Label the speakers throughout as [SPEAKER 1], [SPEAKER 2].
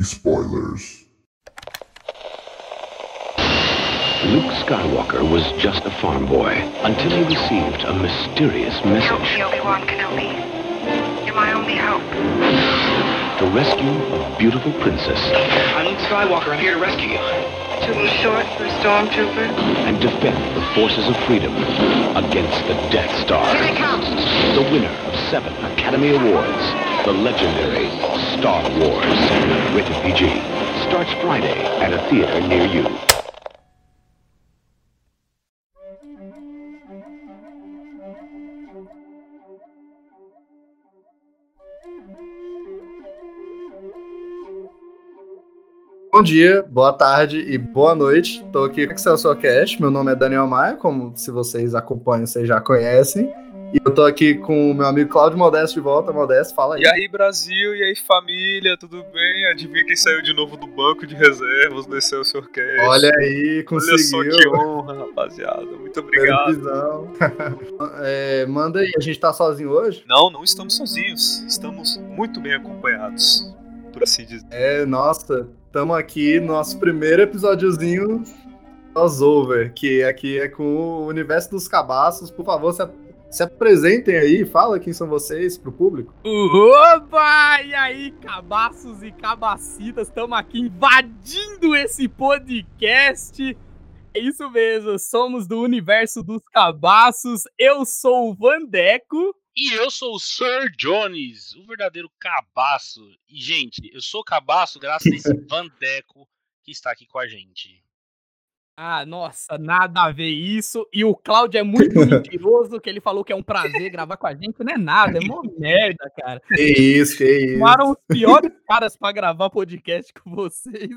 [SPEAKER 1] spoilers.
[SPEAKER 2] Luke Skywalker was just a farm boy until he received a mysterious message.
[SPEAKER 3] Help me,
[SPEAKER 2] message.
[SPEAKER 3] Obi-Wan Kenobi. You're my only hope.
[SPEAKER 2] The rescue of beautiful princess
[SPEAKER 4] I'm Luke Skywalker. I'm here to rescue you.
[SPEAKER 3] Too short for a stormtrooper.
[SPEAKER 2] and defend the forces of freedom against the Death Star.
[SPEAKER 3] Here it comes.
[SPEAKER 2] The winner of seven Academy Awards, the legendary Star Wars. Rated PG. Starts Friday at a theater near you.
[SPEAKER 5] Bom dia, boa tarde e boa noite. Estou aqui com o Excelsior Cast. Meu nome é Daniel Maia, como se vocês acompanham, vocês já conhecem. E eu tô aqui com o meu amigo Cláudio Modesto de volta. Modesto, fala aí.
[SPEAKER 6] E aí, Brasil, e aí, família, tudo bem? Adivinha quem saiu de novo do banco de reservas do Excelsior Cast?
[SPEAKER 5] Olha aí,
[SPEAKER 6] Olha
[SPEAKER 5] conseguiu.
[SPEAKER 6] só que honra, rapaziada. Muito obrigado.
[SPEAKER 5] É, manda aí, a gente tá sozinho hoje?
[SPEAKER 6] Não, não estamos sozinhos. Estamos muito bem acompanhados, por assim dizer.
[SPEAKER 5] É, nossa, estamos aqui no nosso primeiro episódiozinho crossover, que aqui é com o Universo dos Cabaços. Por favor, se, se apresentem aí, fala quem são vocês pro público.
[SPEAKER 7] Opa! E aí, cabaços e cabacitas, estamos aqui invadindo esse podcast. É isso mesmo, somos do universo dos cabaços. Eu sou o Vandeco.
[SPEAKER 8] E eu sou o Sir Jones, o verdadeiro cabaço. E, gente, eu sou cabaço graças a esse Vandeco que está aqui com a gente.
[SPEAKER 7] Ah, nossa, nada a ver isso. E o Cláudio é muito mentiroso, que ele falou que é um prazer gravar com a gente. Não é nada, é mó merda, cara.
[SPEAKER 5] Que isso, que isso.
[SPEAKER 7] Chamaram os piores caras pra gravar podcast com vocês.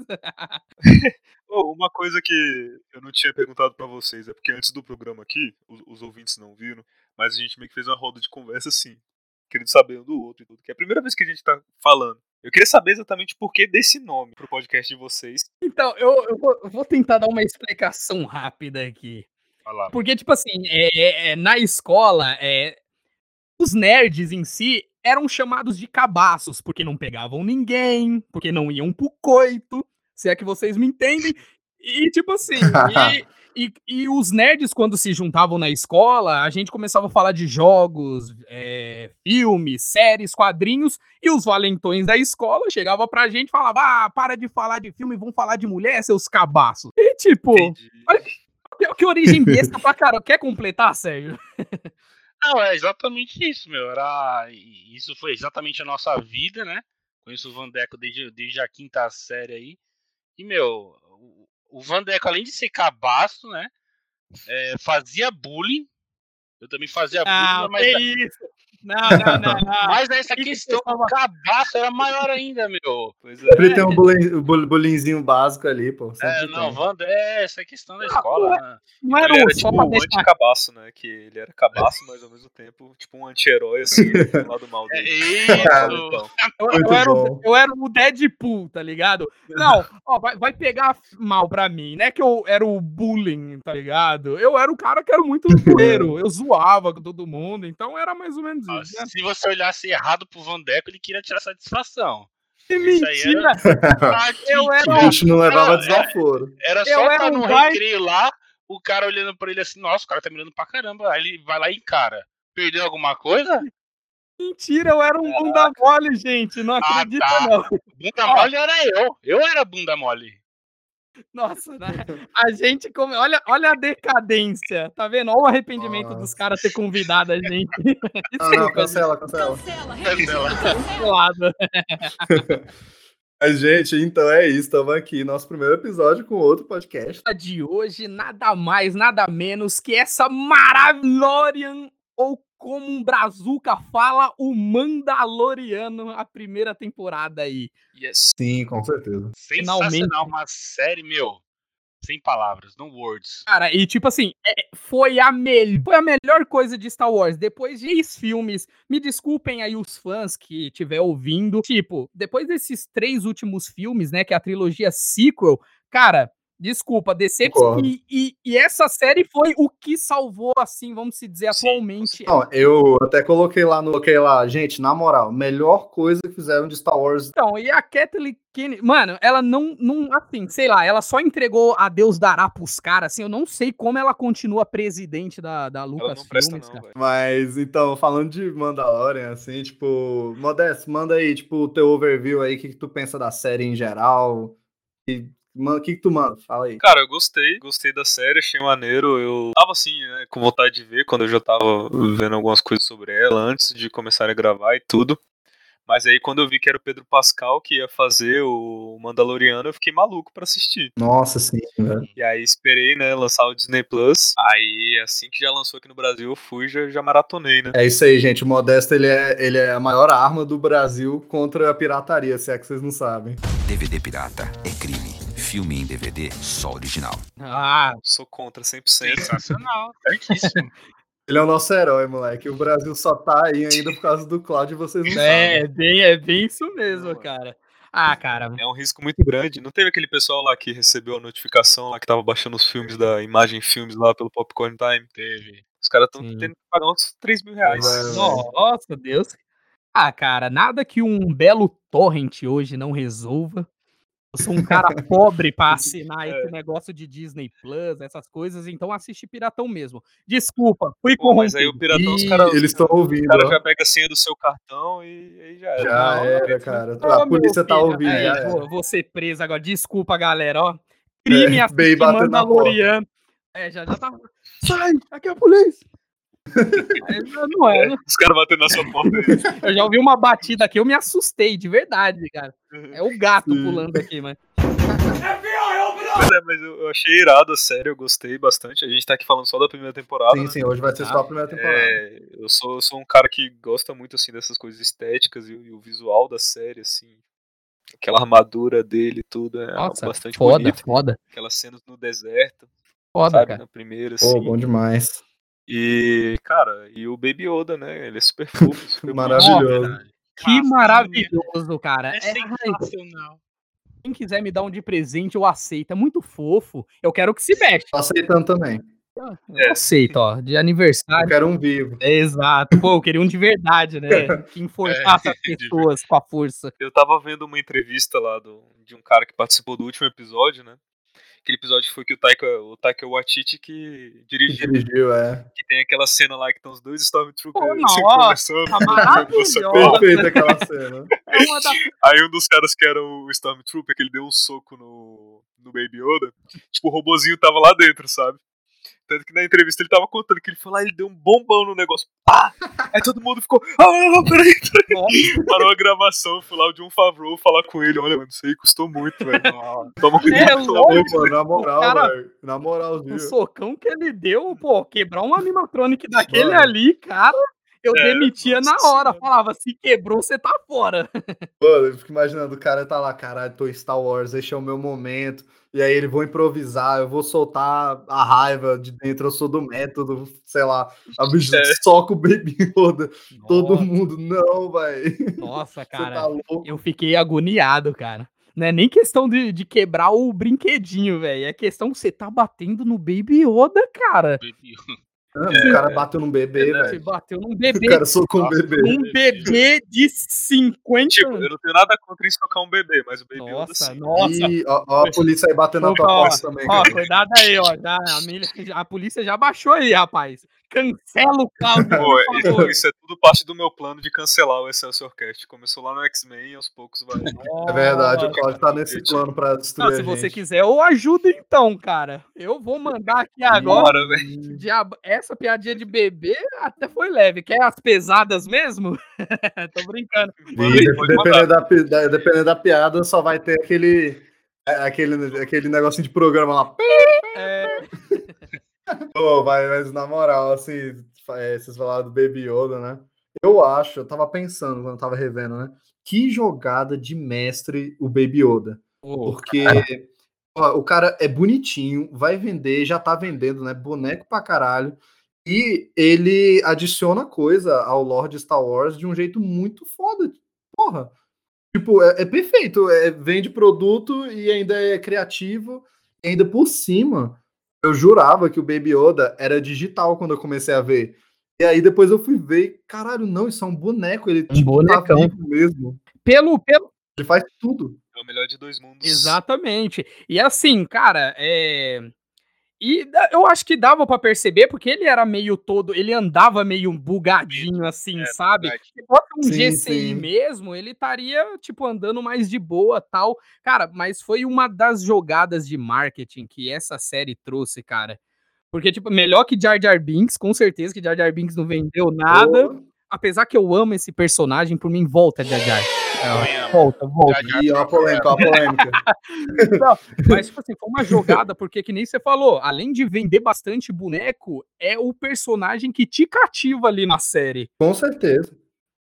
[SPEAKER 6] Oh, uma coisa que eu não tinha perguntado pra vocês é porque antes do programa aqui, os, os ouvintes não viram, mas a gente meio que fez uma roda de conversa assim, querendo saber um do outro e tudo. Que é a primeira vez que a gente tá falando. Eu queria saber exatamente por que desse nome pro podcast de vocês.
[SPEAKER 7] Então, eu, eu vou, eu vou tentar dar uma explicação rápida aqui.
[SPEAKER 6] Lá.
[SPEAKER 7] Porque, tipo assim, é, é- é, na escola, é, os nerds em si eram chamados de cabaços, porque não pegavam ninguém, porque não iam pro coito, se é que vocês me entendem. E, tipo assim, e, e- e os nerds, quando se juntavam na escola, a gente começava a falar de jogos, é, filmes, séries, quadrinhos, e os valentões da escola chegavam pra gente e falavam: ah, para de falar de filme, vão falar de mulher, seus cabaços. E, tipo,
[SPEAKER 6] Entendi.
[SPEAKER 7] que, que origem besta pra caramba. Quer completar, Sérgio?
[SPEAKER 8] Não, é exatamente isso, meu. Era... Isso foi exatamente a nossa vida, né? Conheço o Vandeco desde, desde a quinta série aí. E, meu, o- Vandeco, além de ser cabaço, né? é, fazia bullying. Eu também fazia
[SPEAKER 7] Ah,
[SPEAKER 8] bullying, mas,
[SPEAKER 7] que isso? Não, não, não, não.
[SPEAKER 8] mas essa
[SPEAKER 7] que que
[SPEAKER 8] questão do cabaço era maior ainda, meu.
[SPEAKER 6] Pois é.
[SPEAKER 5] Sempre tem um bullying- bul- bullyingzinho básico ali, pô. sempre
[SPEAKER 8] É,
[SPEAKER 5] tem.
[SPEAKER 8] não, Wanda, é essa questão da
[SPEAKER 7] Ah,
[SPEAKER 8] escola. né?
[SPEAKER 7] Não
[SPEAKER 6] Ele
[SPEAKER 7] era
[SPEAKER 6] era
[SPEAKER 7] um
[SPEAKER 6] tipo
[SPEAKER 7] só pra
[SPEAKER 6] um anti-cabaço, né? Que ele era cabaço, mas ao mesmo tempo, tipo um anti-herói, assim, do lado mal
[SPEAKER 8] É
[SPEAKER 6] dele.
[SPEAKER 8] isso.
[SPEAKER 6] Então,
[SPEAKER 7] Eu, eu era, eu era o Deadpool, tá ligado? Não, ó, vai, vai pegar mal pra mim, né? Que eu era o bullying, tá ligado? Eu era o cara que era muito zoeiro. Eu zoava com todo mundo, então era mais ou menos isso.
[SPEAKER 8] Se você olhasse errado pro Vandeco, ele queria tirar satisfação.
[SPEAKER 7] Que
[SPEAKER 8] isso aí
[SPEAKER 7] mentira! Eu era
[SPEAKER 5] A gente não levava
[SPEAKER 8] Não,
[SPEAKER 5] desaforo.
[SPEAKER 8] Era
[SPEAKER 7] Eu
[SPEAKER 8] só
[SPEAKER 7] era
[SPEAKER 8] estar
[SPEAKER 7] um
[SPEAKER 8] no
[SPEAKER 7] guy-
[SPEAKER 8] recreio lá, o cara olhando pra ele assim, nossa, o cara tá mirando pra caramba. Aí ele vai lá e encara. Perdeu alguma coisa?
[SPEAKER 7] Mentira, eu era um bunda mole, gente. Não acredita,
[SPEAKER 8] tá.
[SPEAKER 7] não.
[SPEAKER 8] Bunda mole era eu. Eu era bunda mole.
[SPEAKER 7] Nossa, né? A gente come... olha, olha a decadência, tá vendo? Olha o arrependimento
[SPEAKER 5] Nossa.
[SPEAKER 7] dos caras ter convidado a gente.
[SPEAKER 5] Não, não, cancela, cancela.
[SPEAKER 7] Cancelado.
[SPEAKER 5] Mas, gente, então é isso. Estamos aqui, nosso primeiro episódio com outro podcast.
[SPEAKER 7] de hoje, nada mais, nada menos que essa Maravilhorian ou como um brazuca fala o Mandaloriano, a primeira temporada aí.
[SPEAKER 9] Yes.
[SPEAKER 5] Sim, com certeza.
[SPEAKER 8] Sensacional,
[SPEAKER 7] Finalmente.
[SPEAKER 8] uma série, meu. Sem palavras, no words.
[SPEAKER 7] Cara, e tipo assim, é, foi, a foi a melhor coisa de Star Wars. Depois de três filmes, me desculpem aí os fãs que estiver ouvindo. Tipo, depois desses três últimos filmes, né, que é a trilogia sequel, cara, desculpa, decepção. E, e- e essa série foi o que salvou, assim, vamos se dizer,
[SPEAKER 9] Sim,
[SPEAKER 7] atualmente.
[SPEAKER 5] Não, eu até coloquei lá no. Coloquei lá, gente, na moral, melhor coisa que fizeram de Star Wars.
[SPEAKER 7] Então, e a Kathleen Kennedy, mano, ela não, não, assim, sei lá, ela só entregou a Deus dará pros caras, assim, eu não sei como ela continua presidente da, da
[SPEAKER 9] Ela
[SPEAKER 7] Lucas
[SPEAKER 9] não presta,
[SPEAKER 7] Filmes,
[SPEAKER 9] não.
[SPEAKER 5] Mas, então, falando de Mandalorian, assim, tipo, Modesto, manda aí, tipo, o teu overview aí, o que, que tu pensa da série em geral. E, mano, o que, que tu manda? Fala aí.
[SPEAKER 9] Cara, eu gostei, gostei da série, achei maneiro. Eu tava assim, né, com vontade de ver quando eu já tava vendo algumas coisas sobre ela antes de começar a gravar e tudo. Mas aí quando eu vi que era o Pedro Pascal que ia fazer o Mandaloriano, eu fiquei maluco pra assistir.
[SPEAKER 5] Nossa, sim, velho.
[SPEAKER 9] E aí esperei, né, lançar o Disney Plus. Aí assim que já lançou aqui no Brasil, eu fui já já maratonei, né?
[SPEAKER 5] É isso aí, gente. O Modesto, ele é, ele é a maior arma do Brasil contra a pirataria, se é que vocês não sabem.
[SPEAKER 2] DVD pirata é crime. Filme em DVD só original.
[SPEAKER 7] Ah,
[SPEAKER 9] Sou contra 100%.
[SPEAKER 8] Sensacional, certíssimo.
[SPEAKER 5] Ele é o nosso herói, moleque. O Brasil só tá aí ainda por causa do Cláudio e vocês não sabem.
[SPEAKER 7] é, bem, é bem isso mesmo,
[SPEAKER 9] Não,
[SPEAKER 7] cara. Ah, cara,
[SPEAKER 9] É um risco muito grande. Não teve aquele pessoal lá que recebeu a notificação lá que tava baixando os filmes da Imagem Filmes lá pelo Popcorn Time?
[SPEAKER 8] Teve.
[SPEAKER 9] Os caras estão
[SPEAKER 7] Sim.
[SPEAKER 9] tendo que pagar uns 3 mil reais.
[SPEAKER 5] É,
[SPEAKER 7] nossa, Deus. Ah, cara, nada que um belo torrent hoje não resolva. Eu sou um cara pobre pra assinar esse negócio de Disney Plus, essas coisas, então assiste Piratão mesmo. Desculpa, fui
[SPEAKER 9] Pô, mas aí o Piratão, os caras
[SPEAKER 5] eles estão ouvindo,
[SPEAKER 9] o cara
[SPEAKER 5] ó.
[SPEAKER 9] já pega a senha do seu cartão e aí já era.
[SPEAKER 5] Já
[SPEAKER 7] Não,
[SPEAKER 5] era, cara.
[SPEAKER 7] Ô,
[SPEAKER 5] A polícia tá
[SPEAKER 7] filho,
[SPEAKER 5] ouvindo,
[SPEAKER 7] é,
[SPEAKER 5] já era.
[SPEAKER 7] vou, vou ser preso agora. Desculpa, galera, ó. Crime
[SPEAKER 5] É,
[SPEAKER 7] assistir Mandaloriano. É, já, já tá. Sai, aqui é a polícia. É, não é, né?
[SPEAKER 9] Os caras batendo na sua porta.
[SPEAKER 7] Eu já ouvi uma batida aqui, eu me assustei, de verdade, cara. É o gato
[SPEAKER 5] Sim.
[SPEAKER 7] pulando aqui, mas.
[SPEAKER 9] Pois é, mas eu eu achei irado a série, eu gostei bastante. A gente tá aqui falando só da primeira temporada.
[SPEAKER 5] Sim,
[SPEAKER 9] né?
[SPEAKER 5] sim, hoje vai ser só a primeira temporada.
[SPEAKER 9] É, eu sou, eu sou um cara que gosta muito assim dessas coisas estéticas e, o- e o visual da série, assim. Aquela armadura dele e tudo é
[SPEAKER 7] Nossa,
[SPEAKER 9] bastante
[SPEAKER 7] foda,
[SPEAKER 9] bonito.
[SPEAKER 7] foda.
[SPEAKER 9] Aquelas cenas no deserto,
[SPEAKER 7] Foda,
[SPEAKER 9] sabe?
[SPEAKER 7] cara.
[SPEAKER 9] Na primeira,
[SPEAKER 5] Pô,
[SPEAKER 9] assim.
[SPEAKER 5] bom demais.
[SPEAKER 9] E, cara, e o Baby Yoda, né? Ele é super fofo. super
[SPEAKER 5] Maravilhoso.
[SPEAKER 7] Que
[SPEAKER 8] Nossa,
[SPEAKER 7] maravilhoso, cara.
[SPEAKER 8] É
[SPEAKER 7] É,
[SPEAKER 8] sensacional.
[SPEAKER 7] quem quiser me dar um de presente, eu aceito. É muito fofo. Eu quero que se mexa.
[SPEAKER 5] Tô aceitando também.
[SPEAKER 7] Eu
[SPEAKER 9] É.
[SPEAKER 7] aceito, ó. De
[SPEAKER 5] Eu
[SPEAKER 7] aniversário.
[SPEAKER 5] quero um vivo.
[SPEAKER 7] Exato. Pô, eu queria um de verdade, né? Que enforcasse
[SPEAKER 9] É,
[SPEAKER 7] as
[SPEAKER 9] de
[SPEAKER 7] pessoas com a força.
[SPEAKER 9] Eu tava vendo uma entrevista lá do, de um cara que participou do último episódio, né? Aquele episódio foi que o Taika, o Taika Waititi que
[SPEAKER 5] Que
[SPEAKER 9] dirigiu.
[SPEAKER 5] dirigiu, é.
[SPEAKER 9] Que tem aquela cena lá que estão os dois Stormtroopers
[SPEAKER 7] Pô,
[SPEAKER 9] assim,
[SPEAKER 7] nossa,
[SPEAKER 9] conversando.
[SPEAKER 7] Tá maravilhosa.
[SPEAKER 5] Perfeita aquela cena.
[SPEAKER 7] É da...
[SPEAKER 9] Aí um dos caras que era o Stormtrooper, que ele deu um soco no, no Baby Yoda, tipo, o robozinho tava lá dentro, sabe? Tanto que na entrevista ele tava contando que ele foi lá e ele deu um bombão no negócio. Pá! Aí todo mundo ficou. Ah, peraí, peraí. Parou a gravação, fui lá o John Favreau falar com ele. Olha, mano, isso aí custou muito, velho. Toma
[SPEAKER 7] É
[SPEAKER 9] cuidado.
[SPEAKER 7] louco.
[SPEAKER 5] Pô, mano, na moral,
[SPEAKER 7] cara-
[SPEAKER 5] velho. Na moral, viu?
[SPEAKER 7] O socão que ele deu, pô, quebrar um animatronic daquele
[SPEAKER 5] Mano.
[SPEAKER 7] ali, cara, eu
[SPEAKER 9] É,
[SPEAKER 7] demitia na hora. Falava, se quebrou, você tá fora.
[SPEAKER 5] Mano, eu fico imaginando, o cara tá lá, caralho, tô em Star Wars, esse é o meu momento. E aí ele vou improvisar, eu vou soltar a raiva de dentro, eu sou do método, sei lá. A bicho
[SPEAKER 9] É.
[SPEAKER 5] soca o Baby Yoda, todo mundo, não, velho.
[SPEAKER 7] Nossa, cara,
[SPEAKER 5] tá
[SPEAKER 7] eu fiquei agoniado, cara. Não é nem questão de, de quebrar o brinquedinho, velho. É questão que você tá batendo no Baby Yoda, cara.
[SPEAKER 5] Mano, O cara bateu num bebê,
[SPEAKER 9] É,
[SPEAKER 7] Você
[SPEAKER 5] velho.
[SPEAKER 7] bateu num
[SPEAKER 5] O
[SPEAKER 7] bebê.
[SPEAKER 5] cara socou um bebê.
[SPEAKER 7] Um bebê de 50
[SPEAKER 9] Tipo,
[SPEAKER 7] anos.
[SPEAKER 9] eu não tenho nada contra estocar um bebê, mas o Yoda
[SPEAKER 7] Nossa,
[SPEAKER 9] sim.
[SPEAKER 7] nossa.
[SPEAKER 5] E ó, ó a polícia aí batendo na tua porta também,
[SPEAKER 7] Ó,
[SPEAKER 5] cara.
[SPEAKER 7] cuidado aí, ó. Já, a, milha- a polícia já baixou aí, rapaz. Cancela o Cláudio,
[SPEAKER 9] Pô,
[SPEAKER 7] por
[SPEAKER 9] isso,
[SPEAKER 7] favor.
[SPEAKER 9] isso é tudo parte do meu plano de cancelar o Excelsior Cast. Começou lá no X-Men e aos poucos vai.
[SPEAKER 5] É verdade, o
[SPEAKER 7] Nossa.
[SPEAKER 5] Claudio tá nesse plano pra destruir
[SPEAKER 7] Não, se
[SPEAKER 5] a
[SPEAKER 7] você quiser, eu ajudo então, cara. Eu vou mandar aqui agora.
[SPEAKER 9] Bora, velho.
[SPEAKER 7] Diabo, essa piadinha de bebê até foi leve. Quer as pesadas mesmo? Tô brincando.
[SPEAKER 5] E dependendo da, da- dependendo da piada, só vai ter aquele. é, Aquele, aquele negocinho de programa lá.
[SPEAKER 7] É,
[SPEAKER 5] Pô, vai, mas na moral, assim, é, vocês falaram do Baby Yoda, né? Eu acho, eu tava pensando quando eu tava revendo, né? Que jogada de mestre o Baby Yoda. Porque ó, o cara é bonitinho, vai vender, já tá vendendo, né? Boneco pra caralho. E ele adiciona coisa ao Lord Star Wars de um jeito muito foda. Porra. Tipo, é, é perfeito. É, vende produto e ainda é criativo. E ainda por cima, eu jurava que o Baby Yoda era digital quando eu comecei a ver. E aí depois eu fui ver, e, caralho, não, isso é um boneco, ele
[SPEAKER 7] Um
[SPEAKER 5] tipo, tá
[SPEAKER 7] bonecão.
[SPEAKER 5] vivo mesmo.
[SPEAKER 7] Pelo, pelo,
[SPEAKER 5] Ele faz tudo.
[SPEAKER 6] É o melhor de dois mundos.
[SPEAKER 7] Exatamente. E assim, cara, é. E da- eu acho que dava pra perceber, porque ele era meio todo. Ele andava meio bugadinho, assim,
[SPEAKER 6] É,
[SPEAKER 7] sabe? Se fosse um
[SPEAKER 5] Sim,
[SPEAKER 7] GCI
[SPEAKER 5] sim.
[SPEAKER 7] mesmo, ele estaria, tipo, andando mais de boa tal. Cara, mas foi uma das jogadas de marketing que essa série trouxe, cara. Porque, tipo, melhor que Jar Jar Binks, com certeza que Jar Jar Binks não vendeu nada.
[SPEAKER 5] Pô,
[SPEAKER 7] Apesar que eu amo esse personagem, por mim, volta Jar Jar.
[SPEAKER 8] Amo.
[SPEAKER 7] Volta, volta.
[SPEAKER 5] E ó a polêmica, ó a polêmica.
[SPEAKER 7] Mas, tipo assim, foi uma jogada, porque que nem você falou, além de vender bastante boneco, é o personagem que te cativa ali na série.
[SPEAKER 5] Com certeza.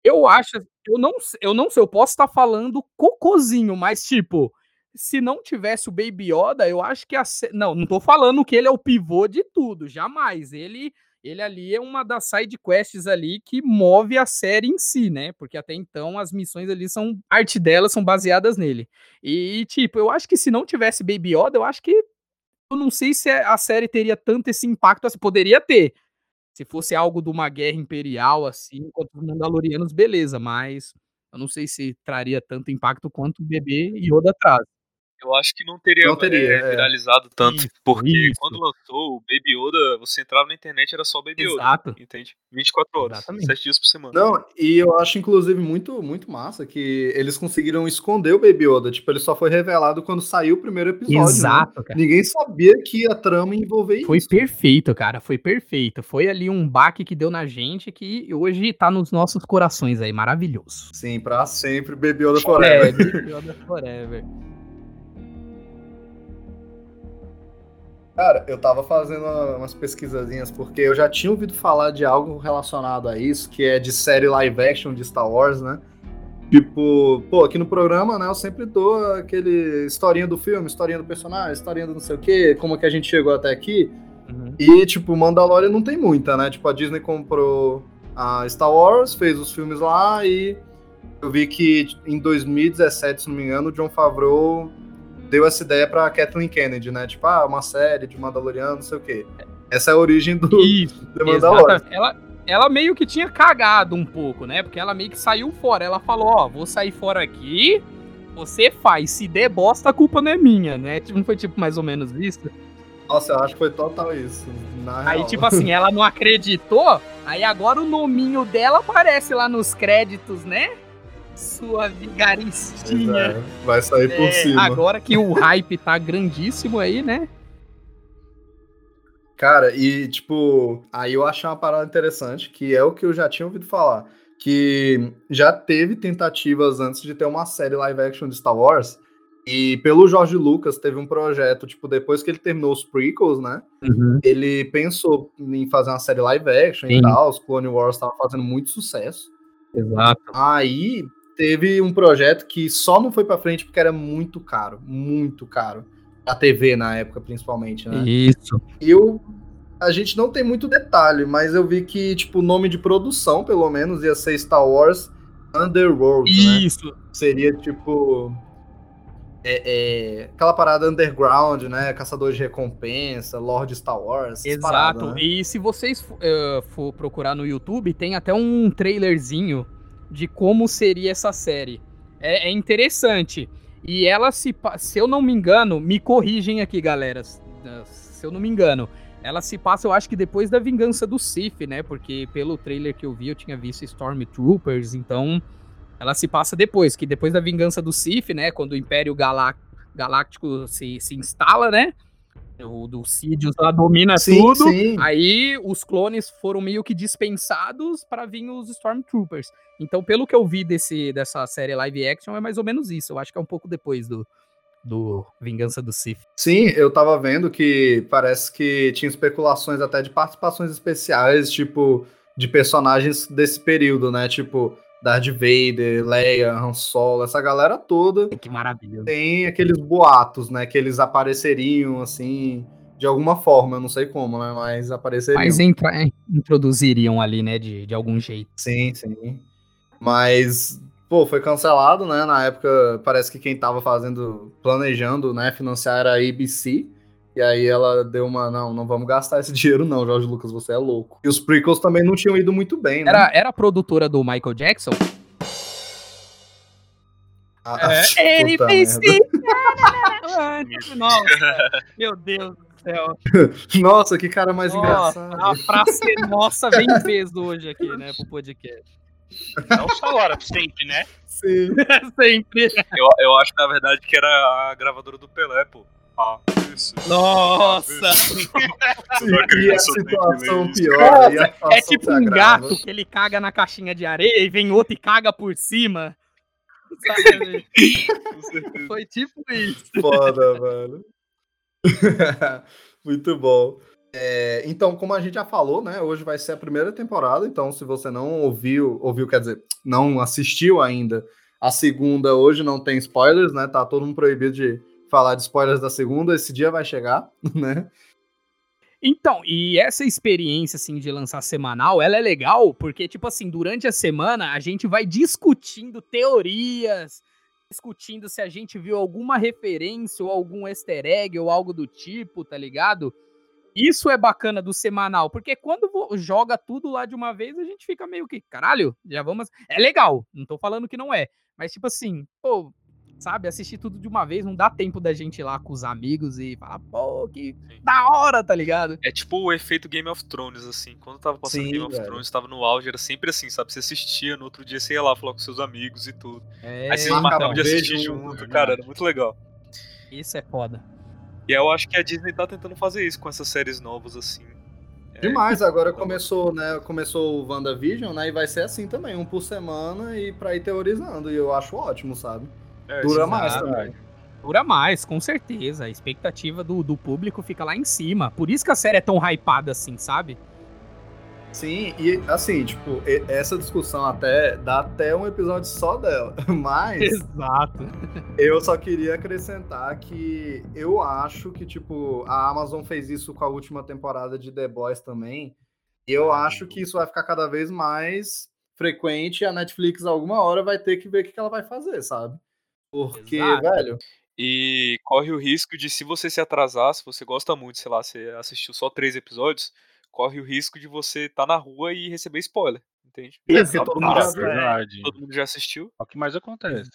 [SPEAKER 7] Eu acho, eu não, eu não sei, eu posso estar falando cocôzinho, mas tipo, se não tivesse o Baby Yoda, eu acho que a não, não tô falando que ele é o pivô de tudo, jamais. Ele ele ali é uma das side quests ali que move a série em si, né? Porque até então as missões ali são arte delas são baseadas nele. E tipo, eu acho que se não tivesse Baby Yoda, eu acho que eu não sei se a série teria tanto esse impacto assim, poderia ter. Se fosse algo de uma guerra imperial, assim, contra os Mandalorianos, beleza, mas eu não sei se traria tanto impacto quanto o bebê Yoda traz.
[SPEAKER 6] Eu acho que não teria,
[SPEAKER 5] Não teria,
[SPEAKER 6] é,
[SPEAKER 5] é.
[SPEAKER 6] viralizado tanto,
[SPEAKER 7] Isso,
[SPEAKER 6] porque
[SPEAKER 7] isso.
[SPEAKER 6] quando lançou o Baby Yoda, você entrava na internet era só o Baby Yoda.
[SPEAKER 7] Exato.
[SPEAKER 6] Entende? 24 horas,
[SPEAKER 7] Exatamente.
[SPEAKER 6] 7 dias por semana.
[SPEAKER 5] Não, e eu acho, inclusive, muito, muito massa que eles conseguiram esconder o Baby Yoda. Tipo, ele só foi revelado quando saiu o primeiro episódio. né?
[SPEAKER 7] Exato, cara.
[SPEAKER 5] Ninguém sabia que a trama ia envolver
[SPEAKER 7] Foi
[SPEAKER 5] isso.
[SPEAKER 7] perfeito, cara, foi perfeito. Foi ali um baque que deu na gente que hoje tá nos nossos corações aí, maravilhoso.
[SPEAKER 5] Sim, pra sempre, Baby Yoda Forever.
[SPEAKER 7] É, Baby Yoda Forever.
[SPEAKER 5] Cara, eu tava fazendo uma- umas pesquisazinhas porque eu já tinha ouvido falar de algo relacionado a isso, que é de série live action de Star Wars, né? Tipo, pô, aqui no programa, né, eu sempre dou aquele historinha do filme, historinha do personagem, historinha do não sei o quê, como que a gente chegou até aqui.
[SPEAKER 7] Uhum.
[SPEAKER 5] E, tipo, Mandalorian não tem muita, né? Tipo, a Disney comprou a Star Wars, fez os filmes lá e eu vi que em 2017, se não me engano, o John Favreau deu essa ideia pra Kathleen Kennedy, né? Tipo, ah, uma série de Mandaloriano, não sei o quê. Essa é a origem do
[SPEAKER 7] Isso,
[SPEAKER 5] The Mandalorian.
[SPEAKER 7] Ela, ela meio que tinha cagado um pouco, né? Porque ela meio que saiu fora. Ela falou, ó, vou sair fora aqui, você faz. Se der bosta, a culpa não é minha, né? Tipo, Não foi tipo mais ou menos isso?
[SPEAKER 5] Nossa, eu acho que foi total isso. Na
[SPEAKER 7] Aí,
[SPEAKER 5] real.
[SPEAKER 7] tipo assim, ela não acreditou, aí agora o nominho dela aparece lá nos créditos, né? Sua vigaristinha.
[SPEAKER 5] é, vai sair por
[SPEAKER 7] É,
[SPEAKER 5] cima.
[SPEAKER 7] agora que o hype tá grandíssimo aí, né?
[SPEAKER 5] Cara, e tipo, aí eu achei uma parada interessante, que é o que eu já tinha ouvido falar, que já teve tentativas antes de ter uma série live action de Star Wars, e pelo George Lucas teve um projeto, tipo, depois que ele terminou os prequels, né, ele pensou em fazer uma série live action
[SPEAKER 7] Sim.
[SPEAKER 5] e tal, os Clone Wars tava fazendo muito sucesso.
[SPEAKER 7] Exato.
[SPEAKER 5] Aí teve um projeto que só não foi pra frente porque era muito caro, muito caro. A TV na época, principalmente, né?
[SPEAKER 7] Isso.
[SPEAKER 5] E eu. A gente não tem muito detalhe, mas eu vi que, tipo, o nome de produção, pelo menos, ia ser Star Wars Underworld, né?
[SPEAKER 7] Isso.
[SPEAKER 5] Seria tipo. é, é, aquela parada underground, né? Caçador de recompensa, Lord Star Wars.
[SPEAKER 7] Exato.
[SPEAKER 5] paradas, né?
[SPEAKER 7] E se vocês eh, for procurar no YouTube, tem até um trailerzinho de como seria essa série. É, é interessante. E ela se. Se eu não me engano, me corrigem aqui, galera. Se eu não me engano. Ela se passa, eu acho que depois da vingança do Sith, né? Porque pelo trailer que eu vi, eu tinha visto Stormtroopers, então. Ela se passa depois, que depois da vingança do Sith, né? Quando o Império Galá- Galáctico se, se instala, né? O do Sidious lá domina
[SPEAKER 5] Sim,
[SPEAKER 7] tudo.
[SPEAKER 5] sim.
[SPEAKER 7] Aí os clones foram meio que dispensados para vir os Stormtroopers. Então, pelo que eu vi desse, dessa série live action, é mais ou menos isso. Eu acho que é um pouco depois do, do Vingança do Sith.
[SPEAKER 5] Sim, eu tava vendo que parece que tinha especulações até de participações especiais, tipo, de personagens desse período, né? Tipo, Darth Vader, Leia, Han Solo, essa galera toda.
[SPEAKER 7] Que maravilha.
[SPEAKER 5] Tem aqueles boatos, né? Que eles apareceriam, assim, de alguma forma, eu não sei como, né? Mas apareceriam.
[SPEAKER 7] Mas é, introduziriam ali, né, de, de algum jeito.
[SPEAKER 5] Sim, sim. Mas, pô, foi cancelado, né? Na época, parece que quem tava fazendo, planejando, né, financiar era a ABC. E aí ela deu uma, não, não vamos gastar esse dinheiro não, Jorge Lucas, você é louco. E os prequels também não tinham ido muito bem, né?
[SPEAKER 7] Era, era a produtora do Michael Jackson?
[SPEAKER 5] Ah,
[SPEAKER 7] É, ele fez. Nossa, meu Deus do céu.
[SPEAKER 5] Nossa, que cara mais
[SPEAKER 7] Nossa,
[SPEAKER 5] engraçado.
[SPEAKER 7] a frase nossa vem em peso hoje aqui, né, pro podcast.
[SPEAKER 8] Não só agora, sempre, né?
[SPEAKER 5] Sim.
[SPEAKER 7] Sempre.
[SPEAKER 6] Eu, eu acho, na verdade, que era a gravadora do Pelé, pô.
[SPEAKER 7] Nossa.
[SPEAKER 5] E a situação e a
[SPEAKER 7] É tipo
[SPEAKER 5] se
[SPEAKER 7] um
[SPEAKER 5] agrava.
[SPEAKER 7] gato que ele caga na caixinha de areia e vem outro e caga por cima. Sabe? Foi tipo isso.
[SPEAKER 5] Foda, mano. Muito bom. É, então, como a gente já falou, né? Hoje vai ser a primeira temporada. Então, se você não ouviu, ouviu, quer dizer, não assistiu ainda a segunda, hoje não tem spoilers, né? Tá todo mundo proibido de falar de spoilers da segunda. Esse dia vai chegar, né?
[SPEAKER 7] Então, e essa experiência, assim, de lançar semanal, ela é legal porque, tipo assim, durante a semana a gente vai discutindo teorias, discutindo se a gente viu alguma referência ou algum easter egg ou algo do tipo, tá ligado? Isso é bacana do semanal, porque quando joga tudo lá de uma vez, a gente fica meio que, caralho, já vamos. É legal, não tô falando que não é, mas tipo assim, pô, sabe, assistir tudo de uma vez, não dá tempo da gente ir lá com os amigos e falar, pô, que
[SPEAKER 6] Sim.
[SPEAKER 7] da hora, tá ligado?
[SPEAKER 6] É tipo o efeito Game of Thrones, assim. Quando tava passando
[SPEAKER 5] Sim,
[SPEAKER 6] Game of
[SPEAKER 5] velho.
[SPEAKER 6] Thrones, tava no auge, era sempre assim, sabe? Você assistia, no outro dia você ia lá falar com seus amigos e tudo.
[SPEAKER 7] É,
[SPEAKER 6] Aí vocês
[SPEAKER 5] marcava
[SPEAKER 6] marcavam de assistir
[SPEAKER 5] junto,
[SPEAKER 6] junto,
[SPEAKER 5] verdade.
[SPEAKER 6] cara, era muito legal.
[SPEAKER 7] Isso é foda.
[SPEAKER 6] E eu acho que a Disney tá tentando fazer isso com essas séries novas, assim. É,
[SPEAKER 5] Demais, agora começou, né? Começou o WandaVision, né? E vai ser assim também, um por semana e pra ir teorizando. E eu acho ótimo, sabe?
[SPEAKER 6] É,
[SPEAKER 5] Dura mais também.
[SPEAKER 7] Dura mais, com certeza. A expectativa do, do público fica lá em cima. Por isso que a série é tão hypada assim, sabe?
[SPEAKER 5] Sim, e assim, tipo, e- essa discussão até dá até um episódio só dela. Mas
[SPEAKER 7] Exato.
[SPEAKER 5] eu só queria acrescentar que eu acho que, tipo, a Amazon fez isso com a última temporada de The Boys também. E eu acho que isso vai ficar cada vez mais frequente e a Netflix alguma hora vai ter que ver o que ela vai fazer, sabe? Porque,
[SPEAKER 7] Exato.
[SPEAKER 5] velho,
[SPEAKER 6] E corre o risco de, se você se atrasar, se você gosta muito, sei lá, você assistiu só três episódios, corre o risco de você estar na rua e receber spoiler, entende?
[SPEAKER 5] é porque todo mundo já
[SPEAKER 7] é.
[SPEAKER 8] verdade.
[SPEAKER 6] Todo mundo já assistiu.
[SPEAKER 8] É o que mais acontece.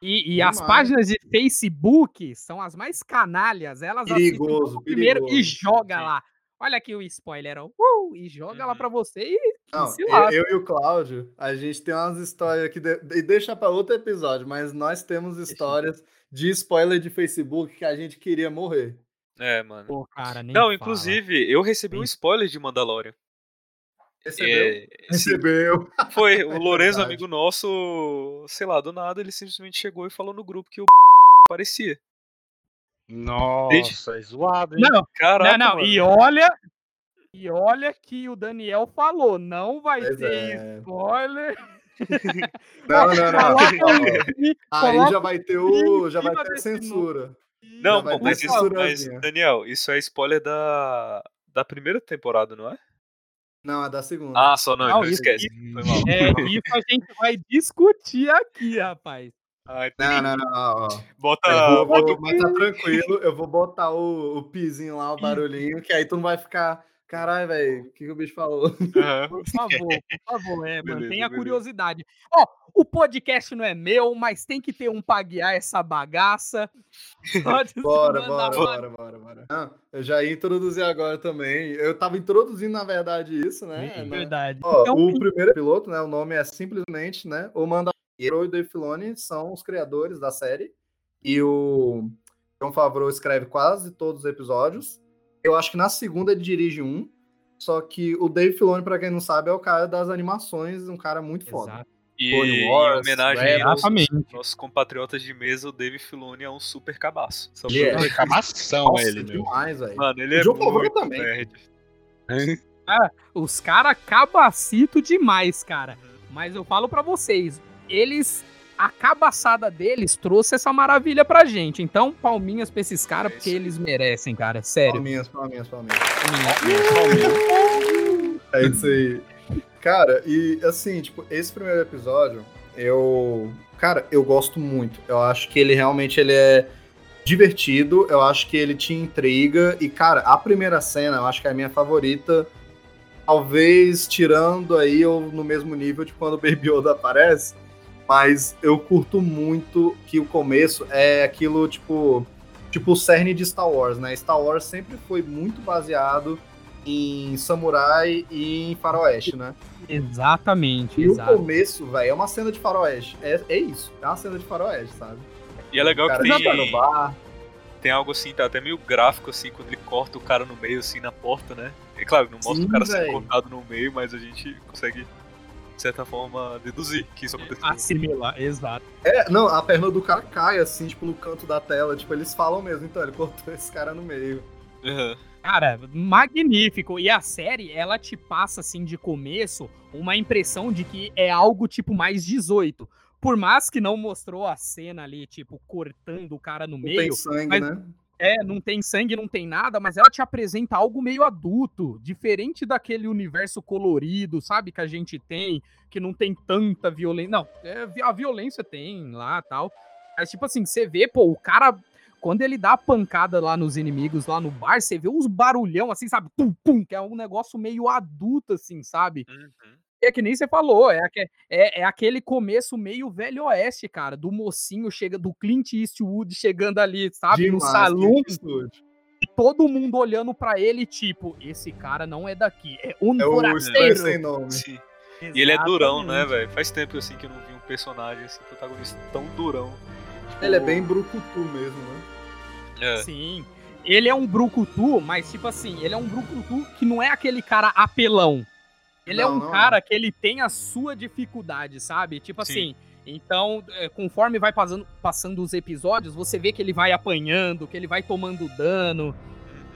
[SPEAKER 7] E, e as páginas de Facebook são as mais canalhas. Elas assistem
[SPEAKER 5] Perigoso,
[SPEAKER 7] tudo primeiro e
[SPEAKER 5] perigoso.
[SPEAKER 7] joga
[SPEAKER 6] Sim.
[SPEAKER 7] lá. Olha aqui o spoiler, ó. Uh, e joga lá
[SPEAKER 6] Uhum.
[SPEAKER 7] pra você e
[SPEAKER 5] Não,
[SPEAKER 7] se
[SPEAKER 5] eu, eu e o Cláudio, a gente tem umas histórias que de- e deixa para outro episódio, mas nós temos histórias de spoiler de Facebook que a gente queria morrer.
[SPEAKER 6] É, mano.
[SPEAKER 7] Pô, cara, nem
[SPEAKER 6] Não,
[SPEAKER 7] fala.
[SPEAKER 6] inclusive, eu recebi um spoiler de Mandalorian.
[SPEAKER 5] Recebeu?
[SPEAKER 6] É,
[SPEAKER 5] Recebeu.
[SPEAKER 6] foi. O Lourenço,
[SPEAKER 5] verdade.
[SPEAKER 6] amigo nosso, sei lá, do nada, ele simplesmente chegou e falou no grupo que o parecia.
[SPEAKER 8] Nossa, é zoado, hein?
[SPEAKER 7] Não,
[SPEAKER 6] Caraca,
[SPEAKER 7] não, não. E olha. E olha que o Daniel falou, não vai
[SPEAKER 5] Pois
[SPEAKER 7] ter
[SPEAKER 5] é.
[SPEAKER 7] spoiler.
[SPEAKER 5] Não, não, não. Aí já vai ter o, já vai ter a censura.
[SPEAKER 6] Não, pô, mas, isso, mas, Daniel, isso é spoiler da, da primeira temporada, não é?
[SPEAKER 5] Não, é da segunda.
[SPEAKER 6] Ah, só não,
[SPEAKER 7] Não,
[SPEAKER 6] então
[SPEAKER 7] isso-
[SPEAKER 6] esquece. Foi mal.
[SPEAKER 7] É, isso a gente vai discutir aqui, rapaz.
[SPEAKER 6] Ah,
[SPEAKER 5] Não, não, não. ó.
[SPEAKER 6] Bota,
[SPEAKER 5] Eu vou-
[SPEAKER 6] bota
[SPEAKER 5] vou- mas tá tranquilo, eu vou botar o, o pizinho lá, o barulhinho, que aí tu não vai ficar. Caralho, velho, o que, que o bicho falou?
[SPEAKER 6] o. Aham.
[SPEAKER 7] Por favor, por favor, é,
[SPEAKER 6] Beleza,
[SPEAKER 7] mantenha a
[SPEAKER 6] beleza.
[SPEAKER 7] curiosidade. Ó, o podcast não é meu, mas tem que ter um pra guiar essa bagaça. Pode
[SPEAKER 5] Bora, bora, bora, bora, bora. Não, eu já ia introduzir agora também. Eu tava introduzindo, na verdade, isso, né?
[SPEAKER 7] É
[SPEAKER 5] né?
[SPEAKER 7] verdade.
[SPEAKER 5] Ó,
[SPEAKER 7] Então,
[SPEAKER 5] o primeiro piloto, né? O nome é simplesmente, né? O Mandalorian e o Dave Filoni são os criadores da série. E o John Favreau escreve quase todos os episódios. Eu acho que na segunda ele dirige um. Só que o Dave Filoni, pra quem não sabe, é o cara das animações, um cara muito foda.
[SPEAKER 7] Exato.
[SPEAKER 6] E
[SPEAKER 5] Clone
[SPEAKER 6] em
[SPEAKER 5] Wars,
[SPEAKER 6] homenagem
[SPEAKER 5] Rebels.
[SPEAKER 6] aos nossos compatriotas de mesa, o Dave Filoni é um super cabaço. Só
[SPEAKER 5] Ele é.
[SPEAKER 8] Reclamação
[SPEAKER 5] Nossa,
[SPEAKER 8] ele, meu.
[SPEAKER 5] demais, velho.
[SPEAKER 6] Mano, ele
[SPEAKER 5] O
[SPEAKER 6] é
[SPEAKER 5] Favreau
[SPEAKER 6] muito
[SPEAKER 5] também.
[SPEAKER 6] nerd.
[SPEAKER 7] Os caras cabacito demais, cara. Mas eu falo pra vocês, eles. A cabaçada deles trouxe essa maravilha pra gente. Então, palminhas pra esses caras,
[SPEAKER 6] É
[SPEAKER 7] porque eles merecem, cara. Sério.
[SPEAKER 5] Palminhas, palminhas, palminhas.
[SPEAKER 8] Palmeiras.
[SPEAKER 5] É isso aí. Cara, e assim, tipo, esse primeiro episódio, eu. Cara, eu gosto muito. Eu acho que ele realmente ele é divertido, eu acho que ele te intriga. E, cara, a primeira cena, eu acho que é a minha favorita. Talvez tirando aí ou no mesmo nível de quando o Baby Yoda aparece. Mas eu curto muito que o começo é aquilo, tipo. Tipo o cerne de Star Wars, né? Star Wars sempre foi muito baseado em samurai e em faroeste, né?
[SPEAKER 7] Exatamente,
[SPEAKER 5] E o começo, velho, é uma cena de faroeste. É, é isso, é uma cena de faroeste, sabe?
[SPEAKER 6] E é legal
[SPEAKER 5] O cara
[SPEAKER 6] que
[SPEAKER 5] já tá no
[SPEAKER 6] tem,
[SPEAKER 5] bar.
[SPEAKER 6] tem algo assim, tá até meio gráfico, assim, quando ele corta o cara no meio, assim, na porta, né? É claro, não mostra
[SPEAKER 5] Sim,
[SPEAKER 6] o cara sendo
[SPEAKER 5] véi.
[SPEAKER 6] cortado no meio, mas a gente consegue, de certa forma, deduzir que isso aconteceu.
[SPEAKER 7] Assimilar, exato.
[SPEAKER 5] É, não, a perna do cara cai, assim, tipo, no canto da tela. Tipo, eles falam mesmo, então, ele cortou esse cara no meio.
[SPEAKER 6] Aham.
[SPEAKER 7] Cara, magnífico. E a série, ela te passa, assim, de começo, uma impressão de que é algo, tipo, mais 18. Por mais que não mostrou a cena ali, tipo, cortando o cara no
[SPEAKER 5] Não
[SPEAKER 7] meio.
[SPEAKER 5] tem sangue,
[SPEAKER 7] mas-
[SPEAKER 5] né?
[SPEAKER 7] É, não tem sangue, não tem nada, mas ela te apresenta algo meio adulto, diferente daquele universo colorido, sabe, que a gente tem, que não tem tanta violência. Não, é, a violência tem lá tal. Mas, tipo assim, você vê, pô, o cara, quando ele dá a pancada lá nos inimigos, lá no bar, você vê uns barulhão assim, sabe, pum, pum, que é um negócio meio adulto, assim, sabe?
[SPEAKER 6] Uhum.
[SPEAKER 7] É que nem você falou, é, é, é aquele começo meio velho oeste, cara, do mocinho chega, do Clint Eastwood chegando ali, sabe, no
[SPEAKER 5] Demais,
[SPEAKER 7] salão,
[SPEAKER 5] estúdio.
[SPEAKER 7] e todo mundo olhando pra ele, tipo, esse cara não é daqui, é um
[SPEAKER 5] É o
[SPEAKER 7] forasteiro.
[SPEAKER 5] Sem Nome.
[SPEAKER 6] Sim. E ele é durão, né, velho? Faz tempo, assim, que eu não vi um personagem, assim, protagonista tão durão. Tipo,
[SPEAKER 5] Ele é bem brucutu mesmo, né?
[SPEAKER 6] É.
[SPEAKER 7] Sim. Ele é um brucutu, mas tipo assim, ele é um brucutu que não é aquele cara apelão. Ele é
[SPEAKER 5] Não,
[SPEAKER 7] um
[SPEAKER 5] não.
[SPEAKER 7] cara que ele tem a sua dificuldade, sabe? Tipo
[SPEAKER 6] Sim.
[SPEAKER 7] assim, então, é, conforme vai passando, passando os episódios, você vê que ele vai apanhando, que ele vai tomando dano,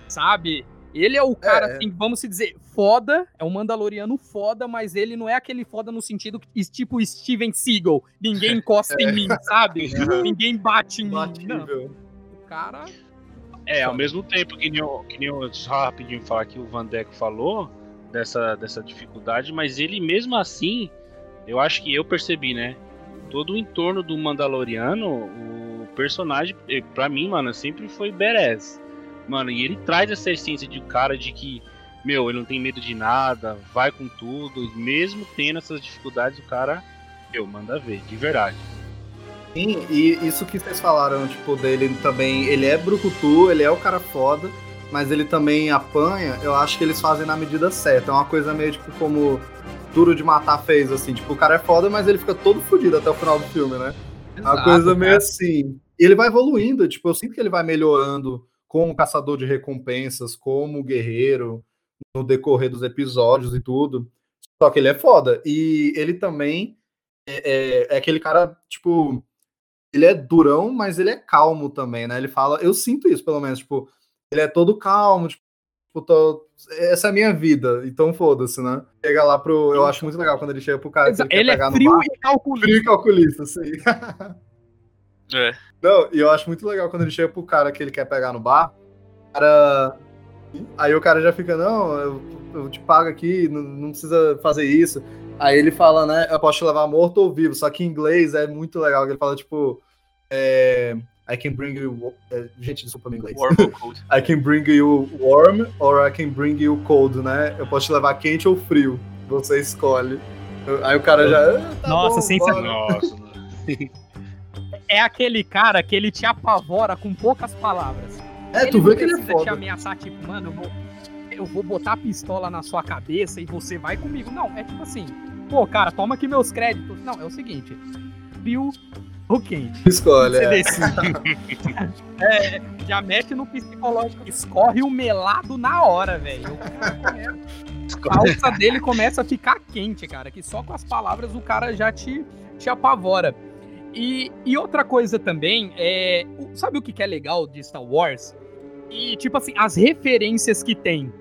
[SPEAKER 7] sabe? Ele é o cara,
[SPEAKER 5] É.
[SPEAKER 7] assim, vamos se dizer, foda, é um Mandaloriano foda, mas ele não é aquele foda no sentido que, tipo Steven Seagal. Ninguém encosta em mim, sabe? Ninguém bate em mim. Não, o cara
[SPEAKER 8] É, ao mesmo tempo que nem, o- que nem o- só rapidinho falar que o Vandeco falou dessa, dessa dificuldade, mas ele mesmo assim, eu acho que eu percebi, né? Todo o entorno do Mandaloriano, o personagem, pra mim, mano, sempre foi Beres. Mano, e ele traz essa essência de cara de que, meu, ele não tem medo de nada, vai com tudo, mesmo tendo essas dificuldades, o cara, meu, manda ver, de verdade.
[SPEAKER 5] Sim, e isso que vocês falaram, tipo, dele também, ele é brucutu, ele é o cara foda, mas ele também apanha, eu acho que eles fazem na medida certa. É uma coisa meio, tipo, como Duro de Matar fez, assim, tipo, o cara é foda, mas ele fica todo fodido até o final do filme, né? É uma
[SPEAKER 7] Exato,
[SPEAKER 5] coisa meio
[SPEAKER 7] cara.
[SPEAKER 5] assim. E ele vai evoluindo, tipo, eu sinto que ele vai melhorando como caçador de recompensas, como guerreiro, no decorrer dos episódios e tudo. Só que ele é foda. E ele também é, é- é aquele cara, tipo, ele é durão, mas ele é calmo também, né? Ele fala, eu sinto isso, pelo menos, tipo, ele é todo calmo, tipo, tô- essa é a minha vida, então foda-se, né? Chega lá pro. Eu acho muito legal quando ele chega pro cara que ele, quer
[SPEAKER 7] Ele
[SPEAKER 5] pegar
[SPEAKER 7] é
[SPEAKER 5] no
[SPEAKER 7] frio
[SPEAKER 5] bar.
[SPEAKER 7] e calculista.
[SPEAKER 5] Frio e calculista, sim.
[SPEAKER 6] É.
[SPEAKER 5] Não, e eu acho muito legal quando ele chega pro cara que ele quer pegar no bar. o Cara. Aí o cara já fica, não, eu, eu te pago aqui, não, não precisa fazer isso. Aí ele fala, né, eu posso te levar morto ou vivo. Só que em inglês é muito legal, que ele fala, tipo, é, I can bring you. é, gente, desculpa meu inglês.
[SPEAKER 6] Warm or cold.
[SPEAKER 5] I can bring you warm or I can bring you cold, né? Eu posso te levar quente ou frio. Você escolhe. Aí o cara já. "Ah, tá
[SPEAKER 7] Nossa,
[SPEAKER 5] bom,
[SPEAKER 7] sensacional.
[SPEAKER 5] bora."
[SPEAKER 8] Nossa, mano.
[SPEAKER 7] É aquele cara que ele te apavora com poucas palavras.
[SPEAKER 5] É, tu
[SPEAKER 7] não
[SPEAKER 5] vê que ele é
[SPEAKER 7] precisa te
[SPEAKER 5] foda.
[SPEAKER 7] ameaçar, tipo, mano, eu vou, eu vou botar a pistola na sua cabeça e você vai comigo. Não, é tipo assim, pô, cara, toma aqui meus créditos. Não, é o seguinte, Bill, ou quente?
[SPEAKER 5] Escolhe.
[SPEAKER 7] Você
[SPEAKER 5] é.
[SPEAKER 7] decide. É, já mexe no psicológico. Escorre o melado na hora, velho. A calça dele começa a ficar quente, cara. Que só com as palavras o cara já te, te apavora. E, e outra coisa também, é, sabe o que, que é legal de Star Wars? E, tipo assim, as referências que tem.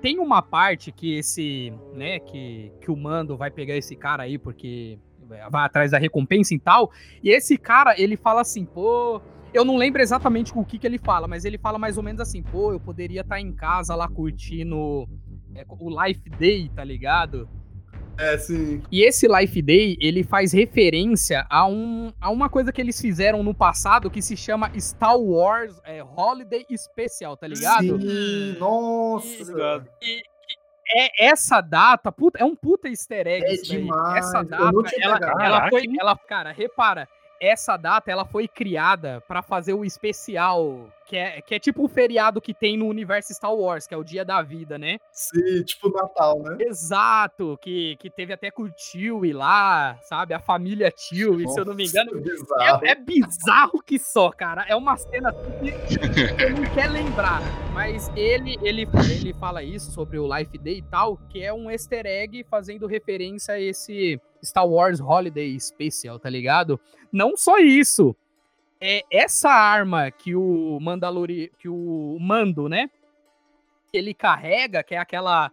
[SPEAKER 7] Tem uma parte que esse, né, que, que o Mando vai pegar esse cara aí porque vai atrás da recompensa e tal. E esse cara, ele fala assim, pô. Eu não lembro exatamente o que, que ele fala, mas ele fala mais ou menos assim, pô, eu poderia estar em casa lá curtindo é, o Life Day, tá ligado?
[SPEAKER 5] É, sim.
[SPEAKER 7] E esse Life Day, ele faz referência a, um, a uma coisa que eles fizeram no passado que se chama Star Wars é, Holiday Special, tá ligado?
[SPEAKER 5] Sim, nossa.
[SPEAKER 7] E, e é essa data, puta, é um puta easter egg
[SPEAKER 5] É demais,
[SPEAKER 7] Essa data, ela, ela foi, ela, cara, repara, essa data ela foi criada pra fazer o especial, que é, que é tipo o feriado que tem no universo Star Wars, que é o Dia da Vida, né?
[SPEAKER 5] Sim, tipo Natal, né?
[SPEAKER 7] Exato, que, que teve até com o Chewie lá, sabe? A família Chewie, se eu não me engano.
[SPEAKER 5] Nossa, bizarro.
[SPEAKER 7] É, é bizarro que só, cara. É uma cena assim que você não quer lembrar. Mas ele, ele, ele fala isso sobre o Life Day e tal, que é um easter egg fazendo referência a esse Star Wars Holiday Special, tá ligado? Não só isso. É essa arma que o Mandalori, que o Mando, né? Ele carrega, que é aquela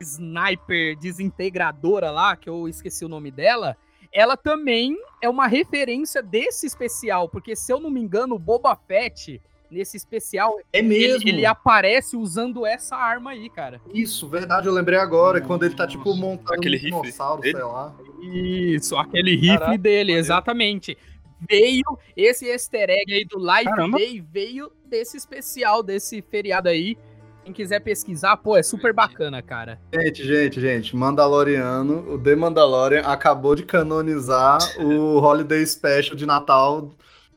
[SPEAKER 7] sniper desintegradora lá, que eu esqueci o nome dela, ela também é uma referência desse especial, porque se eu não me engano, o Boba Fett, nesse especial,
[SPEAKER 5] É
[SPEAKER 7] ele,
[SPEAKER 5] mesmo.
[SPEAKER 7] ele aparece usando essa arma aí, cara.
[SPEAKER 5] Isso, verdade, eu lembrei agora, quando ele tá, tipo, montando
[SPEAKER 6] Aquele
[SPEAKER 5] um
[SPEAKER 6] rifle
[SPEAKER 5] dinossauro, sei lá.
[SPEAKER 7] Isso, aquele rifle dele, exatamente. Veio esse easter egg aí do Live
[SPEAKER 8] Caramba.
[SPEAKER 7] Day, veio desse especial, desse feriado aí. Quem quiser pesquisar, pô, é super bacana, cara.
[SPEAKER 5] Gente, gente, gente, Mandaloriano, o The Mandalorian acabou de canonizar o Holiday Special de Natal.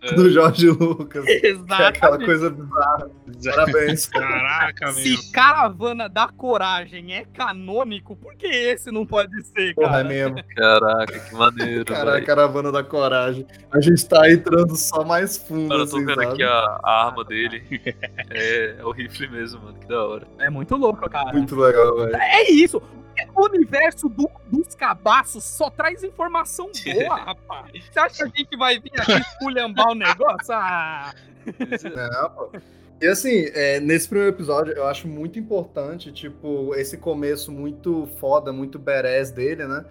[SPEAKER 5] do Jorge Lucas. Que é aquela coisa bizarra. Parabéns.
[SPEAKER 8] Caraca, meu.
[SPEAKER 7] Se Caravana da Coragem é canônico, por que esse não pode ser,
[SPEAKER 5] Porra, é
[SPEAKER 7] cara?
[SPEAKER 5] mesmo.
[SPEAKER 9] Caraca, que maneiro.
[SPEAKER 5] Cara, caravana da coragem. A gente tá entrando só mais fundo,
[SPEAKER 9] Mano, eu tô
[SPEAKER 5] assim,
[SPEAKER 9] vendo
[SPEAKER 5] sabe?
[SPEAKER 9] aqui a, a arma dele. É, é o rifle mesmo, mano. Que da hora.
[SPEAKER 7] É muito louco, cara.
[SPEAKER 5] Muito legal, velho.
[SPEAKER 7] É isso. O universo do- dos cabaços só traz informação boa, rapaz. Você acha que a gente vai vir aqui esculhambar o negócio? Ah,
[SPEAKER 5] É, pô. E assim, é, nesse primeiro episódio, eu acho muito importante, tipo, esse começo muito foda, muito badass dele, né?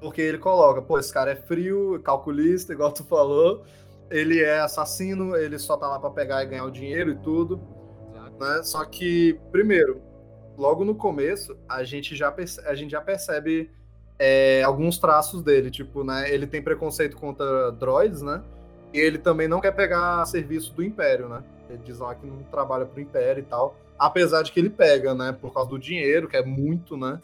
[SPEAKER 5] Porque ele coloca, pô, esse cara é frio, calculista, igual tu falou. Ele é assassino, ele só tá lá pra pegar e ganhar o dinheiro e tudo, né? Só que, primeiro, logo no começo, a gente já, perce- a gente já percebe é, alguns traços dele, tipo, né? Ele tem preconceito contra droids, né? E ele também não quer pegar serviço do Império, né? Ele diz lá que não trabalha pro Império e tal. Apesar de que ele pega, né? Por causa do dinheiro, que é muito, né?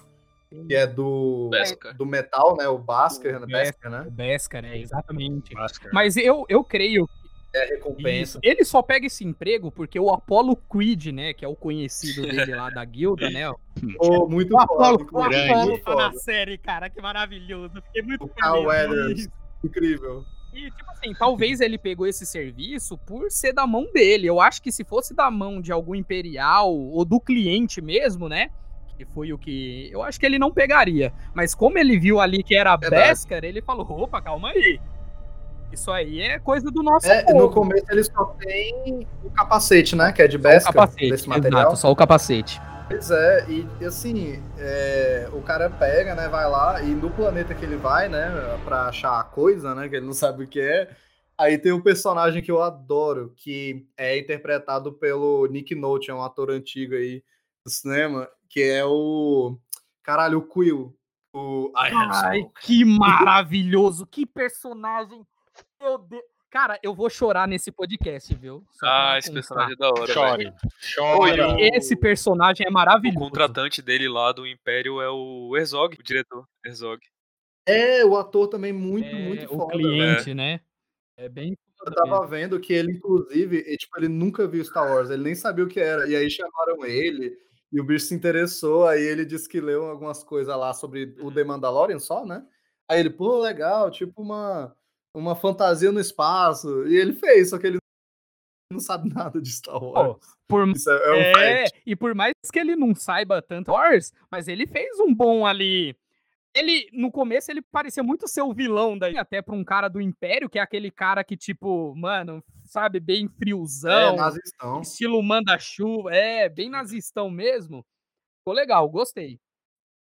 [SPEAKER 5] Que é do,
[SPEAKER 9] Beskar.
[SPEAKER 5] do metal, né? O Basker, né?
[SPEAKER 7] O
[SPEAKER 5] né?
[SPEAKER 7] o Beskar, é, exatamente.
[SPEAKER 8] Máscara.
[SPEAKER 7] Mas eu, eu creio
[SPEAKER 5] É a
[SPEAKER 7] Isso.
[SPEAKER 5] recompensa.
[SPEAKER 7] Ele só pega esse emprego porque o Apollo Creed, né, que é o conhecido dele lá da guilda, né? O
[SPEAKER 5] Pô, muito
[SPEAKER 7] o. Apollo, o Apollo
[SPEAKER 5] muito
[SPEAKER 7] tá na série, cara, que maravilhoso. Fiquei muito
[SPEAKER 5] O
[SPEAKER 7] feliz.
[SPEAKER 5] Incrível.
[SPEAKER 7] E, tipo assim, talvez ele pegou esse serviço por ser da mão dele. Eu acho que se fosse da mão de algum imperial ou do cliente mesmo, né? Que foi o que. Eu acho que ele não pegaria. Mas como ele viu ali que era
[SPEAKER 5] Verdade.
[SPEAKER 7] Beskar, ele falou: opa, calma aí. Isso aí é coisa do nosso
[SPEAKER 5] É,
[SPEAKER 7] povo.
[SPEAKER 5] no começo ele só tem o capacete, né? Que é de
[SPEAKER 7] Só o capacete,
[SPEAKER 5] desse material.
[SPEAKER 7] exato, só o capacete.
[SPEAKER 5] Pois é, e assim, é, o cara pega, né, vai lá, e no planeta que ele vai, né, pra achar a coisa, né, que ele não sabe o que é, aí tem um personagem que eu adoro, que é interpretado pelo Nick Nolte, é um ator antigo aí do cinema, que é o, caralho, o Quill, o
[SPEAKER 7] Ai,
[SPEAKER 5] Smoke.
[SPEAKER 7] que maravilhoso, que personagem. Meu Deus. Cara, eu vou chorar nesse podcast, viu? Só
[SPEAKER 9] Ah, esse personagem é da hora, velho.
[SPEAKER 8] Chore. Chore.
[SPEAKER 6] Oi, o-
[SPEAKER 7] Esse personagem é
[SPEAKER 9] O
[SPEAKER 7] maravilhoso.
[SPEAKER 9] contratante dele lá do Império é o Herzog, o diretor Herzog.
[SPEAKER 5] É, o ator também muito,
[SPEAKER 7] É,
[SPEAKER 5] muito
[SPEAKER 7] o
[SPEAKER 5] foda,
[SPEAKER 7] cliente, né? É bem
[SPEAKER 5] Eu tava
[SPEAKER 7] mesmo.
[SPEAKER 5] vendo que ele, inclusive, ele, tipo, ele nunca viu Star Wars, ele nem sabia o que era. E aí chamaram ele, e o bicho se interessou, aí ele disse que leu algumas coisas lá sobre o The Mandalorian só, né? Aí ele, pô, legal, tipo uma, uma fantasia no espaço. E ele fez, só que ele não sabe nada de Star Wars.
[SPEAKER 7] Pô, por,
[SPEAKER 5] Isso é, é um
[SPEAKER 7] é, e por mais que ele não saiba tanto Wars, mas ele fez um bom ali. Ele, no começo, ele parecia muito ser o vilão daí, até pra um cara do Império, que é aquele cara que, tipo, mano, sabe, bem
[SPEAKER 5] É,
[SPEAKER 7] friozão,
[SPEAKER 5] nazistão.
[SPEAKER 7] estilo manda-chuva, é, bem nazistão mesmo. Ficou legal, gostei.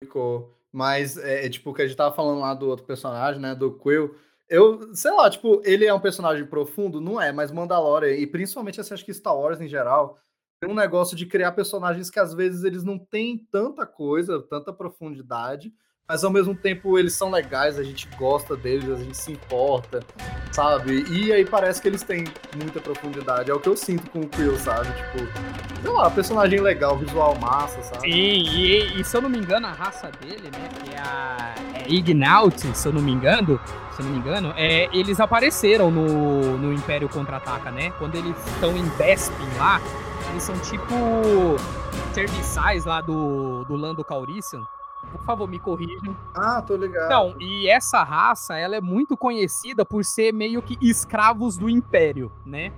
[SPEAKER 5] Ficou. Mas é, é, tipo o que a gente tava falando lá do outro personagem, né? Do Quill. Eu, sei lá, tipo, ele é um personagem profundo? Não é, mas Mandalorian, e principalmente assim, acho que Star Wars em geral, tem um negócio de criar personagens que às vezes eles não têm tanta coisa, tanta profundidade, mas ao mesmo tempo eles são legais, a gente gosta deles, a gente se importa, sabe? E aí parece que eles têm muita profundidade. É o que eu sinto com o Quill, sabe? Tipo, sei lá, personagem legal, visual massa, sabe?
[SPEAKER 7] Sim, e, e se eu não me engano, a raça dele, né, que é a é Ignaut, se eu não me engano, se eu não me engano, é, eles apareceram no, no Império Contra-Ataca, né? Quando eles estão em Bespin lá, eles são tipo serviçais lá do, do Lando Calrissian. Por favor, me corrijam.
[SPEAKER 5] Ah, tô ligado.
[SPEAKER 7] Então, e essa raça, ela é muito conhecida por ser meio que escravos do Império, né?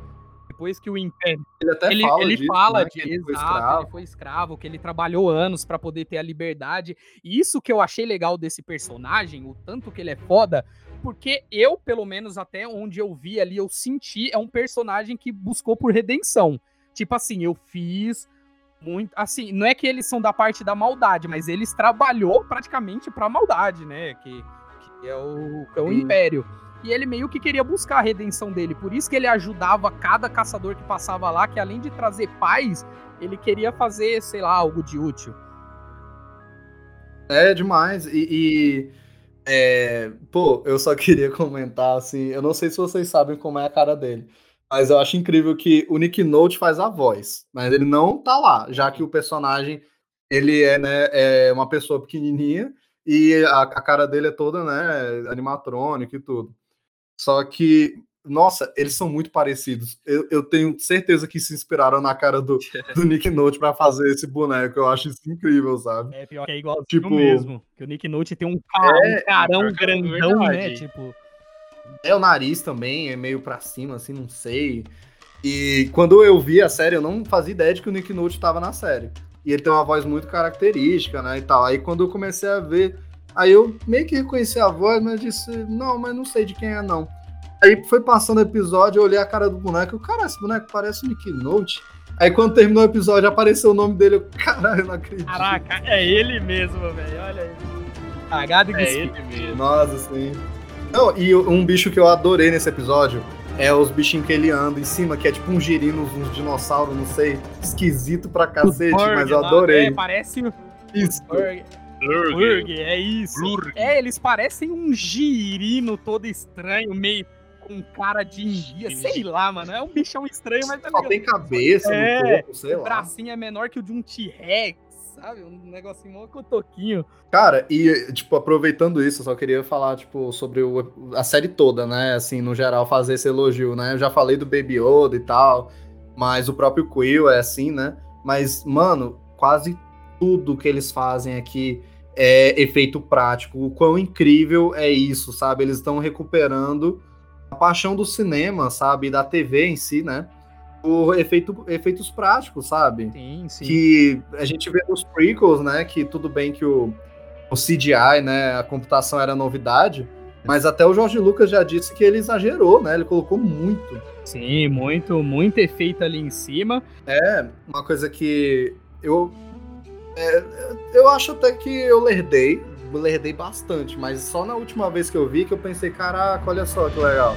[SPEAKER 7] Depois que o Império
[SPEAKER 5] Ele até
[SPEAKER 7] ele
[SPEAKER 5] fala
[SPEAKER 7] ele
[SPEAKER 5] disso,
[SPEAKER 7] fala
[SPEAKER 5] né,
[SPEAKER 7] de
[SPEAKER 5] que ele foi
[SPEAKER 7] exato,
[SPEAKER 5] escravo.
[SPEAKER 7] ele foi escravo, que ele trabalhou anos pra poder ter a liberdade. E isso que eu achei legal desse personagem, o tanto que ele é foda, porque eu, pelo menos até onde eu vi ali, eu senti é um personagem que buscou por redenção. Tipo assim, eu fiz muito, assim, não é que eles são da parte da maldade, mas eles trabalhou praticamente pra maldade, né? Que, que é o, que é império. E ele meio que queria buscar a redenção dele. Por isso que ele ajudava cada caçador que passava lá, que além de trazer paz, ele queria fazer, sei lá, algo de útil.
[SPEAKER 5] É demais. E, e, é, pô, eu só queria comentar assim. Eu não sei se vocês sabem como é a cara dele, mas eu acho incrível que o Nick Note faz a voz, mas ele não tá lá, já que o personagem ele é, né, é uma pessoa pequenininha e a, a cara dele é toda, né, animatrônica e tudo. Só que, nossa, eles são muito parecidos. Eu, eu tenho certeza que se inspiraram na cara do, do Nick Note pra fazer esse boneco. Eu acho isso incrível, sabe?
[SPEAKER 7] É pior que é igual
[SPEAKER 5] Tipo-
[SPEAKER 7] mesmo. Que o Nick Note tem um, ca-
[SPEAKER 5] É,
[SPEAKER 7] um carão
[SPEAKER 8] é
[SPEAKER 7] grandão, né?
[SPEAKER 8] verdade.
[SPEAKER 7] Tipo,
[SPEAKER 5] É o nariz também, é meio pra cima, assim, não sei. E quando eu vi a série, eu não fazia ideia de que o Nick Note tava na série. E ele tem uma voz muito característica, né, e tal. Aí quando eu comecei a ver, aí eu meio que reconheci a voz, mas disse, não, mas não sei de quem é, não. Aí foi passando o episódio, eu olhei a cara do boneco, eu, cara, esse boneco parece o Nick Note. Aí quando terminou o episódio, apareceu o nome dele, eu, caralho, eu não acredito.
[SPEAKER 7] caraca, é ele mesmo, velho. Olha aí. Cagado e
[SPEAKER 8] É ele mesmo.
[SPEAKER 5] Nossa, sim. Não, e um bicho que eu adorei nesse episódio é os bichinhos que ele anda em cima, que é tipo um girino, uns dinossauros, não sei, esquisito pra cacete,
[SPEAKER 7] Burg
[SPEAKER 5] mas eu
[SPEAKER 7] lá,
[SPEAKER 5] adorei.
[SPEAKER 7] É, parece o
[SPEAKER 5] Isso.
[SPEAKER 7] Burg. Burg, é isso.
[SPEAKER 8] Blurg.
[SPEAKER 7] É, eles parecem um girino todo estranho, meio com cara de enguia, sei lá, mano. É um bichão estranho, mas tá
[SPEAKER 5] Só tem cabeça
[SPEAKER 7] É,
[SPEAKER 5] no corpo, sei
[SPEAKER 7] O
[SPEAKER 5] lá.
[SPEAKER 7] bracinho é menor que o de um T-Rex, sabe? Um negocinho mó cotoquinho.
[SPEAKER 5] Cara, e, tipo, aproveitando isso, eu só queria falar, tipo, sobre o- a série toda, né? Assim, no geral, fazer esse elogio, né? Eu já falei do Baby Yoda e tal, mas o próprio Quill é assim, né? Mas, mano, quase tudo que eles fazem aqui é efeito prático. O quão incrível é isso, sabe? Eles estão recuperando a paixão do cinema, sabe? Da TV em si, né? Por efeito, efeitos práticos, sabe?
[SPEAKER 7] Sim, sim.
[SPEAKER 5] que a gente vê nos prequels, né, que tudo bem que o, o CGI, né, a computação era novidade, mas até o Jorge Lucas já disse que ele exagerou, né, ele colocou muito.
[SPEAKER 7] Sim, muito, muito efeito ali em cima.
[SPEAKER 5] É, uma coisa que eu é, eu acho até que eu lerdei, lerdei bastante, mas só na última vez que eu vi que eu pensei, caraca, olha só que legal.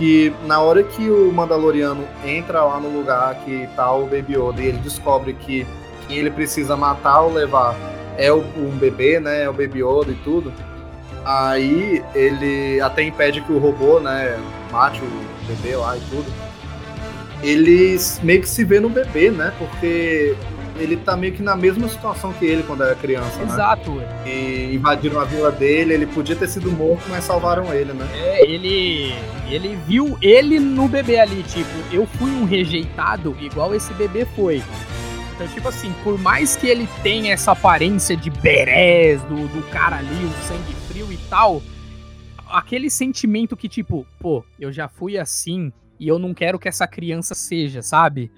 [SPEAKER 5] E na hora que o Mandaloriano entra lá no lugar que tá o Baby Yoda e ele descobre que quem ele precisa matar ou levar é o, um bebê, né? É o Baby Yoda e tudo. Aí ele até impede que o robô, né, mate o bebê lá e tudo. Ele meio que se vê no bebê, né? Porque ele tá meio que na mesma situação que ele quando era criança, né?
[SPEAKER 7] Exato.
[SPEAKER 5] E invadiram a vila dele, ele podia ter sido morto, mas salvaram ele, né?
[SPEAKER 7] É, ele, ele viu ele no bebê ali, tipo, eu fui um rejeitado igual esse bebê foi. Então, tipo assim, por mais que ele tenha essa aparência de berés, do, do cara ali, o sangue frio e tal, aquele sentimento que, tipo, pô, eu já fui assim e eu não quero que essa criança seja, sabe?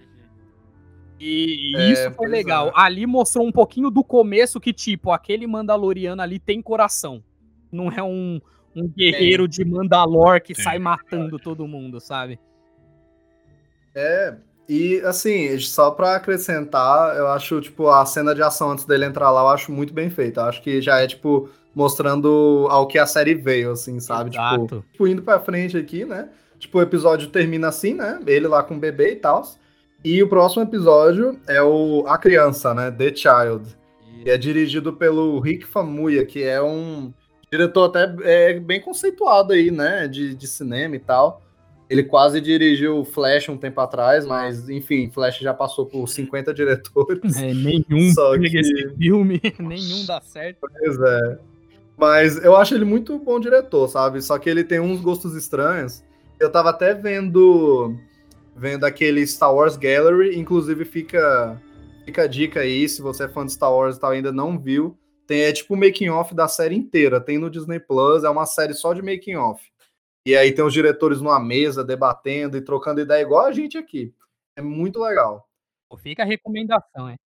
[SPEAKER 7] E,
[SPEAKER 5] É,
[SPEAKER 7] isso foi
[SPEAKER 5] pois
[SPEAKER 7] legal.
[SPEAKER 5] é.
[SPEAKER 7] Ali mostrou um pouquinho do começo que, tipo, aquele Mandaloriano ali tem coração. Não é um, um guerreiro de Mandalor que
[SPEAKER 9] Tem.
[SPEAKER 7] sai matando todo mundo, sabe?
[SPEAKER 5] É, e assim, só pra acrescentar, eu acho, tipo, a cena de ação antes dele entrar lá, eu acho muito bem feita. Eu acho que já é, tipo, mostrando ao que a série veio, assim, sabe? Tipo,
[SPEAKER 7] Exato.
[SPEAKER 5] tipo, indo pra frente aqui, né? Tipo, o episódio termina assim, né? Ele lá com o bebê e tal. E o próximo episódio é o A Criança, né? The Child. E é dirigido pelo Rick Famuyiwa, que é um diretor até é, bem conceituado aí, né? De, de cinema e tal. Ele quase dirigiu Flash um tempo atrás, mas enfim, Flash já passou por 50 diretores.
[SPEAKER 7] É, nenhum
[SPEAKER 5] Só que-
[SPEAKER 7] esse filme, nenhum dá certo.
[SPEAKER 5] Pois é. Mas eu acho ele muito bom diretor, sabe? Só que ele tem uns gostos estranhos. Eu tava até vendo vendo aquele Star Wars Gallery, inclusive fica fica a dica aí, se você é fã de Star Wars e tal, ainda não viu, tem é tipo o making off da série inteira, tem no Disney Plus, é uma série só de making off. E aí tem os diretores numa mesa debatendo e trocando ideia igual a gente aqui. É muito legal.
[SPEAKER 7] Fica a recomendação, é.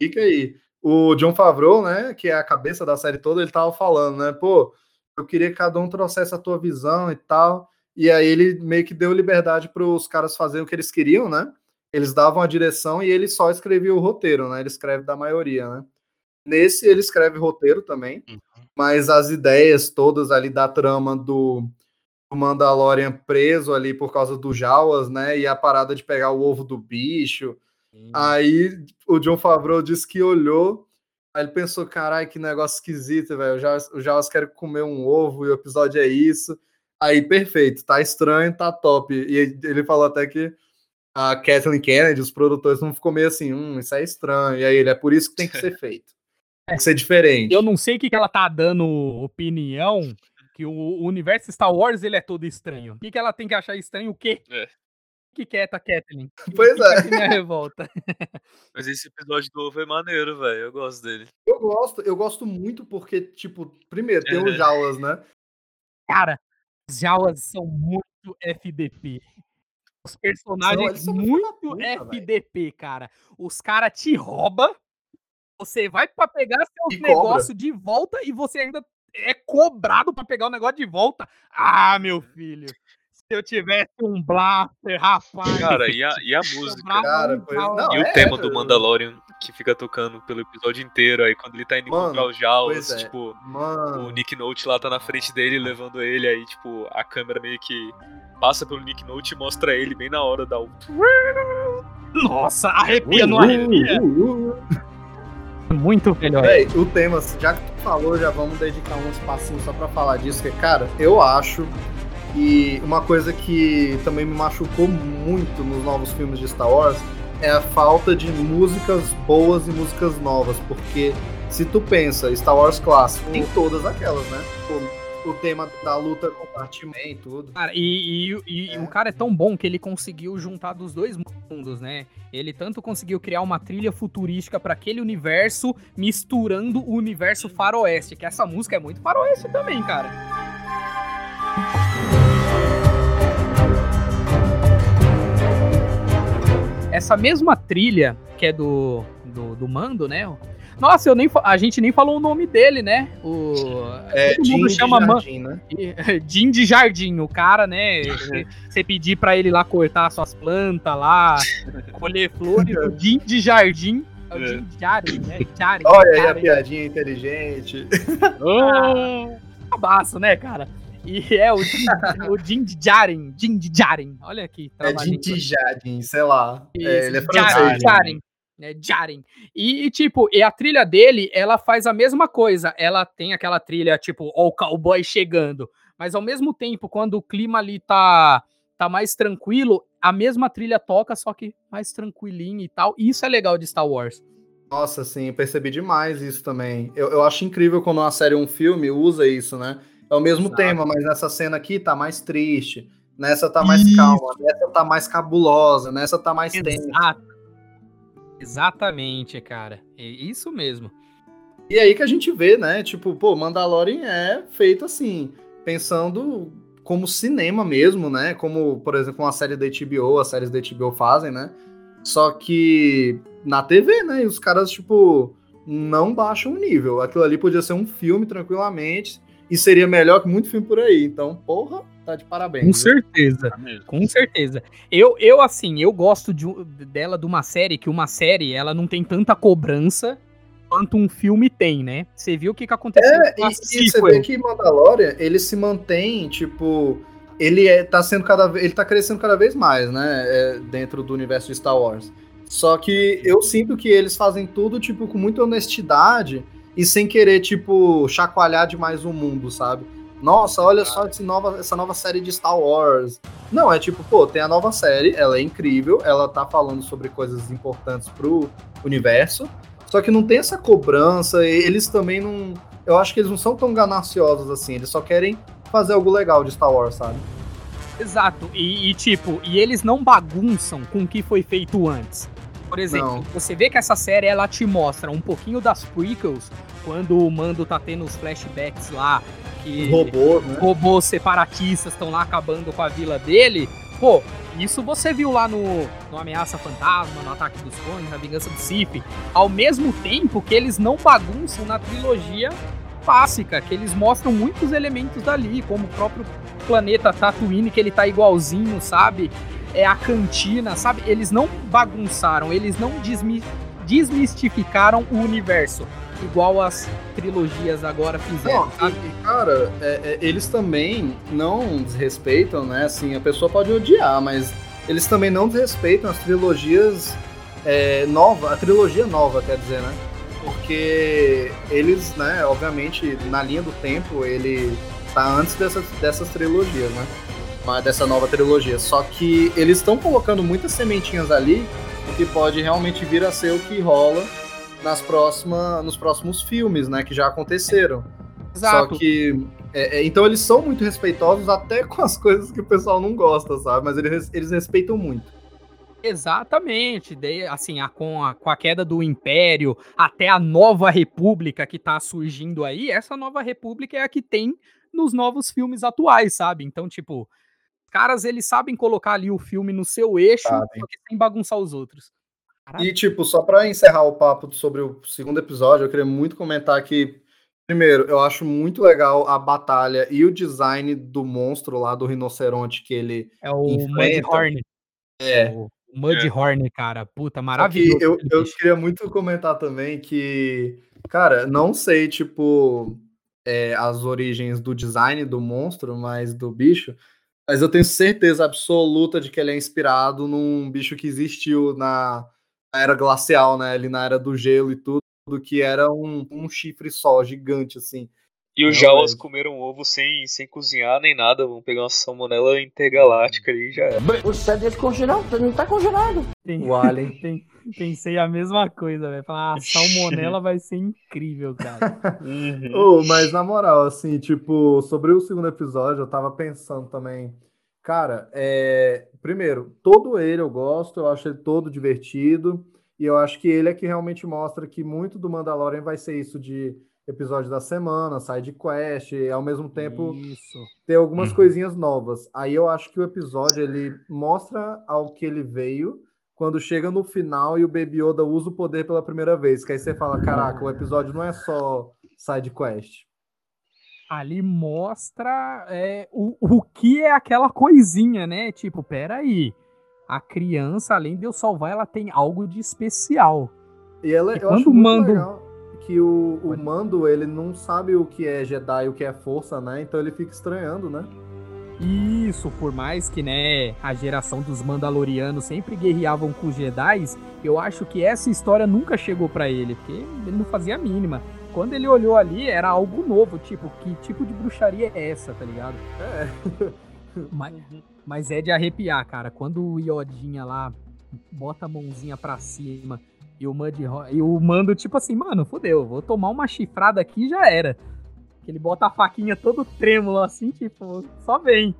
[SPEAKER 5] Fica aí. O John Favreau, né, que é a cabeça da série toda, ele tava falando, né, pô, eu queria que cada um trouxesse a tua visão e tal. E aí ele meio que deu liberdade para os caras fazerem o que eles queriam, né? Eles davam a direção e ele só escrevia o roteiro, né? Ele escreve da maioria, né? Nesse ele escreve roteiro também, mas as ideias todas ali da trama do, do Mandalorian preso ali por causa do Jawas, né? E a parada de pegar o ovo do bicho. Aí o John Favreau disse que olhou, aí ele pensou, caralho, que negócio esquisito, velho. O Jawas quer comer um ovo e o episódio é isso. Aí, perfeito, tá estranho, tá top. E ele falou até que a Kathleen Kennedy, os produtores, não ficou meio assim, hum, isso é estranho. E aí ele, é por isso que tem que ser feito. Tem que ser diferente.
[SPEAKER 7] Eu não sei o que, que ela tá dando opinião, que o universo Star Wars ele é todo estranho. O que, que ela tem que achar estranho? O quê?
[SPEAKER 9] É.
[SPEAKER 7] O que quieta, Kathleen?
[SPEAKER 5] Pois
[SPEAKER 7] Que
[SPEAKER 5] é.
[SPEAKER 7] que minha revolta.
[SPEAKER 9] Mas esse episódio do ovo é maneiro, velho. Eu gosto dele.
[SPEAKER 5] Eu gosto, eu gosto muito porque, tipo, primeiro, tem
[SPEAKER 9] É.
[SPEAKER 5] os Jawas, né?
[SPEAKER 7] Cara, os Jawas são muito FDP. Os personagens
[SPEAKER 5] são
[SPEAKER 7] muito
[SPEAKER 5] puta.
[SPEAKER 7] FDP, cara. Os caras te roubam, você vai pra pegar seus negócios de volta e você ainda é cobrado pra pegar o negócio de volta. Ah, meu filho. Se eu tivesse um blaster, rapaz.
[SPEAKER 9] Cara, e a, e a música?
[SPEAKER 5] Cara,
[SPEAKER 7] pau.
[SPEAKER 5] não,
[SPEAKER 9] E o
[SPEAKER 5] é,
[SPEAKER 9] tema do
[SPEAKER 5] eu-
[SPEAKER 9] Mandalorian que fica tocando pelo episódio inteiro, aí quando ele tá indo
[SPEAKER 5] Mano,
[SPEAKER 9] encontrar os Jawas,
[SPEAKER 5] pois é.
[SPEAKER 9] tipo, o
[SPEAKER 5] Mano,
[SPEAKER 9] Nick Note lá tá na frente dele, levando ele, aí, tipo, a câmera meio que passa pelo Nick Note e mostra ele bem na hora da.
[SPEAKER 7] Nossa, arrepia, não arrepia.
[SPEAKER 5] Uh, uh, uh.
[SPEAKER 7] Muito melhor.
[SPEAKER 5] O tema, já que tu falou, já vamos dedicar um espacinho só pra falar disso, que, cara, eu acho que uma coisa que também me machucou muito nos novos filmes de Star Wars é a falta de músicas boas e músicas novas, porque se tu pensa, Star Wars clássico, tem todas aquelas, né? Tipo, o tema da luta com o He-Man e tudo.
[SPEAKER 7] Cara, e, e- e
[SPEAKER 5] É.
[SPEAKER 7] o cara é tão bom que ele conseguiu juntar dos dois mundos, né? Ele tanto conseguiu criar uma trilha futurística pra aquele universo, misturando o universo faroeste, que essa música é muito faroeste também, cara. Essa mesma trilha, que é do, do, do Mando, né? Nossa, eu nem, a gente nem falou o nome dele, né? O,
[SPEAKER 5] É,
[SPEAKER 7] todo mundo
[SPEAKER 5] Jim
[SPEAKER 7] chama Man-
[SPEAKER 5] Jardim, né?
[SPEAKER 7] Jim de jardim, o cara, né? Você pedir pra ele lá cortar suas plantas lá, colher flores, o Jim de jardim. É o
[SPEAKER 9] É.
[SPEAKER 7] Jim de jardim, né? Jardim,
[SPEAKER 5] Olha aí a piadinha inteligente.
[SPEAKER 7] Ah, Cabaço, né, cara? E é o o Jim de Jaren, Jim de Jaren. Olha aqui.
[SPEAKER 5] É. Jardim, sei lá. É, ele é francês.
[SPEAKER 7] Jaren. É Jaren. E, e, tipo, e a trilha dele, ela faz a mesma coisa. Ela tem aquela trilha, tipo, ó, o cowboy chegando. Mas ao mesmo tempo, quando o clima ali tá, tá mais tranquilo, a mesma trilha toca, só que mais tranquilinho e tal. E isso é legal de Star Wars.
[SPEAKER 5] Nossa, sim, percebi demais isso também. Eu, eu acho incrível quando uma série ou um filme usa isso, né? É o mesmo
[SPEAKER 7] Exato.
[SPEAKER 5] tema, mas nessa cena aqui tá mais triste. Nessa tá mais
[SPEAKER 7] Isso.
[SPEAKER 5] calma. Nessa tá mais cabulosa. Nessa tá mais tensa.
[SPEAKER 7] Exato. Exatamente, cara. É isso mesmo.
[SPEAKER 5] E aí que a gente vê, né? Tipo, pô, Mandalorian é feito assim. pensando como cinema mesmo, né? Como, por exemplo, uma série da HBO, as séries da HBO fazem, né? Só que na TV, né? E os caras, tipo, não baixam o nível. Aquilo ali podia ser um filme tranquilamente e seria melhor que muito filme por aí. Então, porra, tá de parabéns.
[SPEAKER 7] Com
[SPEAKER 5] viu?
[SPEAKER 7] certeza.
[SPEAKER 8] Tá.
[SPEAKER 7] Com certeza. Eu, eu assim, eu gosto de, dela de uma série que uma série, ela não tem tanta cobrança quanto um filme tem, né? Você viu o que, que aconteceu
[SPEAKER 5] É,
[SPEAKER 7] com a
[SPEAKER 5] e, e você vê que Mandalorian, ele se mantém, tipo, ele é, tá sendo cada vez, ele tá crescendo cada vez mais, né, é, dentro do universo de Star Wars. Só que eu sinto que eles fazem tudo, tipo, com muita honestidade e sem querer, tipo, chacoalhar demais o mundo, sabe? Nossa, olha só esse nova, essa nova série de Star Wars. Não, é tipo, pô, tem a nova série, ela é incrível, ela tá falando sobre coisas importantes pro universo, só que não tem essa cobrança, e eles também não. Eu acho que eles não são tão gananciosos assim, eles só querem fazer algo legal de Star Wars, sabe?
[SPEAKER 7] Exato. E, e, tipo, e eles não bagunçam com o que foi feito antes. Por exemplo,
[SPEAKER 5] Não.
[SPEAKER 7] você vê que essa série ela te mostra um pouquinho das prequels, quando o Mando tá tendo os flashbacks lá, que
[SPEAKER 5] Os robôs, né?
[SPEAKER 7] robôs separatistas estão lá acabando com a vila dele. Pô, isso você viu lá no, no Ameaça Fantasma, no Ataque dos Clones, na Vingança do Sith. Ao mesmo tempo que eles não bagunçam na trilogia clássica, que eles mostram muitos elementos dali, como o próprio planeta Tatooine, que ele tá igualzinho, sabe? É a cantina, sabe? Eles não bagunçaram, eles não desmi- desmistificaram o universo, igual as trilogias agora fizeram,
[SPEAKER 5] Não, e, cara, é- é, eles também não desrespeitam, né? Assim, a pessoa pode odiar, mas eles também não desrespeitam as trilogias é, nova, a trilogia nova, quer dizer, né? Porque eles, né, obviamente, na linha do tempo, ele tá antes dessas, dessas trilogias, né? Dessa nova trilogia. Só que eles estão colocando muitas sementinhas ali, o que pode realmente vir a ser o que rola nas próxima, nos próximos filmes, né? Que já aconteceram.
[SPEAKER 7] Exato.
[SPEAKER 5] Só que. é, é, então eles são muito respeitosos até com as coisas que o pessoal não gosta, sabe? Mas eles, eles respeitam muito.
[SPEAKER 7] Exatamente, daí, assim, a, com, a, com a queda do Império até a nova República que tá surgindo aí, essa nova República é a que tem nos novos filmes atuais, sabe? Então, tipo, caras eles sabem colocar ali o filme no seu eixo,
[SPEAKER 5] Sabem.
[SPEAKER 7] só que sem bagunçar os outros.
[SPEAKER 5] E, tipo, só pra encerrar o papo sobre o segundo episódio, eu queria muito comentar que, primeiro, eu acho muito legal a batalha e o design do monstro lá, do rinoceronte que ele.
[SPEAKER 7] É o
[SPEAKER 5] Enfrenta.
[SPEAKER 7] Mudhorn.
[SPEAKER 5] É.
[SPEAKER 7] O Mudhorn, cara. Puta, maravilhoso.
[SPEAKER 5] eu, eu queria muito comentar também que, cara, não sei, tipo, é, as origens do design do monstro, mas do bicho, mas eu tenho certeza absoluta de que ele é inspirado num bicho que existiu na, era glacial, né? Ali na era do gelo e tudo, que era um, um chifre só, gigante, assim.
[SPEAKER 9] E os Jawas comeram ovo sem, sem cozinhar nem nada. Vão pegar uma salmonela intergaláctica ali e já era.
[SPEAKER 10] O céu dele congelado, não tá congelado.
[SPEAKER 7] Tem-
[SPEAKER 5] O Alien.
[SPEAKER 7] tem- pensei a mesma coisa, velho. Falar, ah, a salmonela vai ser incrível, cara.
[SPEAKER 5] Oh, mas na moral, assim, tipo, sobre o segundo episódio, eu tava pensando também. Cara, é... primeiro, todo ele eu gosto, eu acho ele todo divertido, e eu acho que ele é que realmente mostra que muito do Mandalorian vai ser isso de episódio da semana, side quest, e ao mesmo tempo
[SPEAKER 7] Isso.
[SPEAKER 5] ter algumas
[SPEAKER 8] Uhum.
[SPEAKER 5] coisinhas novas. Aí eu acho que o episódio ele mostra ao que ele veio quando chega no final e o Baby Yoda usa o poder pela primeira vez. Que aí você fala, caraca, o episódio não é só side quest.
[SPEAKER 7] ali mostra é, o, o que é aquela coisinha, né? Tipo, peraí. A criança, além de eu salvar, ela tem algo de especial.
[SPEAKER 5] E ela,
[SPEAKER 7] E
[SPEAKER 5] eu
[SPEAKER 7] quando
[SPEAKER 5] acho
[SPEAKER 7] o
[SPEAKER 5] muito
[SPEAKER 7] Mando-
[SPEAKER 5] legal que o, o Mando, ele não sabe o que é Jedi e o que é força, né? Então ele fica estranhando, né?
[SPEAKER 7] Isso, por mais que, né, a geração dos Mandalorianos sempre guerreavam com os Jedi, eu acho que essa história nunca chegou pra ele, porque ele não fazia a mínima. Quando ele olhou ali, era algo novo, tipo, que tipo de bruxaria é essa, tá ligado?
[SPEAKER 5] É.
[SPEAKER 7] Mas, mas é de arrepiar, cara. Quando o Iodinha lá bota a mãozinha pra cima e o Mudhorn, e o Mando, tipo assim, mano, fodeu, vou tomar uma chifrada aqui e já era. Que ele bota a faquinha todo trêmulo assim, tipo, só vem.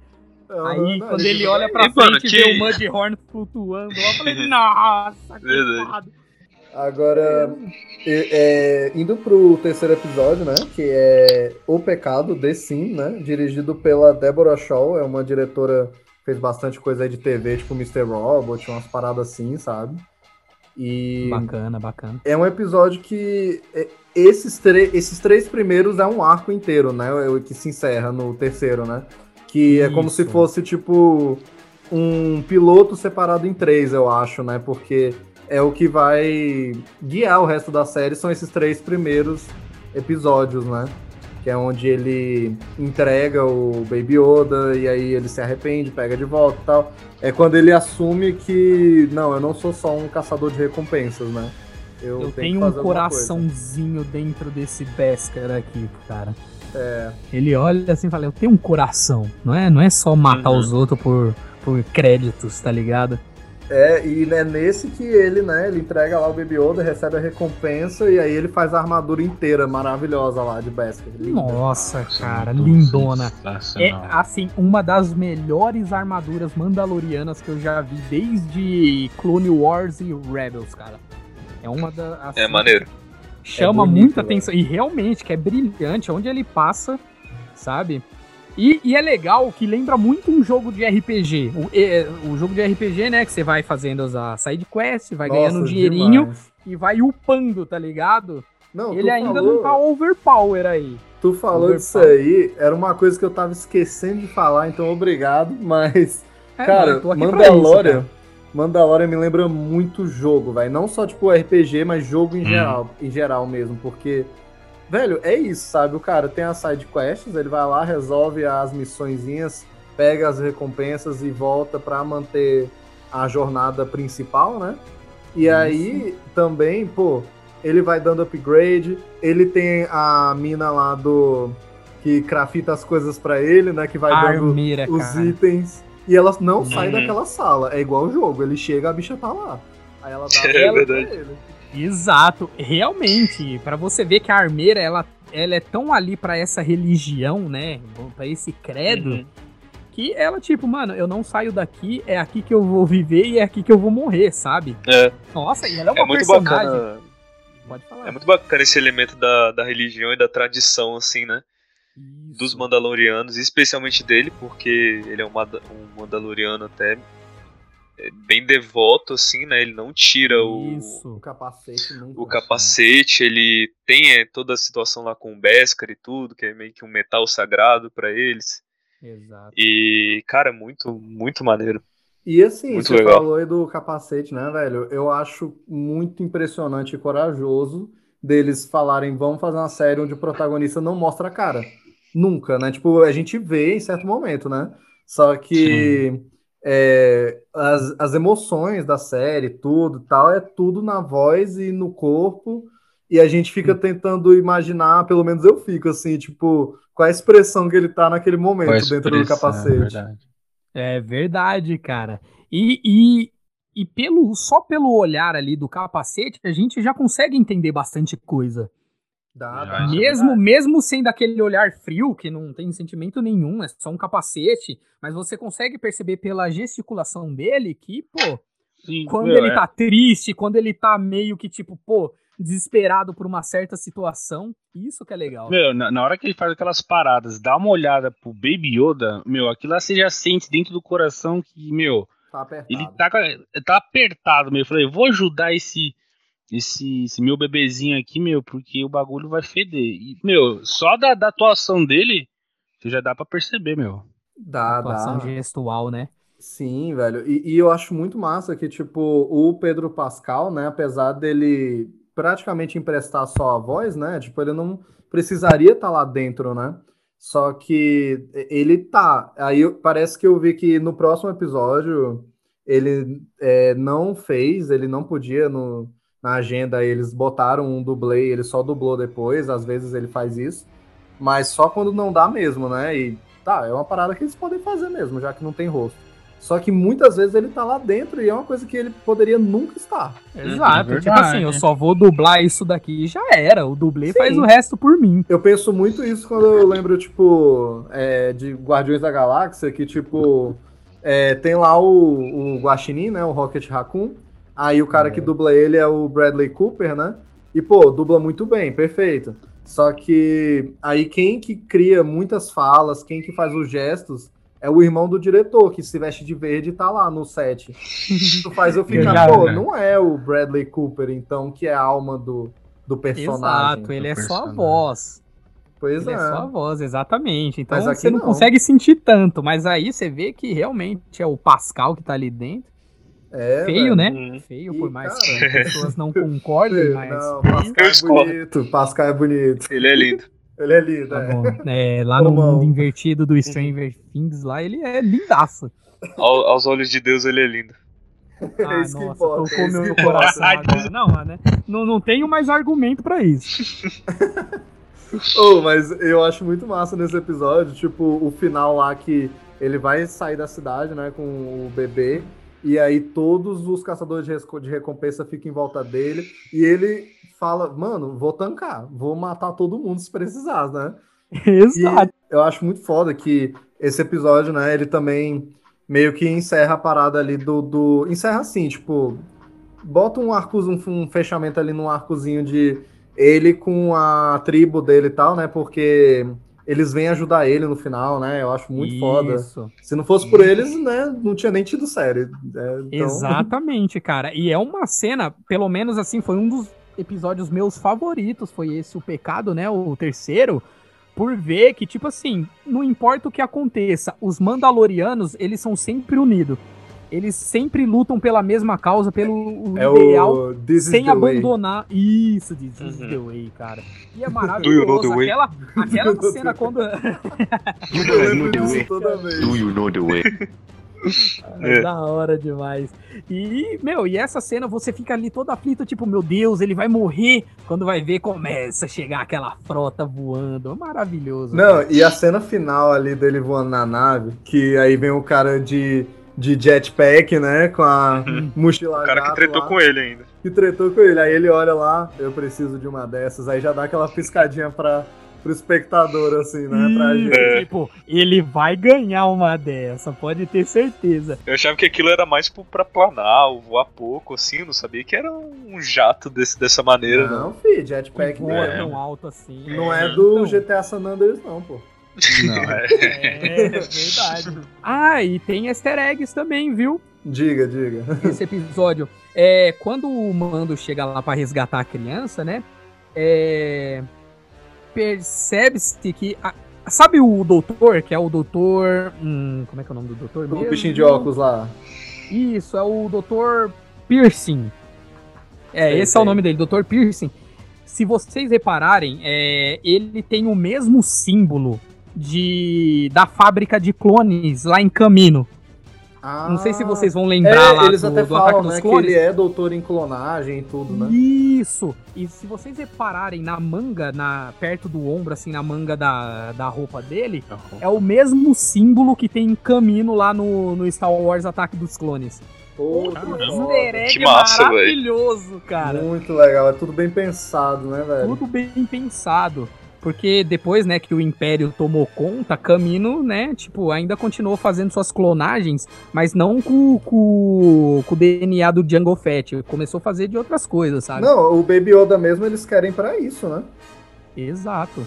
[SPEAKER 7] Aí,
[SPEAKER 5] Não,
[SPEAKER 7] quando ele olha pra
[SPEAKER 9] E, mano,
[SPEAKER 7] frente e
[SPEAKER 9] que-
[SPEAKER 7] vê o Mudhorn flutuando, eu falei, nossa, que foda.
[SPEAKER 5] Agora, é, é, indo pro terceiro episódio, né? Que é O Pecado, The Sin, né? Dirigido pela Deborah Shaw, é uma diretora que fez bastante coisa aí de TV, tipo Mr. Robot, umas paradas assim, sabe? E
[SPEAKER 7] Bacana, bacana.
[SPEAKER 5] é um episódio que é, esses, esses três primeiros é um arco inteiro, né? O que se encerra no terceiro, né? Que é como se
[SPEAKER 7] Isso.
[SPEAKER 5] fosse, tipo, um piloto separado em três, eu acho, né? Porque é o que vai guiar o resto da série, são esses três primeiros episódios, né? Que é onde ele entrega o Baby Yoda e aí ele se arrepende, pega de volta e tal. É quando ele assume que, não, eu não sou só um caçador de recompensas, né?
[SPEAKER 7] Eu
[SPEAKER 5] que
[SPEAKER 7] tenho um coraçãozinho dentro desse Beskar aqui, cara.
[SPEAKER 5] É,
[SPEAKER 7] Ele olha assim e fala, eu tenho um coração, não é, não é só matar
[SPEAKER 9] Uhum.
[SPEAKER 7] os outros por, por créditos, tá ligado?
[SPEAKER 5] É, e é nesse que ele, né, ele entrega lá o Baby Yoda, recebe a recompensa e aí ele faz a armadura inteira maravilhosa lá de Beskar.
[SPEAKER 7] Nossa, cara, lindona. É, assim, uma das melhores armaduras mandalorianas que eu já vi desde Clone Wars e Rebels, cara. É uma da. assim,
[SPEAKER 9] É maneiro.
[SPEAKER 7] Chama
[SPEAKER 5] É bonito,
[SPEAKER 7] muita
[SPEAKER 5] velho.
[SPEAKER 7] atenção. E realmente, que é brilhante, onde ele passa, sabe? E, e é legal que lembra muito um jogo de RPG. O, é, o jogo de RPG, né? Que você vai fazendo as side quest, vai
[SPEAKER 5] Nossa,
[SPEAKER 7] ganhando um dinheirinho
[SPEAKER 5] demais.
[SPEAKER 7] e vai upando, tá ligado?
[SPEAKER 5] Não,
[SPEAKER 7] ele
[SPEAKER 5] tu
[SPEAKER 7] ainda
[SPEAKER 5] falou,
[SPEAKER 7] não tá overpower aí.
[SPEAKER 5] Tu falou
[SPEAKER 7] overpower.
[SPEAKER 5] disso aí, era uma coisa que eu tava esquecendo de falar, então obrigado, mas
[SPEAKER 7] É,
[SPEAKER 5] Cara,
[SPEAKER 7] pra
[SPEAKER 5] Mandalorian,
[SPEAKER 7] isso,
[SPEAKER 5] Mandalorian me lembra muito jogo, velho. Não só tipo RPG, mas jogo em
[SPEAKER 8] Hum.
[SPEAKER 5] geral, em geral mesmo, porque velho, é isso, sabe? O cara tem as side quests, ele vai lá, resolve as missõezinhas, pega as recompensas e volta pra manter a jornada principal, né? E aí também, pô, ele vai dando upgrade, ele tem a mina lá do que crafita as coisas pra ele, né, que vai
[SPEAKER 7] cara.
[SPEAKER 5] dando
[SPEAKER 7] Armeira,
[SPEAKER 5] os
[SPEAKER 7] cara.
[SPEAKER 5] itens e ela não sai
[SPEAKER 9] Uhum.
[SPEAKER 5] daquela sala. É igual o jogo, ele chega, a bicha tá lá. Aí ela dá
[SPEAKER 9] É
[SPEAKER 5] ela pra
[SPEAKER 9] verdade.
[SPEAKER 5] ele.
[SPEAKER 7] Exato, realmente, pra você ver que a armeira ela, ela é tão ali pra essa religião, né, Pra esse credo,
[SPEAKER 9] Uhum.
[SPEAKER 7] que ela tipo, mano, eu não saio daqui, é aqui que eu vou viver e é aqui que eu vou morrer, sabe?
[SPEAKER 9] É,
[SPEAKER 7] Nossa, e ela é uma
[SPEAKER 9] é muito
[SPEAKER 7] personagem.
[SPEAKER 9] bacana.
[SPEAKER 7] Pode falar.
[SPEAKER 9] É muito bacana esse elemento da, da religião e da tradição, assim, né?
[SPEAKER 7] Isso.
[SPEAKER 9] Dos Mandalorianos, especialmente dele, porque ele é um, um Mandaloriano até é, bem devoto, assim, né? Ele não tira o,
[SPEAKER 5] O
[SPEAKER 7] Isso.
[SPEAKER 5] capacete nunca.
[SPEAKER 9] o capacete, ele tem é, toda a situação lá com o Beskar e tudo, que é meio que um metal sagrado pra eles.
[SPEAKER 7] Exato.
[SPEAKER 9] E, cara, muito, muito maneiro.
[SPEAKER 5] E assim,
[SPEAKER 9] Muito
[SPEAKER 5] você
[SPEAKER 9] legal.
[SPEAKER 5] falou aí do capacete, né, velho? Eu acho muito impressionante e corajoso deles falarem, vamos fazer uma série onde o protagonista não mostra a cara. Nunca, né? Tipo, a gente vê em certo momento, né? Só que é, as, as emoções da série, tudo e tal, é tudo na voz e no corpo. E a gente fica tentando imaginar, pelo menos eu fico assim, tipo, qual a expressão que ele tá naquele momento dentro do capacete.
[SPEAKER 8] é verdade.
[SPEAKER 7] É verdade, cara. E, e, e pelo, só pelo olhar ali do capacete, a gente já consegue entender bastante coisa.
[SPEAKER 5] Dá, dá.
[SPEAKER 7] Mesmo, mesmo sendo aquele olhar frio, que não tem sentimento nenhum, é só um capacete, mas você consegue perceber pela gesticulação dele que, pô,
[SPEAKER 8] Sim,
[SPEAKER 7] quando
[SPEAKER 8] meu,
[SPEAKER 7] ele
[SPEAKER 8] é-
[SPEAKER 7] tá triste, quando ele tá meio que, tipo, pô, desesperado por uma certa situação, isso que é legal.
[SPEAKER 8] Meu, na, na hora que ele faz aquelas paradas, dá uma olhada pro Baby Yoda, meu, aquilo lá você já sente dentro do coração que, meu,
[SPEAKER 5] Tá apertado.
[SPEAKER 8] ele tá, tá apertado, meu. Eu falei, vou ajudar esse, esse, esse meu bebezinho aqui, meu, porque o bagulho vai feder. E, meu, só da, da atuação dele, você já dá pra perceber, meu.
[SPEAKER 5] Dá,
[SPEAKER 7] Atuação
[SPEAKER 5] dá.
[SPEAKER 7] gestual, né?
[SPEAKER 5] Sim, velho. E, e eu acho muito massa que, tipo, o Pedro Pascal, né, apesar dele praticamente emprestar só a voz, né, tipo, ele não precisaria estar lá dentro, né? Só que ele tá. Aí parece que eu vi que no próximo episódio ele é, não fez, ele não podia no, na agenda, eles botaram um dublê, ele só dublou depois, às vezes ele faz isso, mas só quando não dá mesmo, né? E tá, é uma parada que eles podem fazer mesmo, já que não tem rosto. Só que muitas vezes ele tá lá dentro e é uma coisa que ele poderia nunca estar.
[SPEAKER 7] Exato.
[SPEAKER 8] é
[SPEAKER 7] tipo assim, eu só vou dublar isso daqui e já era. O dublê
[SPEAKER 5] Sim.
[SPEAKER 7] faz o resto por mim.
[SPEAKER 5] Eu penso muito isso quando eu lembro, tipo, é, de Guardiões da Galáxia, que, tipo, é, tem lá o, o Guaxinim, né, o Rocket Raccoon, Aí o cara que dubla ele é o Bradley Cooper, né? E, pô, dubla muito bem, perfeito. Só que aí quem que cria muitas falas, quem que faz os gestos, é o irmão do diretor, que se veste de verde e tá lá no set. Isso faz eu ficar, pô,
[SPEAKER 7] né?
[SPEAKER 5] não é o Bradley Cooper, então, que é a alma do, do personagem.
[SPEAKER 7] Exato, ele é só a
[SPEAKER 5] personagem.
[SPEAKER 7] voz.
[SPEAKER 5] Pois
[SPEAKER 7] ele é.
[SPEAKER 5] é.
[SPEAKER 7] só a voz, exatamente. Então
[SPEAKER 5] Mas aqui
[SPEAKER 7] você não,
[SPEAKER 5] não.
[SPEAKER 7] consegue sentir tanto, mas aí você vê que realmente é o Pascal que tá ali dentro.
[SPEAKER 5] É,
[SPEAKER 7] Feio,
[SPEAKER 5] velho.
[SPEAKER 7] né?
[SPEAKER 9] Hum.
[SPEAKER 7] Feio,
[SPEAKER 5] E,
[SPEAKER 7] por mais
[SPEAKER 5] cara,
[SPEAKER 7] que as pessoas não concordem,
[SPEAKER 5] Feio,
[SPEAKER 7] mas.
[SPEAKER 5] Não, Pascal
[SPEAKER 9] Eu
[SPEAKER 5] é
[SPEAKER 9] discordo.
[SPEAKER 5] bonito. Pascal é bonito.
[SPEAKER 9] Ele é lindo.
[SPEAKER 5] Ele é lindo,
[SPEAKER 7] Tá
[SPEAKER 5] é.
[SPEAKER 7] bom. É, lá no
[SPEAKER 5] Romão.
[SPEAKER 7] mundo invertido do Stranger Things, lá ele é lindaço.
[SPEAKER 9] Ao- aos olhos de Deus, ele é lindo.
[SPEAKER 7] Ah,
[SPEAKER 5] isso que
[SPEAKER 7] nossa,
[SPEAKER 5] importa, é
[SPEAKER 7] tocou
[SPEAKER 5] isso
[SPEAKER 7] meu
[SPEAKER 5] que
[SPEAKER 7] coração
[SPEAKER 8] importa.
[SPEAKER 7] agora. Não, né? Não, não tenho mais argumento pra isso.
[SPEAKER 5] Oh, mas eu acho muito massa nesse episódio, tipo, o final lá que ele vai sair da cidade, né, com o bebê, e aí todos os caçadores de recompensa ficam em volta dele, e ele fala, mano, vou tancar, vou matar todo mundo se precisar, né?
[SPEAKER 7] Exato.
[SPEAKER 5] E eu acho muito foda que esse episódio, né, ele também meio que encerra a parada ali do. do encerra assim, tipo, bota um arco, um, um fechamento ali num arcozinho de ele com a tribo dele e tal, né? Porque eles vêm ajudar ele no final, né? Eu acho muito foda.
[SPEAKER 7] Isso.
[SPEAKER 5] Se não fosse por eles, né, não tinha nem tido série. É, então-
[SPEAKER 7] Exatamente, cara. E é uma cena, pelo menos assim, foi um dos episódios meus favoritos. Foi esse, o Pecado, né? O terceiro. Por ver que, tipo assim, não importa o que aconteça, os Mandalorianos, eles são sempre unidos. Eles sempre lutam pela mesma causa, pelo
[SPEAKER 5] É
[SPEAKER 7] ideal,
[SPEAKER 5] o This is
[SPEAKER 7] sem
[SPEAKER 5] the way.
[SPEAKER 7] abandonar. Isso, This is
[SPEAKER 9] Uhum.
[SPEAKER 7] the way, cara. E é
[SPEAKER 9] Do you
[SPEAKER 7] maravilhoso.
[SPEAKER 9] know the way?
[SPEAKER 7] Aquela, aquela cena quando.
[SPEAKER 5] Lembro disso toda vez.
[SPEAKER 2] Do you know the way?
[SPEAKER 7] É
[SPEAKER 9] É.
[SPEAKER 7] da hora demais. E, meu, e essa cena você fica ali todo aflito, tipo, meu Deus, ele vai morrer. Quando vai ver, começa a chegar aquela frota voando. É maravilhoso.
[SPEAKER 5] Não, e a cena final ali dele voando na nave, que aí vem o cara de, de jetpack, né? Com a mochila
[SPEAKER 9] Uhum. O cara que tretou
[SPEAKER 5] lá,
[SPEAKER 9] com ele ainda.
[SPEAKER 5] Que tretou com ele. Aí ele olha lá, eu preciso de uma dessas. Aí já dá aquela piscadinha pra, pro espectador, assim, né? Pra
[SPEAKER 7] Isso,
[SPEAKER 5] gente.
[SPEAKER 9] É.
[SPEAKER 7] Tipo, ele vai ganhar uma dessa, pode ter certeza.
[SPEAKER 9] Eu achava que aquilo era mais pra planar, ou voar pouco, assim. eu Não sabia que era um jato desse, dessa maneira, não.
[SPEAKER 5] Não, fi, jetpack
[SPEAKER 7] Voa
[SPEAKER 5] não é,
[SPEAKER 7] tão alto assim.
[SPEAKER 5] não é do
[SPEAKER 7] Então,
[SPEAKER 5] GTA San Andreas, não, pô.
[SPEAKER 7] É, verdade. Ah, e tem easter eggs também, viu?
[SPEAKER 5] Diga, diga.
[SPEAKER 7] esse episódio. É, quando o Mando chega lá pra resgatar a criança, né? É, Percebe-se que. a- sabe o doutor, que é o doutor. hum, como é que é o nome do doutor?
[SPEAKER 5] O
[SPEAKER 7] mesmo?
[SPEAKER 5] bichinho de óculos lá.
[SPEAKER 7] Isso, é o doutor Piercing. É,
[SPEAKER 5] Sei,
[SPEAKER 7] esse é o
[SPEAKER 5] sei.
[SPEAKER 7] nome dele, doutor Piercing. Se vocês repararem, é, ele tem o mesmo símbolo de da fábrica de clones lá em Camino. Não sei se vocês vão lembrar
[SPEAKER 5] É,
[SPEAKER 7] lá
[SPEAKER 5] eles
[SPEAKER 7] do,
[SPEAKER 5] até
[SPEAKER 7] do Ataque
[SPEAKER 5] falam,
[SPEAKER 7] dos
[SPEAKER 5] né,
[SPEAKER 7] Clones.
[SPEAKER 5] que ele é doutor em clonagem e tudo, né?
[SPEAKER 7] Isso! E se vocês repararem na manga, na, perto do ombro, assim, na manga da, da roupa dele, é o mesmo símbolo que tem em Camino lá no, no Star Wars Ataque dos Clones.
[SPEAKER 5] Pô, que
[SPEAKER 9] massa, velho.
[SPEAKER 7] maravilhoso, cara.
[SPEAKER 5] Muito legal, é tudo bem pensado, né, velho?
[SPEAKER 7] Tudo bem pensado. Porque depois, né, que o Império tomou conta, Camino, né, tipo, ainda continuou fazendo suas clonagens, mas não com, com, com o DNA do Jungle Fett. Começou a fazer de outras coisas, sabe?
[SPEAKER 5] Não, o Baby Yoda mesmo eles querem pra isso, né?
[SPEAKER 7] Exato.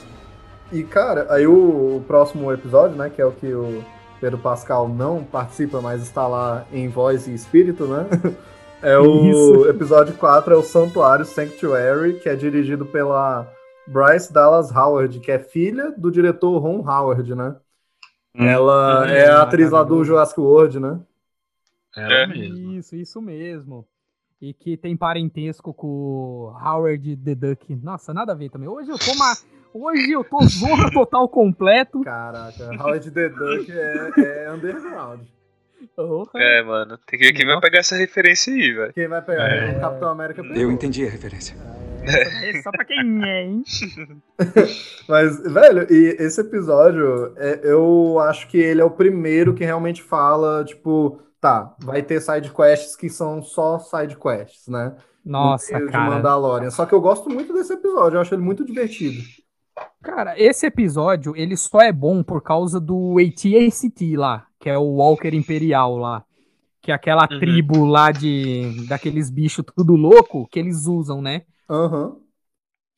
[SPEAKER 5] E, cara, aí o, o próximo episódio, né, que é o que o Pedro Pascal não participa, mas está lá em voz e espírito, né? É o
[SPEAKER 7] Isso.
[SPEAKER 5] episódio 4, é o Santuário Sanctuary, que é dirigido pela Bryce Dallas Howard, que é filha do diretor Ron Howard, né? Ela
[SPEAKER 7] Hum,
[SPEAKER 5] é a atriz lá do
[SPEAKER 7] maravilhoso.
[SPEAKER 5] Jurassic World, né?
[SPEAKER 8] Ela
[SPEAKER 9] É.
[SPEAKER 8] mesmo.
[SPEAKER 7] Isso, isso mesmo. E que tem parentesco com o Howard the Duck. Nossa, nada a ver também. Hoje eu tô uma... Hoje eu tô zorra total completo.
[SPEAKER 5] Caraca, Howard the Duck é, é underground.
[SPEAKER 7] Porra.
[SPEAKER 9] É, mano. Tem que ver quem vai pegar essa referência aí, velho.
[SPEAKER 5] Quem vai pegar?
[SPEAKER 8] É.
[SPEAKER 5] O Capitão América pegou.
[SPEAKER 11] Eu entendi a referência.
[SPEAKER 7] É só pra quem é, hein?
[SPEAKER 5] Mas, velho, e esse episódio, é, eu acho que ele é o primeiro que realmente fala, tipo, tá, vai ter side quests que são só side quests, né?
[SPEAKER 7] Nossa,
[SPEAKER 5] No meio de
[SPEAKER 7] cara.
[SPEAKER 5] Mandalorian. Só que eu gosto muito desse episódio, eu acho ele muito divertido.
[SPEAKER 7] Cara, esse episódio, ele só é bom por causa do AT-ACT lá, que é o Walker Imperial lá. que é aquela
[SPEAKER 9] Uhum.
[SPEAKER 7] tribo lá de daqueles bichos tudo louco que eles usam, né?
[SPEAKER 5] Aham.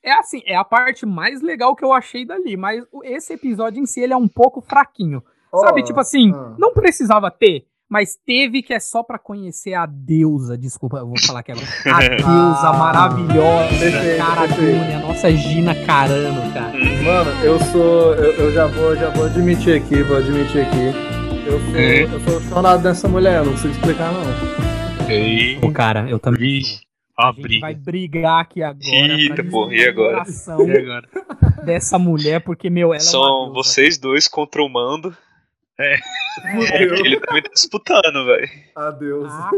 [SPEAKER 7] É assim, é a parte mais legal que eu achei dali, mas esse episódio em si ele é um pouco fraquinho. Sabe,
[SPEAKER 5] Ó,
[SPEAKER 7] tipo assim,
[SPEAKER 5] ah.
[SPEAKER 7] não precisava ter, mas teve que é só pra conhecer a deusa, desculpa, eu vou falar aqui agora. A deusa
[SPEAKER 5] Ah,
[SPEAKER 7] maravilhosa, a nossa Gina Carano, cara.
[SPEAKER 5] Mano, eu sou. Eu, eu já vou, já vou admitir aqui, vou admitir aqui. Eu sou,
[SPEAKER 8] É.
[SPEAKER 5] eu sou dessa mulher, não consigo explicar não.
[SPEAKER 8] Ei,
[SPEAKER 7] Pô, cara, eu também.
[SPEAKER 8] A
[SPEAKER 7] A gente
[SPEAKER 8] briga.
[SPEAKER 7] vai brigar aqui agora.
[SPEAKER 9] Eita, porra, e
[SPEAKER 7] o
[SPEAKER 9] agora?
[SPEAKER 8] E agora?
[SPEAKER 7] dessa mulher, porque, meu, ela é
[SPEAKER 9] São
[SPEAKER 7] uma deusa.
[SPEAKER 9] vocês dois contra o mando.
[SPEAKER 5] Fudeu.
[SPEAKER 9] Ele também tá disputando, velho.
[SPEAKER 5] Adeus.
[SPEAKER 7] Ah,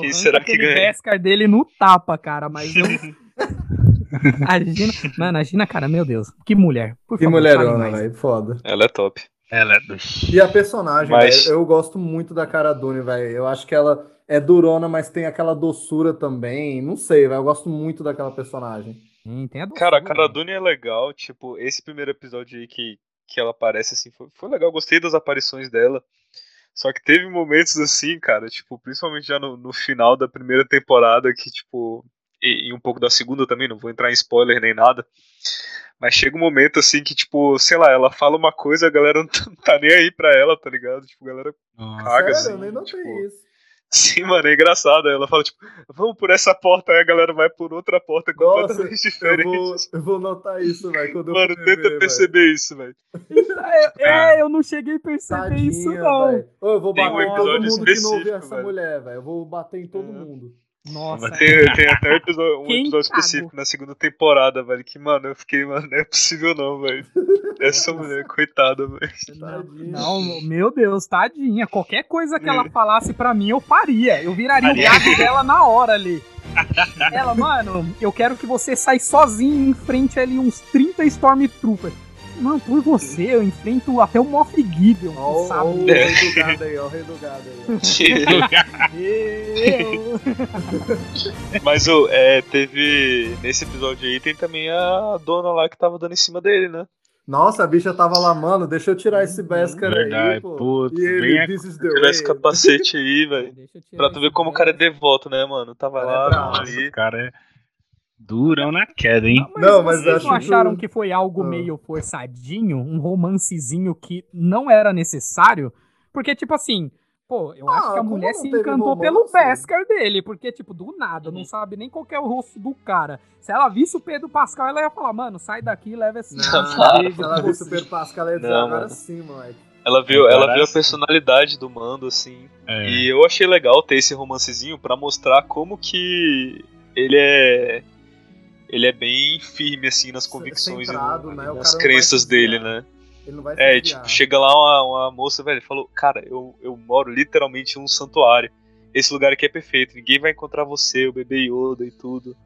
[SPEAKER 9] Quem será que ganha?
[SPEAKER 7] Beskar dele no tapa, cara, mas eu... a Gina, mano, a Gina, cara, meu Deus, que mulher. Por
[SPEAKER 5] Que
[SPEAKER 7] favor,
[SPEAKER 5] mulherona, velho. Foda.
[SPEAKER 9] Ela é top.
[SPEAKER 8] Ela é do...
[SPEAKER 5] E a personagem,
[SPEAKER 9] Mas-
[SPEAKER 5] velho, eu gosto muito da cara Dune, velho. Eu acho que ela é durona, mas tem aquela doçura também. Não sei, velho. Eu gosto muito daquela personagem.
[SPEAKER 7] Sim, tem a doçura,
[SPEAKER 9] Cara, a Cara
[SPEAKER 7] mano.
[SPEAKER 9] Dune é legal. Tipo, esse primeiro episódio aí que, que ela aparece, assim, foi, foi legal. Gostei das aparições dela. Só que teve momentos assim, cara, tipo, principalmente já no, no final da primeira temporada, que, tipo, e, e um pouco da segunda também, não vou entrar em spoiler nem nada. Mas chega um momento assim que, tipo, sei lá, ela fala uma coisa, a galera não tá, não tá nem aí pra ela, tá ligado? Tipo, a galera
[SPEAKER 8] Nossa.
[SPEAKER 9] caga
[SPEAKER 5] Sério,
[SPEAKER 9] assim.
[SPEAKER 5] eu nem notei
[SPEAKER 9] tipo,
[SPEAKER 5] isso.
[SPEAKER 9] Sim, mano, é engraçado. Ela fala, tipo, vamos por essa porta, aí a galera vai por outra porta
[SPEAKER 5] Nossa,
[SPEAKER 9] completamente
[SPEAKER 5] Eu
[SPEAKER 9] diferente.
[SPEAKER 5] vou, eu vou notar isso, velho.
[SPEAKER 9] Mano,
[SPEAKER 5] eu
[SPEAKER 9] tenta
[SPEAKER 5] ver,
[SPEAKER 9] perceber isso, velho.
[SPEAKER 7] É, é, eu não cheguei a perceber isso,
[SPEAKER 5] Tadinha,
[SPEAKER 7] não.
[SPEAKER 5] velho. Ô, Eu vou
[SPEAKER 9] Tem
[SPEAKER 5] bater
[SPEAKER 9] um
[SPEAKER 5] em todo
[SPEAKER 9] episódio
[SPEAKER 5] mundo que não ouviu
[SPEAKER 9] específico,
[SPEAKER 5] essa
[SPEAKER 9] velho.
[SPEAKER 5] mulher, velho. Eu vou bater em todo
[SPEAKER 9] É.
[SPEAKER 5] mundo.
[SPEAKER 7] Nossa,
[SPEAKER 9] Mas tem, tem até um episódio, um episódio específico na segunda temporada, velho, que, mano, eu fiquei, mano, não é possível não, velho. Essa mulher, coitada, velho.
[SPEAKER 5] Tadinha.
[SPEAKER 7] Não, meu Deus, tadinha. Qualquer coisa que ela falasse pra mim, eu faria. Eu viraria o gato dela na hora ali. Ela, mano, eu quero que você saia sozinho em frente ali uns 30 Stormtroopers. Mano, por você, eu enfrento até o Moff Gideon,
[SPEAKER 5] o- ó
[SPEAKER 7] sabe?
[SPEAKER 5] o rei do gado aí, ó. O rei do gado aí.
[SPEAKER 9] Mas o é, teve. Nesse episódio aí tem também a dona lá que tava dando em cima dele, né?
[SPEAKER 5] Nossa, a bicha tava lá, mano. Deixa eu tirar esse Beskar aí,
[SPEAKER 8] Verdade,
[SPEAKER 5] pô.
[SPEAKER 8] putz,
[SPEAKER 5] e ele,
[SPEAKER 8] bem a-
[SPEAKER 5] this is the
[SPEAKER 9] Tirar esse capacete aí, velho.
[SPEAKER 7] Deixa eu tirar
[SPEAKER 9] Pra tu ver como o cara é devoto, né, mano? Tava
[SPEAKER 5] Cara, é
[SPEAKER 9] lá.
[SPEAKER 8] Nossa,
[SPEAKER 9] ali.
[SPEAKER 8] o cara é durão na queda, hein?
[SPEAKER 7] Mas
[SPEAKER 5] Não, mas
[SPEAKER 7] vocês
[SPEAKER 5] acho
[SPEAKER 7] não acharam
[SPEAKER 5] que-
[SPEAKER 7] que foi algo
[SPEAKER 5] Ah.
[SPEAKER 7] meio forçadinho, um romancezinho que não era necessário? Porque, tipo assim, pô, eu
[SPEAKER 5] Ah,
[SPEAKER 7] acho que a mulher
[SPEAKER 5] não
[SPEAKER 7] se encantou pelo
[SPEAKER 5] romance?
[SPEAKER 7] Beskar dele, porque, tipo, do nada,
[SPEAKER 9] Uhum.
[SPEAKER 7] não sabe nem qual que é o rosto do cara. Se ela visse o Pedro Pascal, ela ia falar, mano, sai daqui e leva esse
[SPEAKER 5] Não,
[SPEAKER 9] Para,
[SPEAKER 5] se ela visse o Pedro Pascal, ela ia dizer
[SPEAKER 9] Não,
[SPEAKER 5] agora
[SPEAKER 9] mano.
[SPEAKER 5] sim, moleque.
[SPEAKER 9] Ela viu, ela viu a personalidade do mando, assim.
[SPEAKER 8] É.
[SPEAKER 9] E eu achei legal ter esse romancezinho pra mostrar como que ele é. Ele é bem firme, assim, nas convicções e
[SPEAKER 5] Centrado,
[SPEAKER 9] no-
[SPEAKER 5] né?
[SPEAKER 9] Nas crenças dele, né?
[SPEAKER 5] Ele não vai se
[SPEAKER 9] É, tipo, chega lá uma, uma moça, velho, falou, cara, eu, eu moro literalmente em um santuário. Esse lugar aqui é perfeito, ninguém vai encontrar você, o bebê Yoda e tudo.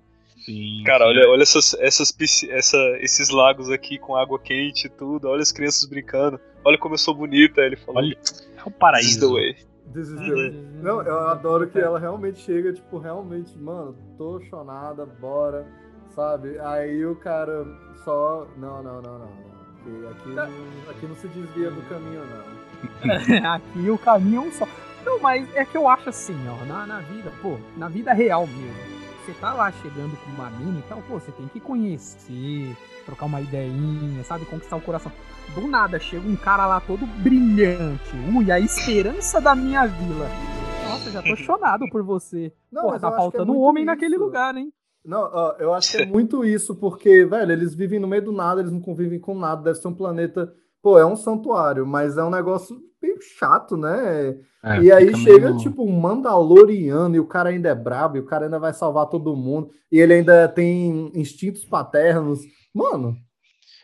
[SPEAKER 8] Sim,
[SPEAKER 9] Cara,
[SPEAKER 8] sim.
[SPEAKER 9] olha, olha essas, essas, essa, esses lagos aqui com água quente e tudo, olha as crianças brincando, olha como eu sou bonita. Ele falou,
[SPEAKER 8] Olha, é o
[SPEAKER 9] "This is the
[SPEAKER 8] paraíso.
[SPEAKER 9] way.
[SPEAKER 5] This is the way. Não, eu adoro que ela realmente chega, tipo, realmente, mano, tô chonada, bora, sabe? Aí o cara só. Não, não, não, não. não. Aqui, aqui, não, aqui não se desvia do caminho, não.
[SPEAKER 7] Aqui o caminho é um só. Não, mas é que eu acho assim, ó, na, na vida, pô, na vida real mesmo. Você tá lá chegando com uma mina e tal, pô, você tem que conhecer, trocar uma ideinha, sabe? Conquistar o coração. Do nada, chega um cara lá todo brilhante. Ui, a esperança da minha vila. Nossa, já tô chonado por você.
[SPEAKER 5] Não,
[SPEAKER 7] Porra,
[SPEAKER 5] mas
[SPEAKER 7] tá
[SPEAKER 5] eu acho que é
[SPEAKER 7] faltando um
[SPEAKER 5] muito
[SPEAKER 7] homem naquele
[SPEAKER 5] isso.
[SPEAKER 7] lugar, hein?
[SPEAKER 5] Não, ó, eu acho que é muito isso, porque, velho, eles vivem no meio do nada, eles não convivem com nada, deve ser um planeta. Pô, é um santuário, mas é um negócio meio chato, né?
[SPEAKER 8] É,
[SPEAKER 5] e aí chega,
[SPEAKER 8] meio-
[SPEAKER 5] tipo, um Mandaloriano e o cara ainda é brabo, e o cara ainda vai salvar todo mundo, e ele ainda tem instintos paternos. Mano,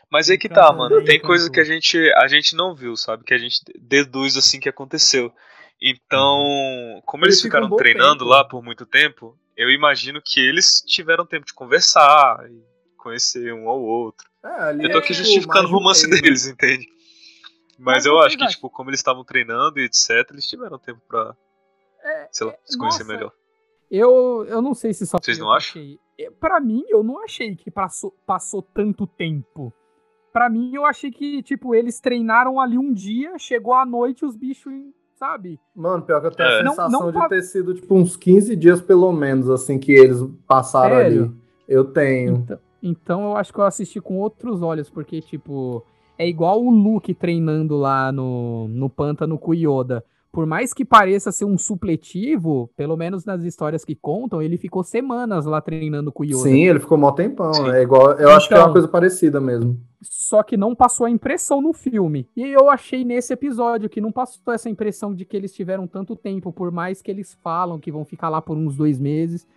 [SPEAKER 9] Mas aí que tá, mano. Tem coisa que a gente, a gente não viu, sabe? Que a gente deduz assim que aconteceu. Então, como eles
[SPEAKER 5] Eles um
[SPEAKER 9] ficaram
[SPEAKER 5] bom
[SPEAKER 9] treinando
[SPEAKER 5] tempo.
[SPEAKER 9] lá por muito tempo, eu imagino que eles tiveram tempo de conversar e conhecer um ao outro.
[SPEAKER 5] é,
[SPEAKER 9] Eu tô
[SPEAKER 5] é,
[SPEAKER 9] aqui
[SPEAKER 5] tipo,
[SPEAKER 9] justificando o romance
[SPEAKER 5] um
[SPEAKER 9] deles, entende? Mas,
[SPEAKER 7] Mas
[SPEAKER 9] eu
[SPEAKER 7] vocês
[SPEAKER 9] acho que, tipo, como eles estavam treinando e etc, eles tiveram tempo pra, sei lá, se conhecer
[SPEAKER 7] nossa,
[SPEAKER 9] melhor.
[SPEAKER 7] Eu, eu não sei se só
[SPEAKER 9] Vocês
[SPEAKER 7] eu
[SPEAKER 9] não acham?
[SPEAKER 7] achei. É, Pra mim, eu não achei que passou, passou tanto tempo. Pra mim, eu achei que, tipo, eles treinaram ali um dia, chegou à noite, os bichos sabe?
[SPEAKER 5] Mano, pior que eu tenho
[SPEAKER 9] É.
[SPEAKER 5] a
[SPEAKER 7] Não-
[SPEAKER 5] sensação
[SPEAKER 7] não
[SPEAKER 5] de
[SPEAKER 7] pa-
[SPEAKER 5] ter sido, tipo, uns 15 dias pelo menos, assim, que eles passaram
[SPEAKER 7] Sério?
[SPEAKER 5] ali. Eu tenho.
[SPEAKER 7] Então, então eu acho que eu assisti com outros olhos, porque, tipo, é igual o Luke treinando lá no, no pântano com o Yoda. Por mais que pareça ser um supletivo, pelo menos nas histórias que contam, ele ficou semanas lá treinando com o Yoda.
[SPEAKER 5] Sim, ele ficou mó tempão.
[SPEAKER 9] Sim.
[SPEAKER 5] É igual. Eu acho que é uma
[SPEAKER 7] Então.
[SPEAKER 5] coisa parecida mesmo.
[SPEAKER 7] Só que não passou a impressão no filme. E eu achei nesse episódio que não passou essa impressão de que eles tiveram tanto tempo, por mais que eles falam que vão ficar lá por uns dois meses.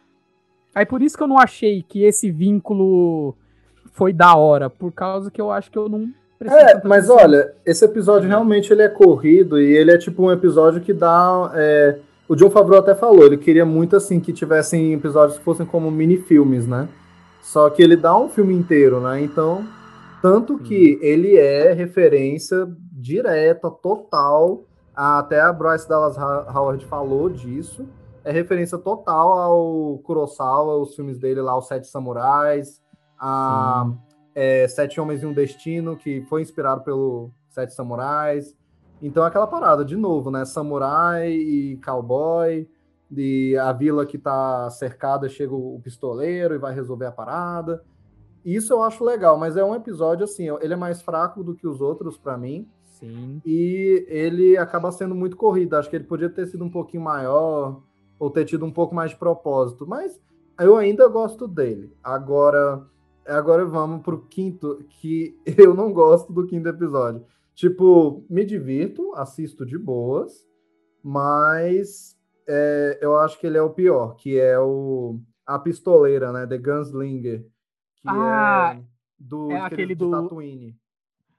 [SPEAKER 7] Aí por isso que eu não achei que esse vínculo foi da hora, por causa que eu acho que eu não
[SPEAKER 5] É, mas
[SPEAKER 7] atenção.
[SPEAKER 5] olha, esse episódio realmente ele é corrido e ele é tipo um episódio que dá. é, o John Favreau até falou, ele queria muito assim que tivessem episódios que fossem como mini-filmes, né? Só que ele dá um filme inteiro, né? Então, tanto que ele é referência direta, total. Até a Bryce Dallas Howard falou disso. É referência total ao Kurosawa, os filmes dele lá, Os Sete Samurais, a é, Sete Homens e um Destino, que foi inspirado pelo Sete Samurais. Então, aquela parada, de novo, né? Samurai e cowboy, de a vila que tá cercada, chega o pistoleiro e vai resolver a parada. Isso eu acho legal, mas é um episódio assim, ele é mais fraco do que os outros pra mim.
[SPEAKER 7] Sim.
[SPEAKER 5] E ele acaba sendo muito corrido. Acho que ele podia ter sido um pouquinho maior, ou ter tido um pouco mais de propósito. Mas eu ainda gosto dele. Agora, agora vamos pro quinto, que eu não gosto do quinto episódio. Tipo, me divirto, assisto de boas, mas é, eu acho que ele é o pior, que é o a pistoleira, né? The Gunslinger. Que
[SPEAKER 7] Ah,
[SPEAKER 5] é do,
[SPEAKER 7] é
[SPEAKER 5] de-
[SPEAKER 7] aquele do-
[SPEAKER 5] Tatooine.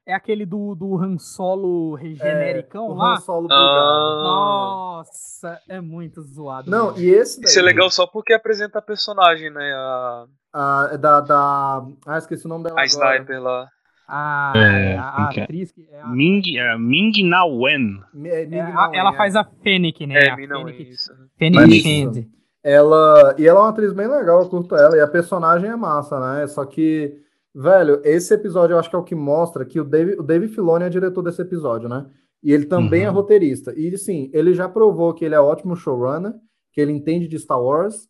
[SPEAKER 7] É aquele do, do Han Solo genericão
[SPEAKER 5] É, o
[SPEAKER 7] lá?
[SPEAKER 5] Han Solo
[SPEAKER 9] Ah.
[SPEAKER 5] bugado.
[SPEAKER 7] Nossa, é muito zoado.
[SPEAKER 5] Não,
[SPEAKER 7] mano.
[SPEAKER 5] e esse daí,
[SPEAKER 9] Isso é legal só porque apresenta a personagem, né? A,
[SPEAKER 5] a, é da, da. Ah, esqueci o nome dela.
[SPEAKER 9] a
[SPEAKER 5] agora.
[SPEAKER 9] sniper lá.
[SPEAKER 7] A,
[SPEAKER 8] É,
[SPEAKER 7] a, a
[SPEAKER 8] é?
[SPEAKER 7] atriz que é a-
[SPEAKER 8] Ming, é, Ming Na Wen.
[SPEAKER 5] É,
[SPEAKER 7] é
[SPEAKER 5] Ming Na Wen,
[SPEAKER 7] ela
[SPEAKER 5] é.
[SPEAKER 7] faz a Fennec, né?
[SPEAKER 9] É,
[SPEAKER 7] a Fennec. Fennec. Shand.
[SPEAKER 5] Ela. E ela é uma atriz bem legal, eu curto ela. E a personagem é massa, né? Só que, velho, esse episódio eu acho que é o que mostra que o Dave, o Dave Filoni é diretor desse episódio, né? E ele também é
[SPEAKER 8] Uhum.
[SPEAKER 5] roteirista. E sim, ele já provou que ele é ótimo showrunner, que ele entende de Star Wars,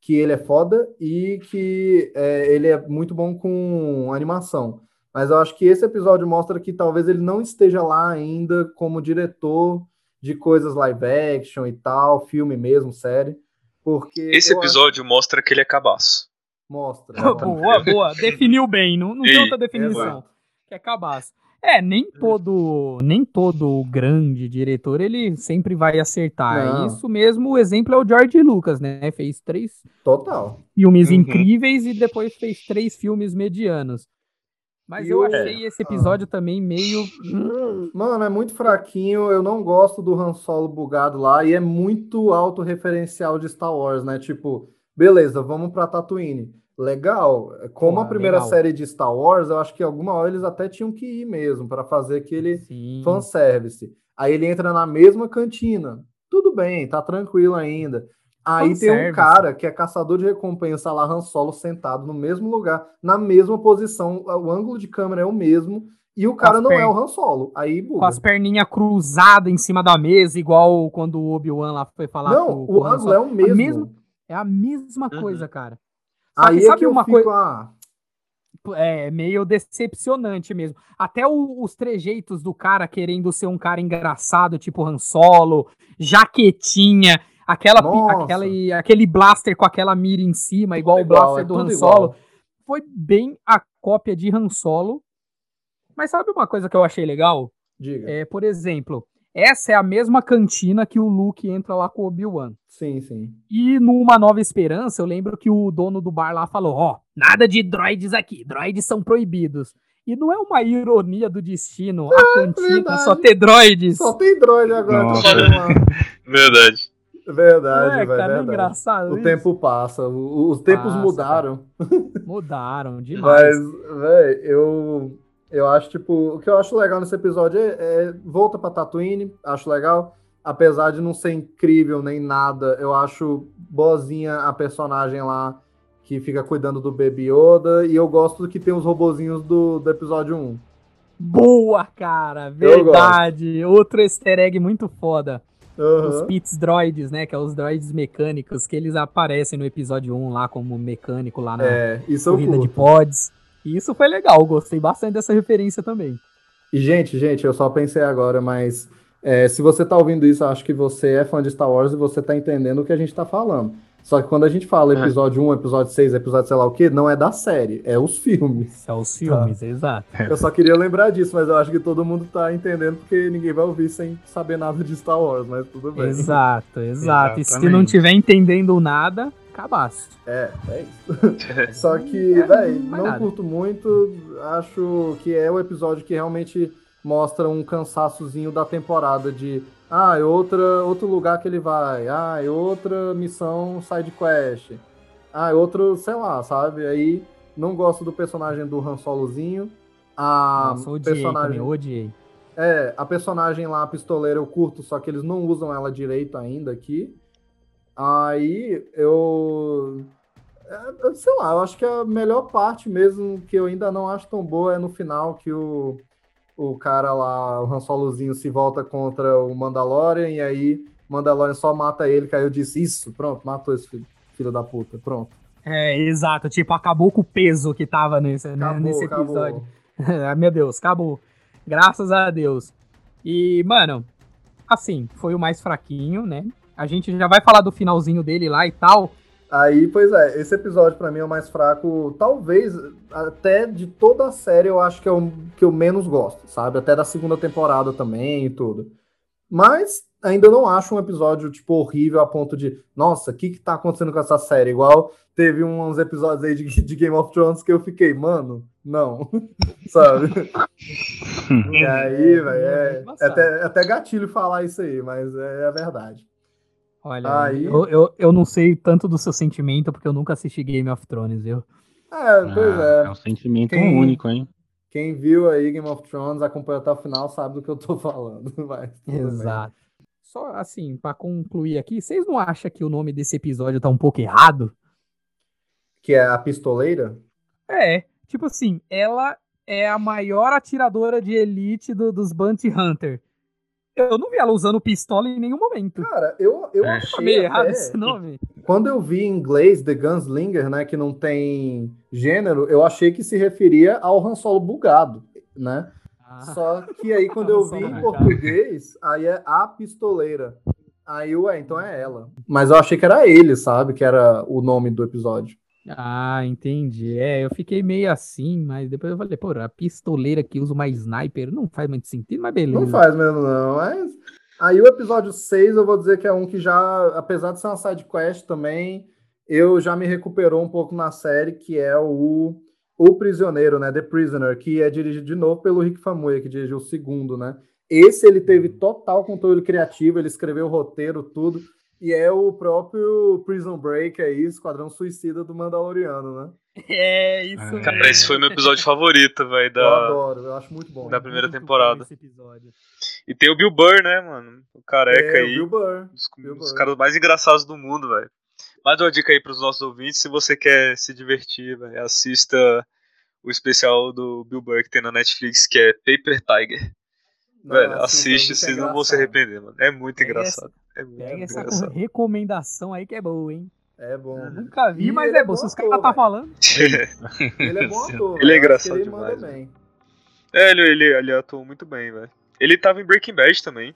[SPEAKER 5] que ele é foda e que é, ele é muito bom com animação. Mas eu acho que esse episódio mostra que talvez ele não esteja lá ainda como diretor de coisas live action e tal, filme mesmo, série. Porque
[SPEAKER 9] Esse
[SPEAKER 5] eu acho-
[SPEAKER 9] episódio mostra que ele é cabaço.
[SPEAKER 5] mostra.
[SPEAKER 7] boa, boa. Definiu bem. Não, não tem outra definição.
[SPEAKER 5] exato.
[SPEAKER 7] Que é cabaço. É, nem todo, nem todo grande diretor ele sempre vai acertar.
[SPEAKER 5] Não.
[SPEAKER 7] Isso mesmo, o exemplo é o George Lucas, né? Fez três
[SPEAKER 5] Total.
[SPEAKER 7] filmes
[SPEAKER 9] Uhum.
[SPEAKER 7] incríveis e depois fez três filmes medianos. Mas
[SPEAKER 5] E
[SPEAKER 7] eu
[SPEAKER 5] o-
[SPEAKER 7] achei esse episódio também meio.
[SPEAKER 5] Mano, é muito fraquinho. Eu não gosto do Han Solo bugado lá e é muito autorreferencial de Star Wars, né? Tipo, beleza, vamos pra Tatooine. Legal. Como
[SPEAKER 7] Pô,
[SPEAKER 5] a primeira
[SPEAKER 7] legal.
[SPEAKER 5] série de Star Wars, eu acho que alguma hora eles até tinham que ir mesmo pra fazer aquele
[SPEAKER 7] Sim.
[SPEAKER 5] fanservice. Aí ele entra na mesma cantina. Tudo bem, tá tranquilo ainda. Aí tem um cara que é caçador de recompensa lá, Han Solo, sentado no mesmo lugar, na mesma posição, o ângulo de câmera é o mesmo, e o cara não é
[SPEAKER 7] pernas-
[SPEAKER 5] o Han Solo. Aí
[SPEAKER 7] Com
[SPEAKER 5] buga.
[SPEAKER 7] as perninhas cruzadas em cima da mesa, igual quando o Obi-Wan lá foi falar
[SPEAKER 5] Não,
[SPEAKER 7] com, com
[SPEAKER 5] o
[SPEAKER 7] Han
[SPEAKER 5] ângulo
[SPEAKER 7] Solo.
[SPEAKER 5] é o mesmo.
[SPEAKER 7] mesma- É a mesma
[SPEAKER 9] Uhum.
[SPEAKER 7] coisa, cara. Só
[SPEAKER 5] Aí
[SPEAKER 7] que
[SPEAKER 5] é
[SPEAKER 7] sabe
[SPEAKER 5] que eu
[SPEAKER 7] uma coisa.
[SPEAKER 5] ah,
[SPEAKER 7] É meio decepcionante mesmo. Até o- os trejeitos do cara querendo ser um cara engraçado, tipo Han Solo, jaquetinha, aquela, aquela, aquele blaster com aquela mira em cima, igual o
[SPEAKER 5] igual,
[SPEAKER 7] blaster
[SPEAKER 5] é
[SPEAKER 7] do
[SPEAKER 5] tudo
[SPEAKER 7] Han
[SPEAKER 5] igual.
[SPEAKER 7] Solo. Foi bem a cópia de Han Solo. Mas sabe uma coisa que eu achei legal?
[SPEAKER 5] diga.
[SPEAKER 7] É, por exemplo, essa é a mesma cantina que o Luke entra lá com o Obi-Wan.
[SPEAKER 5] Sim, sim.
[SPEAKER 7] E numa Nova Esperança, eu lembro que o dono do bar lá falou: Ó, nada de droids aqui, droids são proibidos. E não é uma ironia do destino a cantina
[SPEAKER 5] É verdade.
[SPEAKER 7] só ter droids.
[SPEAKER 5] Só tem droid agora
[SPEAKER 8] Nossa.
[SPEAKER 9] Verdade.
[SPEAKER 5] Verdade,
[SPEAKER 7] é,
[SPEAKER 5] velho,
[SPEAKER 7] cara, é
[SPEAKER 5] verdade.
[SPEAKER 7] engraçado.
[SPEAKER 5] O
[SPEAKER 7] isso?
[SPEAKER 5] tempo passa, os tempos
[SPEAKER 7] Passa,
[SPEAKER 5] mudaram.
[SPEAKER 7] Mudaram demais.
[SPEAKER 5] Mas, velho, eu, eu acho, tipo, o que eu acho legal nesse episódio é, é volta pra Tatooine, acho legal. Apesar de não ser incrível nem nada, eu acho boazinha a personagem lá que fica cuidando do Baby Yoda. E eu gosto que tem os robozinhos do, do episódio 1.
[SPEAKER 7] Boa, cara, verdade. Outro easter egg muito foda.
[SPEAKER 5] Aham.
[SPEAKER 7] Os Pits Droids, né? Que é os droids mecânicos, que eles aparecem no episódio 1 lá como mecânico lá na
[SPEAKER 5] É, isso eu
[SPEAKER 7] corrida de pods. E isso foi legal, gostei bastante dessa referência também.
[SPEAKER 5] E, gente, gente, eu só pensei agora, mas é, se você tá ouvindo isso, eu acho que você é fã de Star Wars e você tá entendendo o que a gente tá falando. Só que quando a gente fala
[SPEAKER 8] É.
[SPEAKER 5] episódio 1, episódio 6, episódio sei lá o quê, não é da série, é os filmes.
[SPEAKER 7] É os filmes, exato.
[SPEAKER 5] Eu só queria lembrar disso, mas eu acho que todo mundo tá entendendo, porque ninguém vai ouvir sem saber nada de Star Wars, mas tudo bem.
[SPEAKER 7] Exato, exato. E se não tiver entendendo nada, acabasse.
[SPEAKER 5] É, é isso. Só que, véi,
[SPEAKER 7] mais
[SPEAKER 5] não curto muito. Acho que é o episódio que realmente mostra um cansaçozinho da temporada de ah, é outra, outro lugar que ele vai, ah, é outra missão side quest, ah, é outro, sei lá, sabe? Aí não gosto do personagem do Han Solozinho. A
[SPEAKER 7] Nossa, odiei
[SPEAKER 5] personagem,
[SPEAKER 7] também, odiei.
[SPEAKER 5] é, a personagem lá, a pistoleira, eu curto, só que eles não usam ela direito ainda aqui. Aí eu. é, Sei lá, eu acho que a melhor parte mesmo, que eu ainda não acho tão boa, é no final que o, o cara lá, o Han Solozinho, se volta contra o Mandalorian, e aí o Mandalorian só mata ele, que aí eu disse, isso, pronto, matou esse filho, filho da puta, pronto.
[SPEAKER 7] É, exato. Tipo, acabou com o peso que tava nesse, né,
[SPEAKER 5] Acabou,
[SPEAKER 7] nesse
[SPEAKER 5] acabou.
[SPEAKER 7] episódio. Meu Deus, acabou. Graças a Deus. E, mano, assim, foi o mais fraquinho, né? A gente já vai falar do finalzinho dele lá e tal.
[SPEAKER 5] Aí, pois é, esse episódio pra mim é o mais fraco, talvez até de toda a série eu acho que é o que eu menos gosto, sabe? Até da segunda temporada também e tudo. Mas ainda não acho um episódio, tipo, horrível a ponto de, nossa, o que que tá acontecendo com essa série? Igual teve uns episódios aí de, de Game of Thrones que eu fiquei, mano, não, sabe? E aí, velho, é, é até, é até gatilho falar isso aí, mas é a verdade.
[SPEAKER 7] Olha,
[SPEAKER 5] Aí-
[SPEAKER 7] eu, eu, eu não sei tanto do seu sentimento, porque eu nunca assisti Game of Thrones, viu?
[SPEAKER 5] É, pois
[SPEAKER 8] Ah,
[SPEAKER 5] é.
[SPEAKER 8] é um sentimento
[SPEAKER 5] Quem-
[SPEAKER 8] único, hein?
[SPEAKER 5] Quem viu aí Game of Thrones, acompanhou até o final, sabe do que eu tô falando. Mas, tudo bem.
[SPEAKER 7] Exato. Só assim, pra concluir aqui, vocês não acham que o nome desse episódio tá um pouco errado?
[SPEAKER 5] Que é a pistoleira?
[SPEAKER 7] É, tipo assim, ela é a maior atiradora de elite do- dos Bounty Hunter. Eu não vi ela usando pistola em nenhum momento.
[SPEAKER 5] Cara, eu, eu
[SPEAKER 8] É.
[SPEAKER 5] Achei
[SPEAKER 7] meio errado esse nome.
[SPEAKER 5] Quando eu vi em inglês The Gunslinger, né, que não tem gênero, eu achei que se referia ao Han Solo bugado, né?
[SPEAKER 7] Ah,
[SPEAKER 5] Só que aí quando eu vi em português, aí é a pistoleira. Aí, ué, então é ela. Mas eu achei que era ele, sabe? Que era o nome do episódio.
[SPEAKER 7] Ah, entendi. É, eu fiquei meio assim, mas depois eu falei, pô, a pistoleira que usa uma sniper não faz muito sentido, mas beleza.
[SPEAKER 5] Não faz mesmo, não. Mas aí o episódio 6, eu vou dizer que é um que já, apesar de ser uma side quest também, eu já me recuperou um pouco na série, que é o O Prisioneiro, né? The Prisoner, que é dirigido de novo pelo Rick Famuyiwa, que dirigiu o segundo, né? Esse ele teve total controle criativo, ele escreveu o roteiro, tudo. E é o próprio Prison Break aí, Esquadrão Suicida do Mandaloriano, né?
[SPEAKER 7] É, isso
[SPEAKER 8] Ah,
[SPEAKER 7] mesmo.
[SPEAKER 9] Cara, esse foi meu episódio favorito, velho,
[SPEAKER 5] Eu
[SPEAKER 9] da,
[SPEAKER 5] adoro, eu acho muito bom.
[SPEAKER 9] da primeira
[SPEAKER 7] Muito
[SPEAKER 9] temporada.
[SPEAKER 7] bom esse episódio.
[SPEAKER 9] E tem o Bill Burr, né, mano? O careca
[SPEAKER 5] É, o
[SPEAKER 9] aí.
[SPEAKER 5] Bill Burr.
[SPEAKER 9] Dos,
[SPEAKER 5] Bill
[SPEAKER 9] dos
[SPEAKER 5] Burr.
[SPEAKER 9] caras mais engraçados do mundo, velho. Mais uma dica aí pros nossos ouvintes, se você quer se divertir, velho, assista o especial do Bill Burr que tem na Netflix, que é Paper Tiger. velho,
[SPEAKER 5] Nossa,
[SPEAKER 9] assiste,
[SPEAKER 5] é
[SPEAKER 9] vocês não vão se arrepender, mano. É muito
[SPEAKER 7] Pega
[SPEAKER 9] engraçado. É
[SPEAKER 7] Pega essa
[SPEAKER 9] engraçado.
[SPEAKER 7] recomendação aí que é boa, hein?
[SPEAKER 5] É bom.
[SPEAKER 7] Nunca vi,
[SPEAKER 5] E
[SPEAKER 7] mas é
[SPEAKER 5] é
[SPEAKER 7] bom. Se os caras tá falando.
[SPEAKER 5] Ele é bom ator.
[SPEAKER 9] Ele é.
[SPEAKER 5] Eu
[SPEAKER 9] engraçado
[SPEAKER 5] ele manda
[SPEAKER 9] demais,
[SPEAKER 5] bem.
[SPEAKER 9] É, ele, ele, ele atuou muito bem, velho. Ele tava em Breaking Bad também.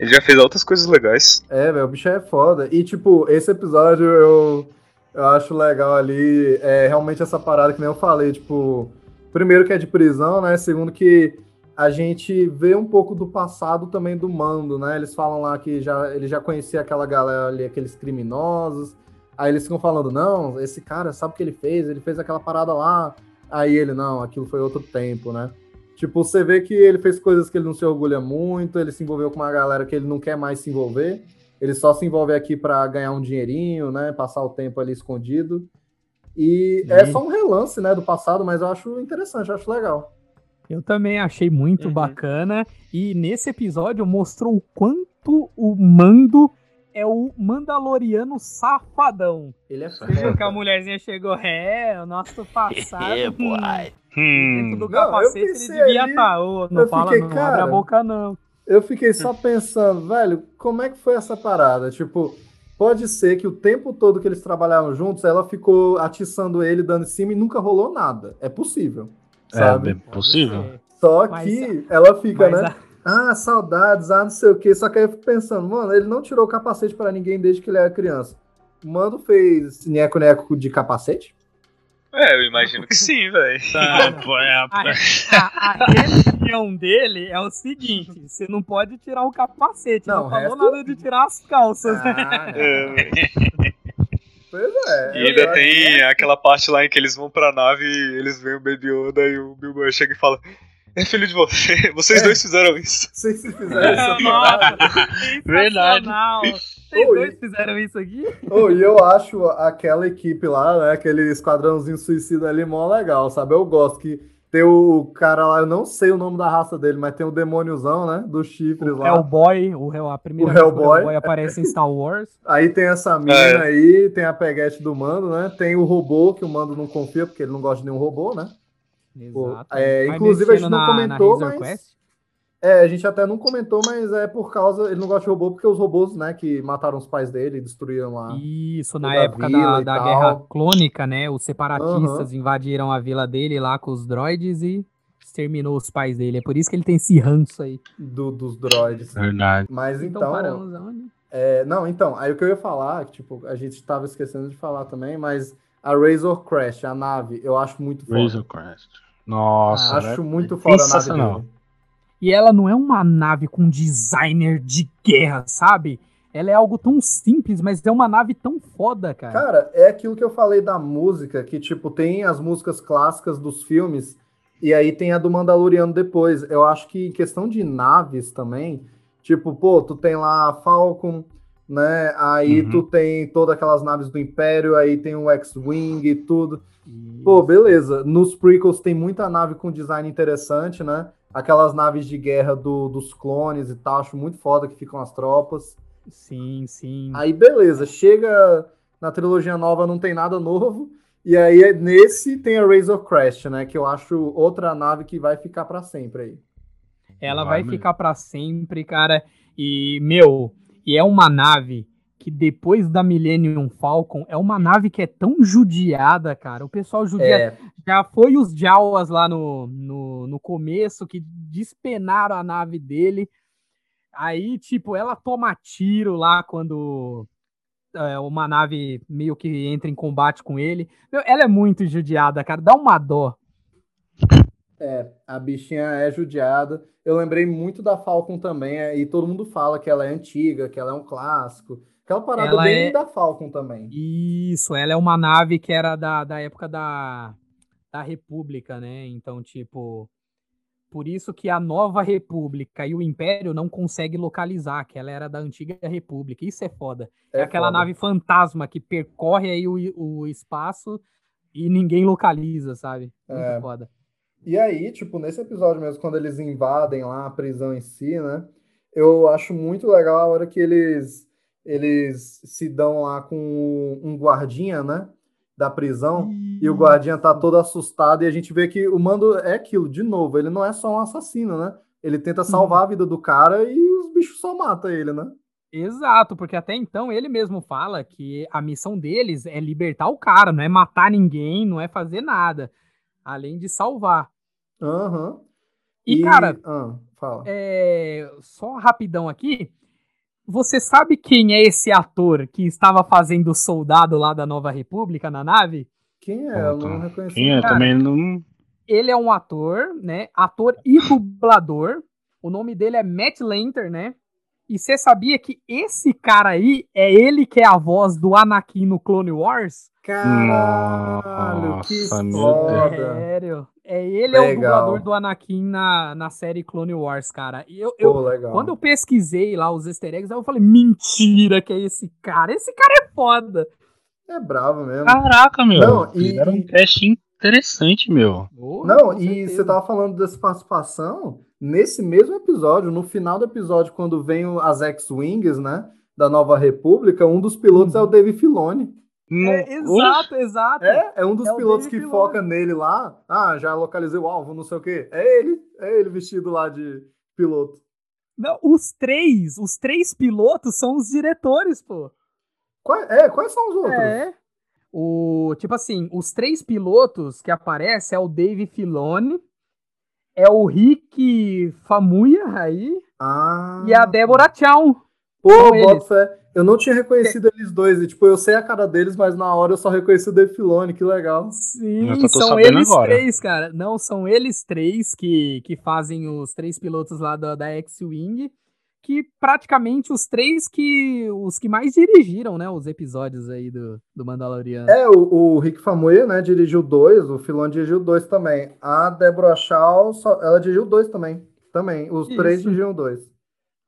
[SPEAKER 9] Ele já fez outras coisas legais.
[SPEAKER 5] É, velho, o bicho é foda. E, tipo, esse episódio eu, eu acho legal ali. É realmente essa parada que nem eu falei. Tipo, primeiro que é de prisão, né? Segundo que a gente vê um pouco do passado também do mando, né? Eles falam lá que já, ele já conhecia aquela galera ali, aqueles criminosos. Aí eles ficam falando, não, esse cara sabe o que ele fez, ele fez aquela parada lá. Aí ele, não, aquilo foi outro tempo, né? Tipo, você vê que ele fez coisas que ele não se orgulha muito, ele se envolveu com uma galera que ele não quer mais se envolver. Ele só se envolve aqui para ganhar um dinheirinho, né? Passar o tempo ali escondido. E é
[SPEAKER 7] Sim.
[SPEAKER 5] só um relance, né, do passado, mas eu acho interessante, eu acho legal.
[SPEAKER 7] Eu também achei muito
[SPEAKER 9] Uhum.
[SPEAKER 7] bacana. E nesse episódio mostrou o quanto o Mando é o Mandaloriano safadão.
[SPEAKER 5] Ele é
[SPEAKER 7] Você viu que a mulherzinha chegou, é, o nosso passado.
[SPEAKER 12] É,
[SPEAKER 7] hum,
[SPEAKER 12] boy.
[SPEAKER 7] Dentro do
[SPEAKER 5] Não, eu
[SPEAKER 7] capacete ele
[SPEAKER 5] pensei
[SPEAKER 7] devia estar. Ô, não
[SPEAKER 5] eu
[SPEAKER 7] fala,
[SPEAKER 5] fiquei,
[SPEAKER 7] não abre
[SPEAKER 5] cara,
[SPEAKER 7] a boca, não.
[SPEAKER 5] eu fiquei só pensando, velho, como é que foi essa parada? Tipo, pode ser que o tempo todo que eles trabalharam juntos, ela ficou atiçando ele, dando em cima e nunca rolou nada. É possível. Sabe?
[SPEAKER 8] É possível.
[SPEAKER 5] Só
[SPEAKER 7] Mas-
[SPEAKER 5] que ela fica,
[SPEAKER 7] mas
[SPEAKER 5] né? Ah, saudades, ah, não sei o quê. Só que aí eu fico pensando, mano, ele não tirou o capacete pra ninguém desde que ele era criança. O Mano fez neco-neco de capacete?
[SPEAKER 9] É, eu imagino que sim, velho.
[SPEAKER 8] Tá, pô, é,
[SPEAKER 7] A, a, a religião dele é o seguinte: você não pode tirar o capacete. Não,
[SPEAKER 5] Não,
[SPEAKER 7] falou
[SPEAKER 5] resto-
[SPEAKER 7] nada de tirar as calças. né?
[SPEAKER 5] Ah,
[SPEAKER 9] É, velho.
[SPEAKER 5] Pois é.
[SPEAKER 9] E ainda tem aquela parte lá em que eles vão pra nave e eles veem o Baby Yoda e o Bilbo chega e fala: É filho de você, vocês
[SPEAKER 5] É.
[SPEAKER 9] dois fizeram isso.
[SPEAKER 5] Vocês se fizeram essa
[SPEAKER 7] Nossa.
[SPEAKER 8] Verdade.
[SPEAKER 7] Vocês
[SPEAKER 5] Oi.
[SPEAKER 7] dois fizeram isso aqui?
[SPEAKER 5] Oh, e eu acho aquela equipe lá, né? Aquele esquadrãozinho suicida ali mó legal, sabe? Eu gosto que tem o cara lá, eu não sei o nome da raça dele, mas tem o demôniozão, né? Dos chifres lá.
[SPEAKER 7] Hellboy, o, Hell- a primeira
[SPEAKER 5] O
[SPEAKER 7] vez que o
[SPEAKER 5] Hellboy.
[SPEAKER 7] Hellboy aparece em Star Wars.
[SPEAKER 5] Aí tem essa mina
[SPEAKER 9] É.
[SPEAKER 5] aí, tem a peguete do mando, né? Tem o robô, que o mando não confia, porque ele não gosta de nenhum robô, né?
[SPEAKER 7] Exato.
[SPEAKER 5] é, inclusive, a gente não
[SPEAKER 7] na-
[SPEAKER 5] comentou,
[SPEAKER 7] na
[SPEAKER 5] mas-
[SPEAKER 7] Quest.
[SPEAKER 5] É, a gente até não comentou, mas é por causa. Ele não gosta de robô porque os robôs, né, que mataram os pais dele, destruíram lá.
[SPEAKER 7] Isso, na
[SPEAKER 5] a
[SPEAKER 7] época da, da. Guerra Clônica, né? Os separatistas invadiram a vila dele lá com os droids e exterminou os pais dele. É por isso que ele tem esse ranço aí.
[SPEAKER 5] Do, dos droids.
[SPEAKER 8] Verdade.
[SPEAKER 5] Mas
[SPEAKER 7] Então,
[SPEAKER 5] então.
[SPEAKER 7] paramos
[SPEAKER 5] é, não, então, aí o que eu ia falar, que, tipo, a gente tava esquecendo de falar também, mas a Razor Crash, a nave, eu acho muito foda.
[SPEAKER 8] Razor Crest. Nossa,
[SPEAKER 5] acho
[SPEAKER 8] né?
[SPEAKER 5] muito foda a nave
[SPEAKER 8] Sensacional.
[SPEAKER 5] dele.
[SPEAKER 7] E ela não é uma nave com designer de guerra, sabe? Ela é algo tão simples, mas é uma nave tão foda, cara.
[SPEAKER 5] Cara, é aquilo que eu falei da música, que, tipo, tem as músicas clássicas dos filmes, e aí tem a do Mandaloriano depois. Eu acho que em questão de naves também, tipo, pô, tu tem lá a Falcon, né? Aí
[SPEAKER 8] Uhum.
[SPEAKER 5] tu tem todas aquelas naves do Império, aí tem o X-Wing e tudo. Pô, beleza. Nos prequels tem muita nave com design interessante, né? Aquelas naves de guerra do- dos clones e tal, acho muito foda que ficam as tropas.
[SPEAKER 7] Sim, sim.
[SPEAKER 5] Aí beleza, chega na trilogia nova, não tem nada novo. E aí nesse tem a Razor Crest, né? Que eu acho outra nave que vai ficar pra sempre aí.
[SPEAKER 7] Ela
[SPEAKER 8] Vai
[SPEAKER 7] vai, ficar pra sempre, cara. E, meu, e é uma nave que depois da Millennium Falcon é uma nave que é tão judiada, cara. O pessoal judia.
[SPEAKER 5] É,
[SPEAKER 7] Já foi os Jawas lá no, no, no começo que despenaram a nave dele. Aí, tipo, ela toma tiro lá quando é, uma nave meio que entra em combate com ele. Meu, ela é muito judiada, cara. Dá uma dó.
[SPEAKER 5] é, a bichinha é judiada. Eu lembrei muito da Falcon também, é, e todo mundo fala que ela é antiga, que ela é um clássico. Aquela parada
[SPEAKER 7] Ela
[SPEAKER 5] bem
[SPEAKER 7] é-
[SPEAKER 5] da Falcon também.
[SPEAKER 7] Isso, ela é uma nave que era da, da época da, da República, né? Então, tipo, por isso que a nova República e o Império não conseguem localizar, que ela era da antiga República. Isso é foda. É, aquela
[SPEAKER 5] foda.
[SPEAKER 7] nave fantasma que percorre aí o, o espaço e ninguém localiza, sabe? Muito
[SPEAKER 5] É.
[SPEAKER 7] foda.
[SPEAKER 5] E aí, tipo, nesse episódio mesmo, quando eles invadem lá a prisão em si, né? Eu acho muito legal a hora que eles eles se dão lá com um guardinha, né? Da prisão. E o guardinha tá todo assustado e a gente vê que o mando é aquilo, de novo, ele não é só um assassino, né? Ele tenta salvar a vida do cara e os bichos só matam ele, né?
[SPEAKER 7] Exato, porque até então ele mesmo fala que a missão deles é libertar o cara, não é matar ninguém, não é fazer nada, além de salvar.
[SPEAKER 5] Aham.
[SPEAKER 7] E, cara,
[SPEAKER 5] ah, fala.
[SPEAKER 7] é, só rapidão aqui. Você sabe quem é esse ator que estava fazendo o soldado lá da Nova República na nave?
[SPEAKER 5] Quem é? Eu não reconheci.
[SPEAKER 8] Quem é?
[SPEAKER 7] Cara,
[SPEAKER 8] Também não.
[SPEAKER 7] Ele é um ator, né? Ator e dublador. O nome dele é Matt Lanter, né? E você sabia que esse cara aí é ele que é a voz do Anakin no Clone Wars?
[SPEAKER 5] Caralho, que
[SPEAKER 8] Nossa,
[SPEAKER 5] foda.
[SPEAKER 7] Sério. É ele é o
[SPEAKER 5] Legal.
[SPEAKER 7] dublador do Anakin na, na série Clone Wars, cara. E eu,
[SPEAKER 5] Pô,
[SPEAKER 7] eu,
[SPEAKER 5] legal.
[SPEAKER 7] Quando eu pesquisei lá os easter eggs, eu falei, mentira que é esse cara. Esse cara é foda.
[SPEAKER 5] É bravo mesmo.
[SPEAKER 8] Caraca, meu.
[SPEAKER 5] Não, e-
[SPEAKER 8] Fizeram um cast interessante, meu.
[SPEAKER 7] Oh,
[SPEAKER 5] Não,
[SPEAKER 7] com
[SPEAKER 5] e
[SPEAKER 7] certeza.
[SPEAKER 5] você tava falando dessa participação, nesse mesmo episódio, no final do episódio, quando vem as X-Wings, né, da Nova República, um dos pilotos é o Dave Filoni.
[SPEAKER 7] É, exato, exato.
[SPEAKER 5] É, é um dos
[SPEAKER 7] É
[SPEAKER 5] pilotos que
[SPEAKER 7] Filoni.
[SPEAKER 5] foca nele lá. Ah, já localizei o alvo, não sei o quê. É ele, é ele vestido lá de piloto.
[SPEAKER 7] Não, os três, os três pilotos são os diretores, pô.
[SPEAKER 5] Quais, é, quais são os outros?
[SPEAKER 7] É. O, tipo assim, os três pilotos que aparecem é o Dave Filoni, é o Rick Famuya aí
[SPEAKER 5] Ah.
[SPEAKER 7] e a Débora Chow.
[SPEAKER 5] Pô. Eu não tinha reconhecido eles dois. E, tipo, eu sei a cara deles, mas na hora eu só reconheci o Dave Filoni, que legal.
[SPEAKER 7] Sim, são eles
[SPEAKER 8] agora.
[SPEAKER 7] três, cara. Não, são eles três que, que fazem os três pilotos lá da, da X-Wing, que praticamente os três que os que mais dirigiram, né, os episódios aí do, do Mandaloriano.
[SPEAKER 5] É, o, o Rick Famuyiwa, né, dirigiu dois, o Filoni dirigiu dois também. A Deborah Shaw, só- ela dirigiu dois também. Também. Os três
[SPEAKER 7] Isso.
[SPEAKER 5] dirigiram dois.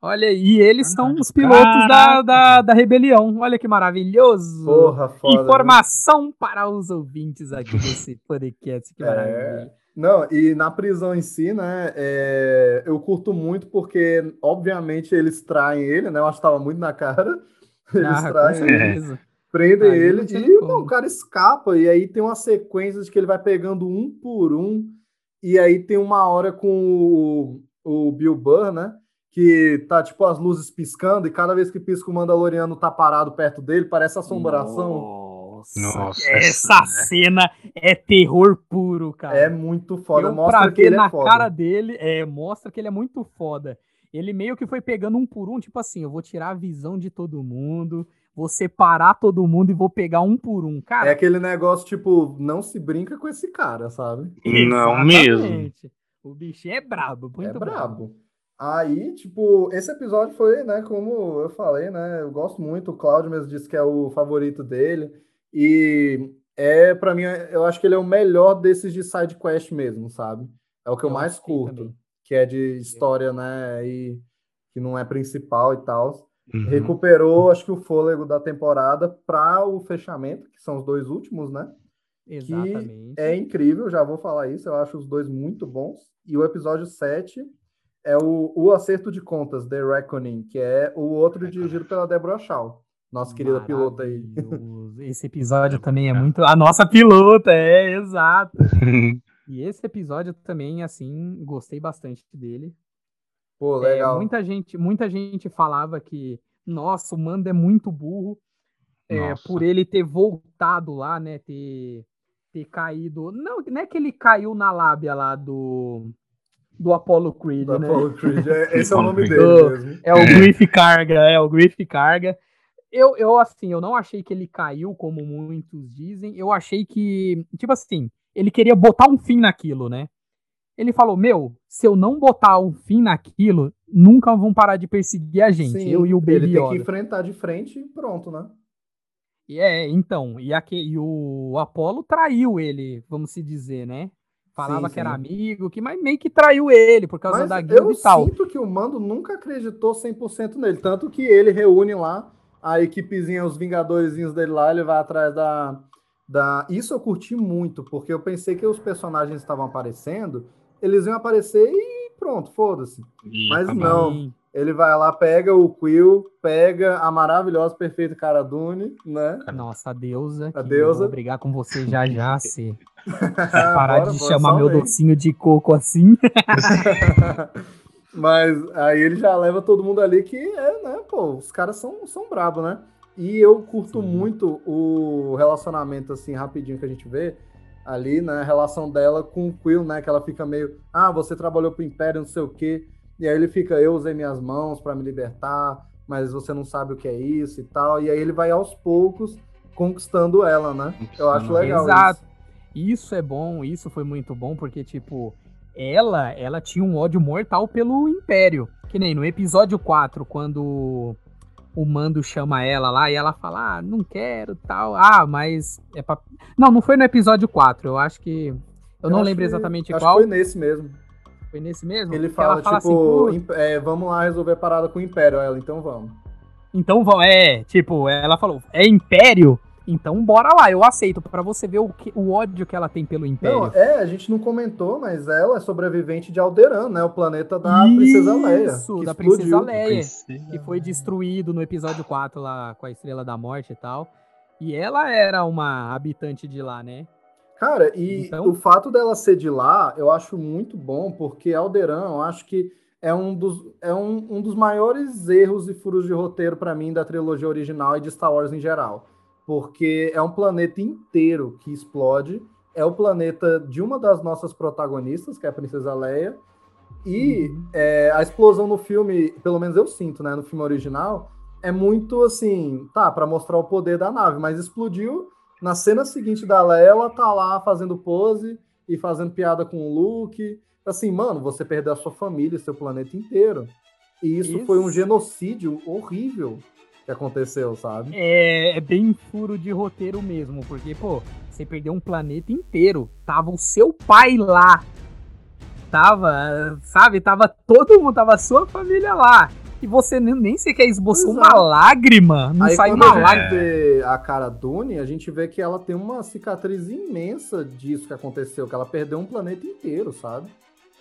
[SPEAKER 7] Olha, e eles são os pilotos da, da, da rebelião. Olha que maravilhoso.
[SPEAKER 5] Porra, foda. né?
[SPEAKER 7] Informação para os ouvintes aqui desse podcast. Que
[SPEAKER 5] É.
[SPEAKER 7] maravilha.
[SPEAKER 5] Não, e na prisão em si, né, é, eu curto muito porque, obviamente, eles traem ele, né, eu acho que tava muito na cara, eles
[SPEAKER 7] Ah, com
[SPEAKER 5] traem ele, prendem
[SPEAKER 7] Ali
[SPEAKER 5] ele e não, o cara escapa, e aí tem uma sequência de que ele vai pegando um por um, e aí tem uma hora com o, o Bill Burr, né, que tá, tipo, as luzes piscando, e cada vez que pisca o Mandaloriano tá parado perto dele, parece assombração.
[SPEAKER 8] Nossa,
[SPEAKER 7] Essa cena é terror puro, cara.
[SPEAKER 5] É muito foda,
[SPEAKER 7] Eu,
[SPEAKER 5] mostra
[SPEAKER 7] pra
[SPEAKER 5] que
[SPEAKER 7] ver
[SPEAKER 5] ele
[SPEAKER 7] na
[SPEAKER 5] é foda.
[SPEAKER 7] cara dele, é, mostra que ele é muito foda. Ele meio que foi pegando um por um, tipo assim, eu vou tirar a visão de todo mundo, vou separar todo mundo e vou pegar um por um. Cara,
[SPEAKER 5] É aquele negócio, tipo, não se brinca com esse cara, sabe?
[SPEAKER 8] Não mesmo.
[SPEAKER 7] O bichinho é brabo, muito
[SPEAKER 5] é
[SPEAKER 7] brabo.
[SPEAKER 5] brabo. Aí, tipo, esse episódio foi, né, como eu falei, né, eu gosto muito, o Cláudio mesmo disse que é o favorito dele, e é, pra mim, eu acho que ele é o melhor desses de side quest mesmo, sabe? É o que eu,
[SPEAKER 7] Eu
[SPEAKER 5] mais curto,
[SPEAKER 7] também.
[SPEAKER 5] que é de história, né, e que não é principal e tal.
[SPEAKER 8] Uhum.
[SPEAKER 5] Recuperou, acho que o fôlego da temporada para o fechamento, que são os dois últimos, né?
[SPEAKER 7] Exatamente.
[SPEAKER 5] Que é incrível, já vou falar isso, eu acho os dois muito bons. E o episódio 7 é o, o Acerto de Contas, The Reckoning, que é o outro dirigido pela Deborah Shaw, nossa querida pilota aí.
[SPEAKER 7] Esse episódio também é muito. A nossa pilota, é, exato. E esse episódio também, assim, gostei bastante dele.
[SPEAKER 5] Pô,
[SPEAKER 7] É,
[SPEAKER 5] legal.
[SPEAKER 7] muita, gente, muita gente falava que, nossa, o Mando é muito burro é, por ele ter voltado lá, né? Ter, ter caído. Não, não é que ele caiu na lábia lá do, do Apollo Creed,
[SPEAKER 5] Do
[SPEAKER 7] né?
[SPEAKER 5] Apollo Creed, é- esse é o nome
[SPEAKER 8] Do-
[SPEAKER 5] dele mesmo.
[SPEAKER 7] É o Griff Carga, é o Griff Carga. Eu, eu, assim, eu não achei que ele caiu, como muitos dizem. Eu achei que, tipo assim, ele queria botar um fim naquilo, né? Ele falou: Meu, se eu não botar um fim naquilo, nunca vão parar de perseguir a gente.
[SPEAKER 5] Sim,
[SPEAKER 7] eu e o Baby
[SPEAKER 5] ele tem
[SPEAKER 7] Yoda.
[SPEAKER 5] que enfrentar de frente e pronto, né?
[SPEAKER 7] E É, então, e, aque, e o Apollo traiu ele, vamos se dizer, né? Falava
[SPEAKER 5] Sim,
[SPEAKER 7] que era
[SPEAKER 5] sim.
[SPEAKER 7] amigo, que mas meio que traiu ele por causa
[SPEAKER 5] Mas
[SPEAKER 7] da guilda
[SPEAKER 5] eu
[SPEAKER 7] e tal.
[SPEAKER 5] sinto que o Mando nunca acreditou 100% nele. Tanto que ele reúne lá a equipezinha, os vingadorzinhos dele lá, ele vai atrás da, da... Isso eu curti muito, porque eu pensei que os personagens estavam aparecendo, eles iam aparecer e pronto, foda-se. Mas não.
[SPEAKER 7] Sim.
[SPEAKER 5] Ele vai lá, pega o Quill, pega a maravilhosa, perfeita Cara Dune, né?
[SPEAKER 7] Nossa, a deusa.
[SPEAKER 5] A deusa.
[SPEAKER 7] Eu vou brigar com você já já, se parar
[SPEAKER 5] bora,
[SPEAKER 7] de
[SPEAKER 5] bora,
[SPEAKER 7] chamar meu
[SPEAKER 5] vem.
[SPEAKER 7] docinho de coco assim.
[SPEAKER 5] Mas aí ele já leva todo mundo ali que é, né, pô, os caras são, são brabos, né? E eu curto
[SPEAKER 7] Sim.
[SPEAKER 5] muito o relacionamento, assim, rapidinho que a gente vê ali, né? A relação dela com o Quill, né? Que ela fica meio, ah, você trabalhou pro Império, não sei o quê. E aí ele fica, eu usei minhas mãos para me libertar, mas você não sabe o que é isso e tal. E aí ele vai aos poucos conquistando ela, né? Eu acho legal
[SPEAKER 7] Exato.
[SPEAKER 5] isso.
[SPEAKER 7] Isso é bom, isso foi muito bom, porque, tipo, ela, ela tinha um ódio mortal pelo Império. Que nem no episódio 4, quando o Mando chama ela lá e ela fala, ah, não quero, tal. Ah, mas é pra... Não, não foi no episódio 4, eu acho que... Eu, não
[SPEAKER 5] acho
[SPEAKER 7] lembro
[SPEAKER 5] que-
[SPEAKER 7] exatamente
[SPEAKER 5] acho
[SPEAKER 7] qual.
[SPEAKER 5] que foi nesse mesmo.
[SPEAKER 7] Foi nesse mesmo?
[SPEAKER 5] Ele
[SPEAKER 7] Que
[SPEAKER 5] fala,
[SPEAKER 7] fala
[SPEAKER 5] tipo,
[SPEAKER 7] assim,
[SPEAKER 5] é, vamos lá resolver a parada com o Império. Ela, então vamos.
[SPEAKER 7] Então, vão- é, tipo, ela falou, é Império? Então bora lá, eu aceito, pra você ver o, que, o ódio que ela tem pelo Império.
[SPEAKER 5] Não, é, a gente não comentou, mas ela é sobrevivente de Alderan, né? O planeta da Princesa Leia.
[SPEAKER 7] Isso,
[SPEAKER 5] que
[SPEAKER 7] da
[SPEAKER 5] explodiu.
[SPEAKER 7] Princesa Leia.
[SPEAKER 8] Princesa
[SPEAKER 7] que foi destruído no episódio 4 lá com a Estrela da Morte e tal. E ela era uma habitante de lá, né?
[SPEAKER 5] Cara, e
[SPEAKER 7] Então-
[SPEAKER 5] o fato dela ser de lá, eu acho muito bom, porque Alderan, eu acho que é um dos, é um, um dos maiores erros e furos de roteiro para mim da trilogia original e de Star Wars em geral. Porque é um planeta inteiro que explode. É o planeta de uma das nossas protagonistas, que é a Princesa Leia. E
[SPEAKER 7] Uhum.
[SPEAKER 5] é, a explosão no filme, pelo menos eu sinto, né, no filme original, é muito assim, tá, para mostrar o poder da nave, mas explodiu. Na cena seguinte da Leia, ela tá lá fazendo pose e fazendo piada com o Luke. Assim, mano, você perdeu a sua família, seu planeta inteiro. E isso,
[SPEAKER 7] Isso.
[SPEAKER 5] foi um genocídio horrível que aconteceu, sabe?
[SPEAKER 7] É, é bem furo de roteiro mesmo, porque, pô, você perdeu um planeta inteiro. Tava o seu pai lá. Tava, sabe? Tava todo mundo, tava a sua família lá. E você nem, nem sequer esboçou uma
[SPEAKER 5] é.
[SPEAKER 7] lágrima. Não
[SPEAKER 5] Aí
[SPEAKER 7] sai
[SPEAKER 5] quando
[SPEAKER 7] uma
[SPEAKER 5] a gente
[SPEAKER 7] lágrima.
[SPEAKER 5] vê a cara Dune, a gente vê que ela tem uma cicatriz imensa disso que aconteceu, que ela perdeu um planeta inteiro, sabe?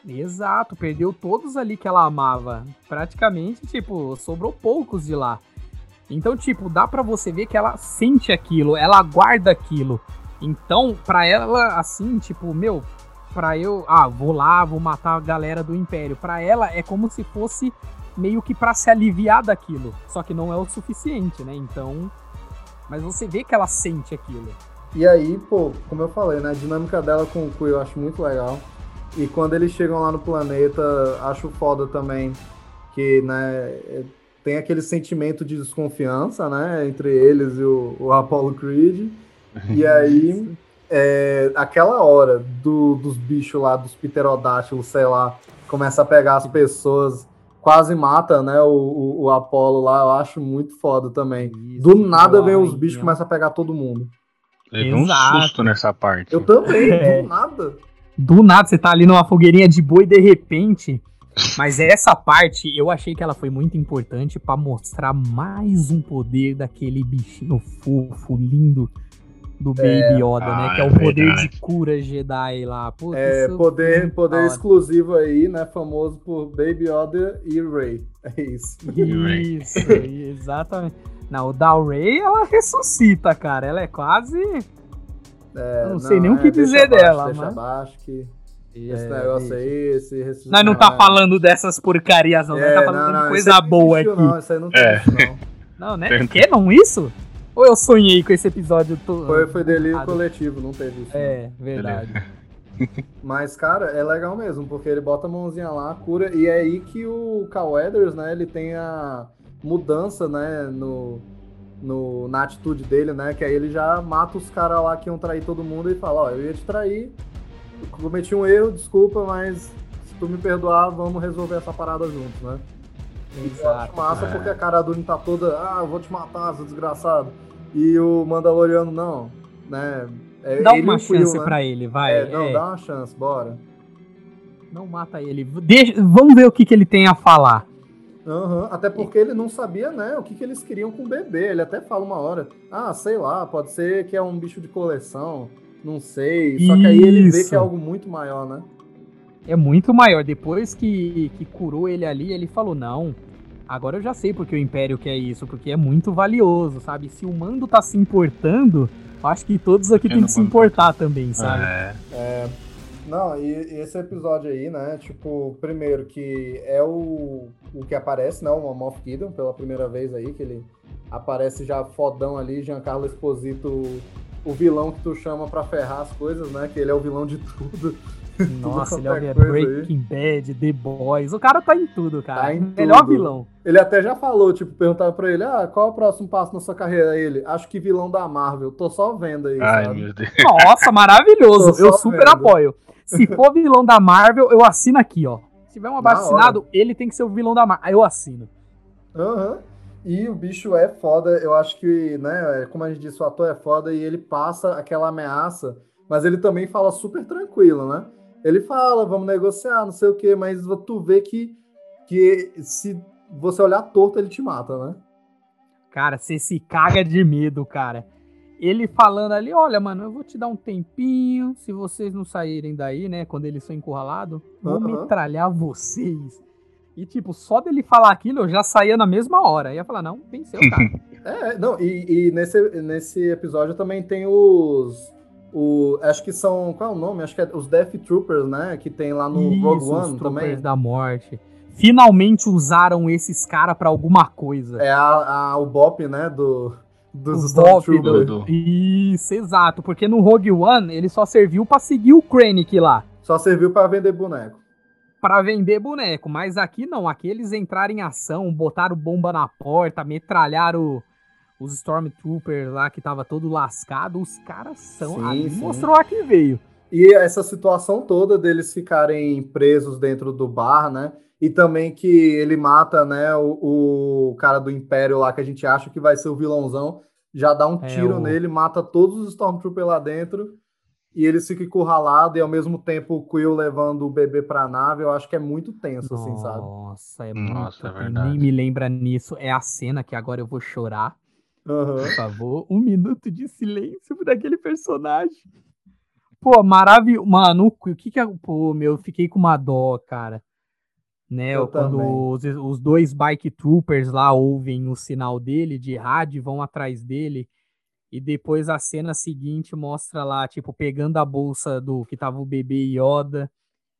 [SPEAKER 7] Exato, perdeu todos ali que ela amava. Praticamente, tipo, sobrou poucos de lá. Então, tipo, dá pra você ver que ela sente aquilo, ela guarda aquilo. Então, pra ela, assim, tipo, meu, pra eu, ah, vou lá, vou matar a galera do Império. Pra ela é como se fosse meio que pra se aliviar daquilo. Só que não é o suficiente, né? Então, mas você vê que ela sente aquilo.
[SPEAKER 5] E aí, pô, como eu falei, né? A dinâmica dela com o Quill eu acho muito legal. E quando eles chegam lá no planeta, acho foda também que, né, tem aquele sentimento de desconfiança, né, entre eles e o, o Apollo Creed. E aí, é, aquela hora do- dos bichos lá, dos pterodátilos, sei lá, começa a pegar as pessoas, quase mata, né, o, o, o Apollo lá, eu acho muito foda também. Do nada vem os bichos e começa a pegar todo mundo.
[SPEAKER 8] Levei um susto nessa parte.
[SPEAKER 5] Eu também,
[SPEAKER 7] É.
[SPEAKER 5] do nada.
[SPEAKER 7] Do nada, você tá ali numa fogueirinha de boi de repente. Mas essa parte eu achei que ela foi muito importante pra mostrar mais um poder daquele bichinho fofo, lindo do Baby Yoda, né?
[SPEAKER 8] Ah,
[SPEAKER 7] Que é
[SPEAKER 8] é
[SPEAKER 7] o poder
[SPEAKER 8] verdade.
[SPEAKER 7] de cura Jedi lá.
[SPEAKER 5] É,
[SPEAKER 7] isso
[SPEAKER 5] poder, poder
[SPEAKER 7] da
[SPEAKER 5] exclusivo aí, né? Famoso por Baby Yoda e Ray. É isso.
[SPEAKER 7] Isso, exatamente. Não, o Dalray, ela ressuscita, cara. Ela é quase.
[SPEAKER 5] É,
[SPEAKER 7] Eu não sei nem o que
[SPEAKER 5] deixa
[SPEAKER 7] dizer
[SPEAKER 5] abaixo,
[SPEAKER 7] dela,
[SPEAKER 5] Deixa
[SPEAKER 7] mas-
[SPEAKER 5] abaixo que esse
[SPEAKER 7] É,
[SPEAKER 5] negócio aí, esse ressuscitar-
[SPEAKER 7] Nós não tá falando dessas porcarias, não. Nós
[SPEAKER 5] É,
[SPEAKER 7] tá falando
[SPEAKER 5] não, não,
[SPEAKER 7] de coisa
[SPEAKER 5] não
[SPEAKER 7] boa
[SPEAKER 5] existiu,
[SPEAKER 7] aqui.
[SPEAKER 5] Não, isso aí não tem
[SPEAKER 8] É.
[SPEAKER 5] isso, não.
[SPEAKER 7] Não, né? Que não isso? Ou eu sonhei com esse episódio todo?
[SPEAKER 5] Foi, foi delírio
[SPEAKER 7] Ah,
[SPEAKER 5] coletivo, não teve isso. não.
[SPEAKER 7] É, verdade.
[SPEAKER 5] Mas, cara, é legal mesmo, porque ele bota a mãozinha lá, cura, e é aí que o Cal Weathers, né, ele tem a mudança, né, no, no, na atitude dele, né, que aí ele já mata os caras lá que iam trair todo mundo e fala, ó, eu ia te trair, cometi um erro, desculpa, mas se tu me perdoar, vamos resolver essa parada juntos, né. E eu
[SPEAKER 7] Exato.
[SPEAKER 5] massa
[SPEAKER 8] é.
[SPEAKER 5] porque a cara Dune tá toda, ah, eu vou te matar, seu desgraçado. E o Mandaloriano não, né. É
[SPEAKER 7] Dá uma chance
[SPEAKER 5] né?
[SPEAKER 7] pra ele, vai.
[SPEAKER 5] É, não,
[SPEAKER 7] é.
[SPEAKER 5] dá uma chance, bora.
[SPEAKER 7] Não mata ele. Deixa- vamos ver o que, que ele tem a falar.
[SPEAKER 5] Aham, Até porque ele não sabia, né, o que, que eles queriam com o bebê. Ele até fala uma hora, ah, sei lá, pode ser que é um bicho de coleção, não sei. Só que aí ele vê que é algo muito maior, né?
[SPEAKER 7] É muito maior. Depois que, que curou ele ali, ele falou: não. Agora eu já sei porque o Império quer isso, porque é muito valioso, sabe? Se o mando tá se importando, eu acho que todos aqui tem
[SPEAKER 8] não
[SPEAKER 7] que se importar também, sabe?
[SPEAKER 8] É,
[SPEAKER 5] Não, e, e esse episódio aí, né, tipo, primeiro que é o, o que aparece, né, o Moff Gideon, pela primeira vez aí, que ele aparece já fodão ali, Giancarlo Esposito, o vilão que tu chama pra ferrar as coisas, né, que ele é o vilão de tudo.
[SPEAKER 7] Nossa, ele é o
[SPEAKER 5] qualquer coisa aí.
[SPEAKER 7] Breaking Bad, The Boys. O cara tá em tudo, cara.
[SPEAKER 5] Tá em
[SPEAKER 7] Melhor
[SPEAKER 5] tudo.
[SPEAKER 7] vilão.
[SPEAKER 5] Ele até já falou, tipo, perguntava pra ele, ah, qual é o próximo passo na sua carreira? Aí ele, acho que vilão da Marvel, tô só vendo aí,
[SPEAKER 8] Ai,
[SPEAKER 5] sabe?
[SPEAKER 8] meu Deus.
[SPEAKER 7] Nossa, maravilhoso. Eu super
[SPEAKER 5] vendo.
[SPEAKER 7] apoio. Se for vilão da Marvel, eu assino aqui, ó. Se tiver um abaixo assinado, ele tem que ser o vilão da Marvel. Aí eu assino.
[SPEAKER 5] Aham. E o bicho é foda, eu acho que, né, como a gente disse, o ator é foda e ele passa aquela ameaça, mas ele também fala super tranquilo, né? Ele fala, vamos negociar, não sei o quê, mas tu vê que, que se você olhar torto, ele te mata, né?
[SPEAKER 7] Cara, você se caga de medo, cara. Ele falando ali, olha, mano, eu vou te dar um tempinho, se vocês não saírem daí, né, quando eles são encurralados, vou
[SPEAKER 5] Aham.
[SPEAKER 7] metralhar vocês. E, tipo, só dele falar aquilo, eu já saía na mesma hora. Ia falar, não, venceu, cara.
[SPEAKER 5] É, não, e, e nesse, nesse episódio também tem os. O, acho que são. Qual é o nome? Acho que é os Death Troopers, né? Que tem lá no Rogue
[SPEAKER 7] Isso, os
[SPEAKER 5] One
[SPEAKER 7] Troopers
[SPEAKER 5] também.
[SPEAKER 7] da morte. finalmente usaram esses caras pra alguma coisa.
[SPEAKER 5] É a, a- o Bop, né? Do, dos
[SPEAKER 7] O Bop
[SPEAKER 5] Stormtroopers.
[SPEAKER 8] do-
[SPEAKER 7] Isso, exato. Porque no Rogue One ele só serviu pra seguir o Krennic lá.
[SPEAKER 5] Só serviu pra vender boneco.
[SPEAKER 7] Pra vender boneco. Mas aqui não. Aqui eles entraram em ação, botaram bomba na porta, metralharam os Stormtroopers lá que tava todo lascado. Os caras são.
[SPEAKER 5] Sim,
[SPEAKER 7] ali
[SPEAKER 5] sim.
[SPEAKER 7] mostrou a que veio.
[SPEAKER 5] E essa situação toda deles ficarem presos dentro do bar, né? E também que ele mata, né, o, o cara do Império lá que a gente acha que vai ser o vilãozão, já dá um
[SPEAKER 7] É,
[SPEAKER 5] tiro
[SPEAKER 7] o-
[SPEAKER 5] nele, mata todos os Stormtroopers lá dentro, e eles ficam encurralados, e ao mesmo tempo o Quill levando o bebê pra nave, eu acho que é muito tenso, assim, sabe?
[SPEAKER 7] Nossa, é
[SPEAKER 8] Nossa, é
[SPEAKER 7] muito.
[SPEAKER 8] verdade.
[SPEAKER 7] Nem me lembra nisso. É a cena que agora eu vou chorar.
[SPEAKER 5] Aham.
[SPEAKER 7] Por favor, um minuto de silêncio por aquele personagem. Pô, maravilhoso. Mano, o que que é. Pô, meu, eu fiquei com uma dó, cara. Né,
[SPEAKER 5] Eu
[SPEAKER 7] quando os, os dois bike troopers lá ouvem o sinal dele de rádio e vão atrás dele. E depois a cena seguinte mostra lá, tipo, pegando a bolsa do que tava o bebê Yoda.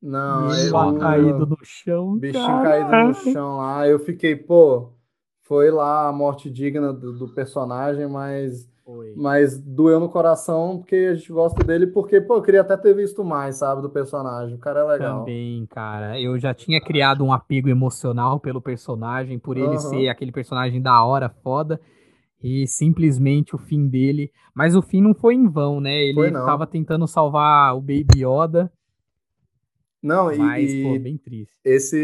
[SPEAKER 5] Não,
[SPEAKER 7] e ele
[SPEAKER 5] eu-
[SPEAKER 7] caído no chão.
[SPEAKER 5] Bichinho
[SPEAKER 7] cara.
[SPEAKER 5] caído no chão lá. Eu fiquei, pô, foi lá a morte digna do, do personagem, mas,
[SPEAKER 7] Foi.
[SPEAKER 5] mas doeu no coração porque a gente gosta dele, porque, pô, eu queria até ter visto mais, sabe, do personagem. O cara é legal.
[SPEAKER 7] Também, cara. Eu já tinha criado um apego emocional pelo personagem, por ele
[SPEAKER 5] Aham.
[SPEAKER 7] ser aquele personagem da hora, foda. E simplesmente o fim dele. Mas o fim não foi em vão, né? Ele
[SPEAKER 5] Foi não.
[SPEAKER 7] tava tentando salvar o Baby Yoda.
[SPEAKER 5] Não, e,
[SPEAKER 7] Mas,
[SPEAKER 5] e
[SPEAKER 7] pô, bem triste.
[SPEAKER 5] esse,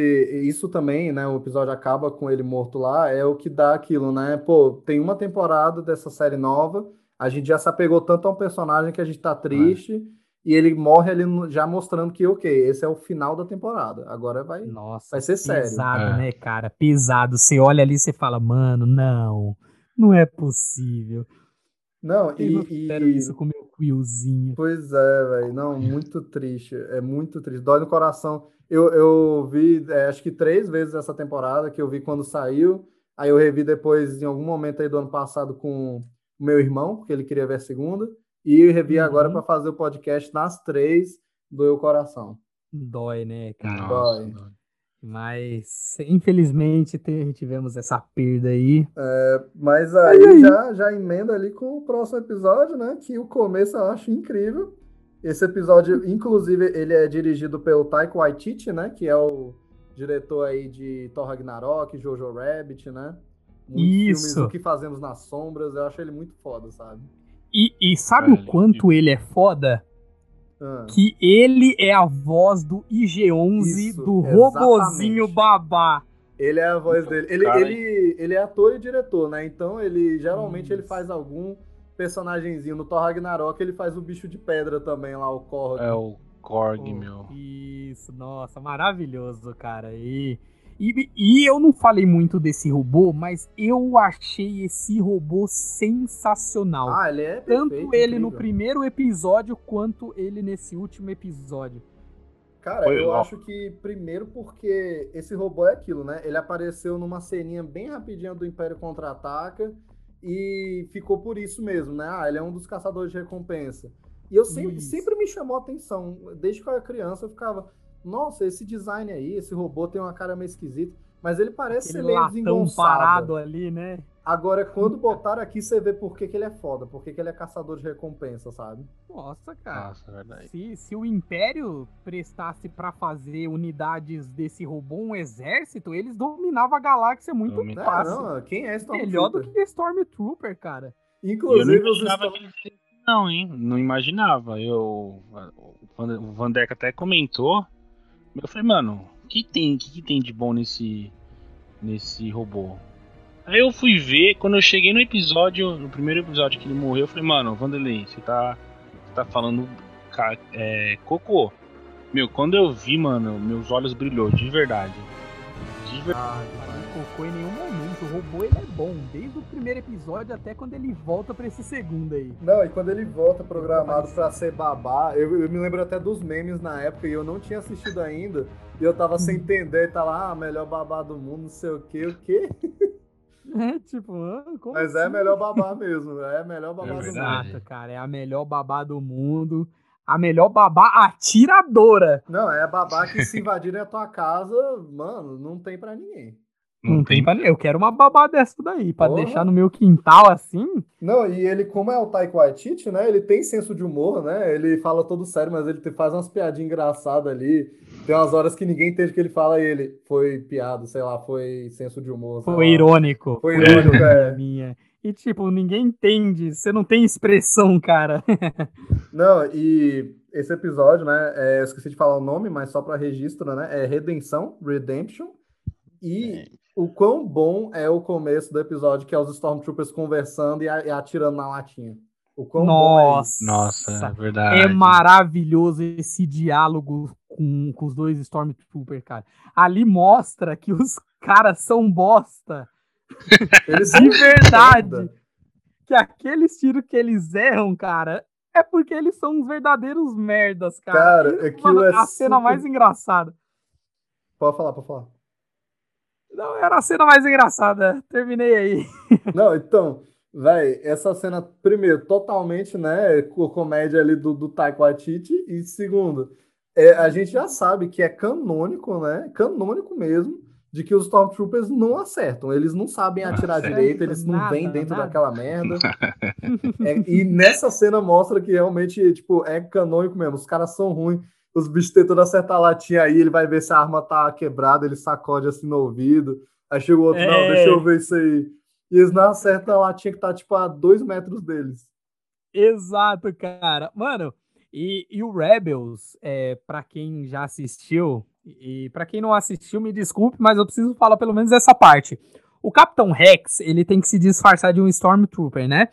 [SPEAKER 5] isso também, né, o episódio acaba com ele morto lá, é o que dá aquilo, né? Pô, tem uma temporada dessa série nova, a gente já se apegou tanto a um personagem que a gente tá triste, e ele morre ali já mostrando que, ok, esse é o final da temporada, agora vai...
[SPEAKER 7] Nossa,
[SPEAKER 5] Vai ser sério.
[SPEAKER 7] pesado,
[SPEAKER 8] É.
[SPEAKER 7] né, cara? Pesado. Você olha ali e você fala, mano, não, não é possível.
[SPEAKER 5] Não,
[SPEAKER 7] Eu
[SPEAKER 5] e,
[SPEAKER 7] quero
[SPEAKER 5] e-
[SPEAKER 7] isso com o meu Quillzinho.
[SPEAKER 5] Pois é, velho. Não, muito triste. É muito triste. Dói no coração. Eu, eu vi, é, acho que três vezes essa temporada, que eu vi quando saiu. Aí eu revi depois, em algum momento aí do ano passado, com o meu irmão, porque ele queria ver a segunda. E eu revi agora
[SPEAKER 7] Uhum.
[SPEAKER 5] para fazer o podcast nas três, doeu o coração.
[SPEAKER 7] Dói, né, cara?
[SPEAKER 8] Nossa,
[SPEAKER 5] Dói.
[SPEAKER 7] Mas, infelizmente, te- tivemos essa perda aí.
[SPEAKER 5] Mas aí já, já emenda ali com o próximo episódio, né? Que o começo eu acho incrível. Esse episódio, inclusive, ele é dirigido pelo Taika Waititi, né? Que é o diretor aí de Thor Ragnarok, Jojo Rabbit, né? Muitos filmes
[SPEAKER 7] Isso.
[SPEAKER 5] O que fazemos nas sombras, eu acho ele muito foda, sabe?
[SPEAKER 7] E, e sabe o quanto ele é foda?
[SPEAKER 5] Ah,
[SPEAKER 7] Que ele é a voz do IG-11
[SPEAKER 5] Isso,
[SPEAKER 7] do
[SPEAKER 5] exatamente.
[SPEAKER 7] robozinho babá.
[SPEAKER 5] Ele é a voz dele. Ele,
[SPEAKER 8] cara,
[SPEAKER 5] ele, ele é ator e diretor, né? Então ele geralmente ele faz algum personagemzinho. No Thor Ragnarok ele faz o bicho de pedra também lá, o Korg.
[SPEAKER 8] É o Korg,
[SPEAKER 7] Pô,
[SPEAKER 8] meu.
[SPEAKER 7] Isso, nossa, maravilhoso, cara. E, e, e eu não falei muito desse robô, mas eu achei esse robô sensacional.
[SPEAKER 5] Ah, ele é
[SPEAKER 7] Tanto
[SPEAKER 5] perfeito,
[SPEAKER 7] ele no
[SPEAKER 5] incrível.
[SPEAKER 7] primeiro episódio quanto ele nesse último episódio.
[SPEAKER 5] Cara,
[SPEAKER 8] Foi
[SPEAKER 5] eu acho que primeiro porque esse robô é aquilo, né? Ele apareceu numa ceninha bem rapidinha do Império Contra-Ataca e ficou por isso mesmo, né? Ah, ele é um dos caçadores de recompensa. E eu sempre, sempre me chamou a atenção. Desde que eu era criança, eu ficava, nossa, esse design aí, esse robô tem uma cara meio esquisita. Mas ele parece
[SPEAKER 7] Aquele
[SPEAKER 5] ser meio desengonçado.
[SPEAKER 7] parado ali, né?
[SPEAKER 5] Agora, quando botaram aqui, você vê por que, que ele é foda, por que, que ele é caçador de recompensa, sabe?
[SPEAKER 7] Nossa, cara.
[SPEAKER 8] Nossa, é verdade.
[SPEAKER 7] Se, se o Império prestasse pra fazer unidades desse robô um exército, eles dominavam a galáxia muito
[SPEAKER 8] Domina-
[SPEAKER 5] É,
[SPEAKER 7] fácil.
[SPEAKER 5] não, quem é
[SPEAKER 7] Melhor do
[SPEAKER 5] Stormtrooper?
[SPEAKER 7] que Stormtrooper, cara.
[SPEAKER 8] E eu não
[SPEAKER 5] Inclusive,
[SPEAKER 8] imaginava
[SPEAKER 5] Storm-
[SPEAKER 8] que não, hein? Não imaginava. Eu, o Van- o Vandeck até comentou. Eu falei, mano, o que tem, que, que tem de bom nesse, nesse robô? Aí eu fui ver, quando eu cheguei no episódio, no primeiro episódio que ele morreu, eu falei, mano, Vanderlei, você tá, você tá falando é, cocô. Meu, quando eu vi, mano, meus olhos brilhou, de verdade. De verdade.
[SPEAKER 7] Não cocô em nenhum momento. O robô ele é bom, desde o primeiro episódio até quando ele volta pra esse segundo aí.
[SPEAKER 5] Não, e quando ele volta programado pra ser babá, eu, eu me lembro até dos memes na época e eu não tinha assistido ainda. E eu tava sem entender, tá lá, ah, melhor babá do mundo, não sei o que, o quê?
[SPEAKER 7] É, tipo, ah, como
[SPEAKER 5] Mas é
[SPEAKER 7] assim?
[SPEAKER 5] melhor babá mesmo, é melhor babá
[SPEAKER 8] É
[SPEAKER 5] do mundo.
[SPEAKER 7] Exato, cara. É a melhor babá do mundo. A melhor babá atiradora.
[SPEAKER 5] Não, é a babá que se invadirem a tua casa, mano, não tem pra ninguém.
[SPEAKER 7] Não, não tem pra Eu quero uma babá dessa daí, pra Porra. deixar no meu quintal assim.
[SPEAKER 5] Não, e ele, como é o Taiko Waititi, né? Ele tem senso de humor, né? Ele fala todo sério, mas ele faz umas piadinhas engraçadas ali. Tem umas horas que ninguém entende o que ele fala e ele foi piada, sei lá, foi senso de humor.
[SPEAKER 7] Foi irônico.
[SPEAKER 5] Foi irônico, é.
[SPEAKER 7] Minha. E, tipo, ninguém entende, você não tem expressão, cara.
[SPEAKER 5] não, e esse episódio, né, é, eu esqueci de falar o nome, mas só para registro, né, é Redenção, Redemption, e é. o quão bom é o começo do episódio, que é os Stormtroopers conversando e, atirando na latinha. O quão
[SPEAKER 7] Nossa,
[SPEAKER 8] bom é Nossa, é verdade.
[SPEAKER 7] É maravilhoso esse diálogo com, com os dois Stormtroopers, cara. Ali mostra que os caras são bosta. Eles de verdade. que aqueles tiros que eles erram, cara, é porque eles são uns verdadeiros merdas, cara.
[SPEAKER 5] Cara, aquilo é
[SPEAKER 7] a cena
[SPEAKER 5] super...
[SPEAKER 7] mais engraçada.
[SPEAKER 5] Pode falar, pode falar.
[SPEAKER 7] Não, era a cena mais engraçada. Terminei aí.
[SPEAKER 5] Não, então, Véi, essa cena, primeiro, totalmente, né, comédia ali do, do Taiko Waititi, e segundo, é, a gente já sabe que é canônico, né, canônico mesmo, de que os Stormtroopers não acertam, eles não sabem atirar Acerta, direito, eles não nada, vêm dentro nada. daquela merda. é, e nessa cena mostra que realmente, tipo, é canônico mesmo, os caras são ruins, os bichos tentando acertar a latinha aí, ele vai ver se a arma tá quebrada, ele sacode assim no ouvido, aí chega o outro, é... não, deixa eu ver isso aí. E eles não acertam a latinha que tá, tipo, a dois metros deles.
[SPEAKER 7] Exato, cara. Mano, e, e o Rebels, é, para quem já assistiu, e para quem não assistiu, me desculpe, mas eu preciso falar pelo menos essa parte. O Capitão Rex, ele tem que se disfarçar de um Stormtrooper, né?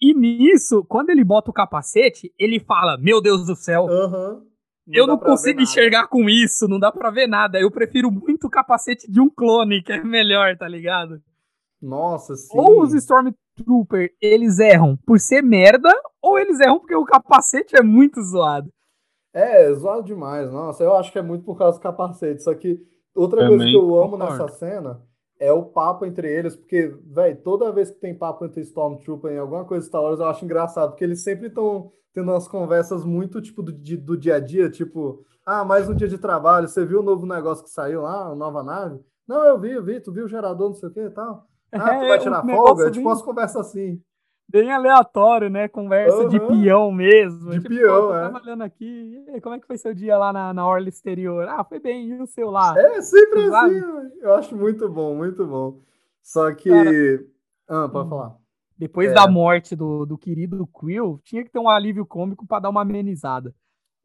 [SPEAKER 7] E nisso, quando ele bota o capacete, ele fala: Meu Deus do céu,
[SPEAKER 5] uhum.
[SPEAKER 7] Não eu não consigo enxergar com isso, não dá pra ver nada. Eu prefiro muito o capacete de um clone, que é melhor, tá ligado?
[SPEAKER 5] Nossa, sim.
[SPEAKER 7] Ou os Stormtrooper, eles erram por ser merda, ou eles erram porque o capacete é muito zoado.
[SPEAKER 5] É, zoado demais. Nossa, eu acho que é muito por causa do capacete. Só que outra Também coisa que eu amo concordo. nessa cena é o papo entre eles, porque, velho, toda vez que tem papo entre Stormtrooper em alguma coisa de Star Wars, eu acho engraçado, porque eles sempre estão tendo umas conversas muito, tipo, do, do dia a dia, tipo, ah, mais um dia de trabalho, você viu o novo negócio que saiu lá, a nova nave? Não, eu vi, eu vi, tu viu o gerador, não sei o que e tal. Ah, tu vai é, tirar folga? Bem, tipo umas conversas assim.
[SPEAKER 7] Bem aleatório, né? Conversa uhum. de peão mesmo.
[SPEAKER 5] De tipo, peão, é.
[SPEAKER 7] trabalhando aqui. como é que foi seu dia lá na, na orla exterior? Ah, foi bem, e o seu lá?
[SPEAKER 5] É, sempre assim. Eu acho muito bom, muito bom. Só que... Cara, ah, pode falar.
[SPEAKER 7] Depois é. da morte do, do querido Quill, tinha que ter um alívio cômico para dar uma amenizada.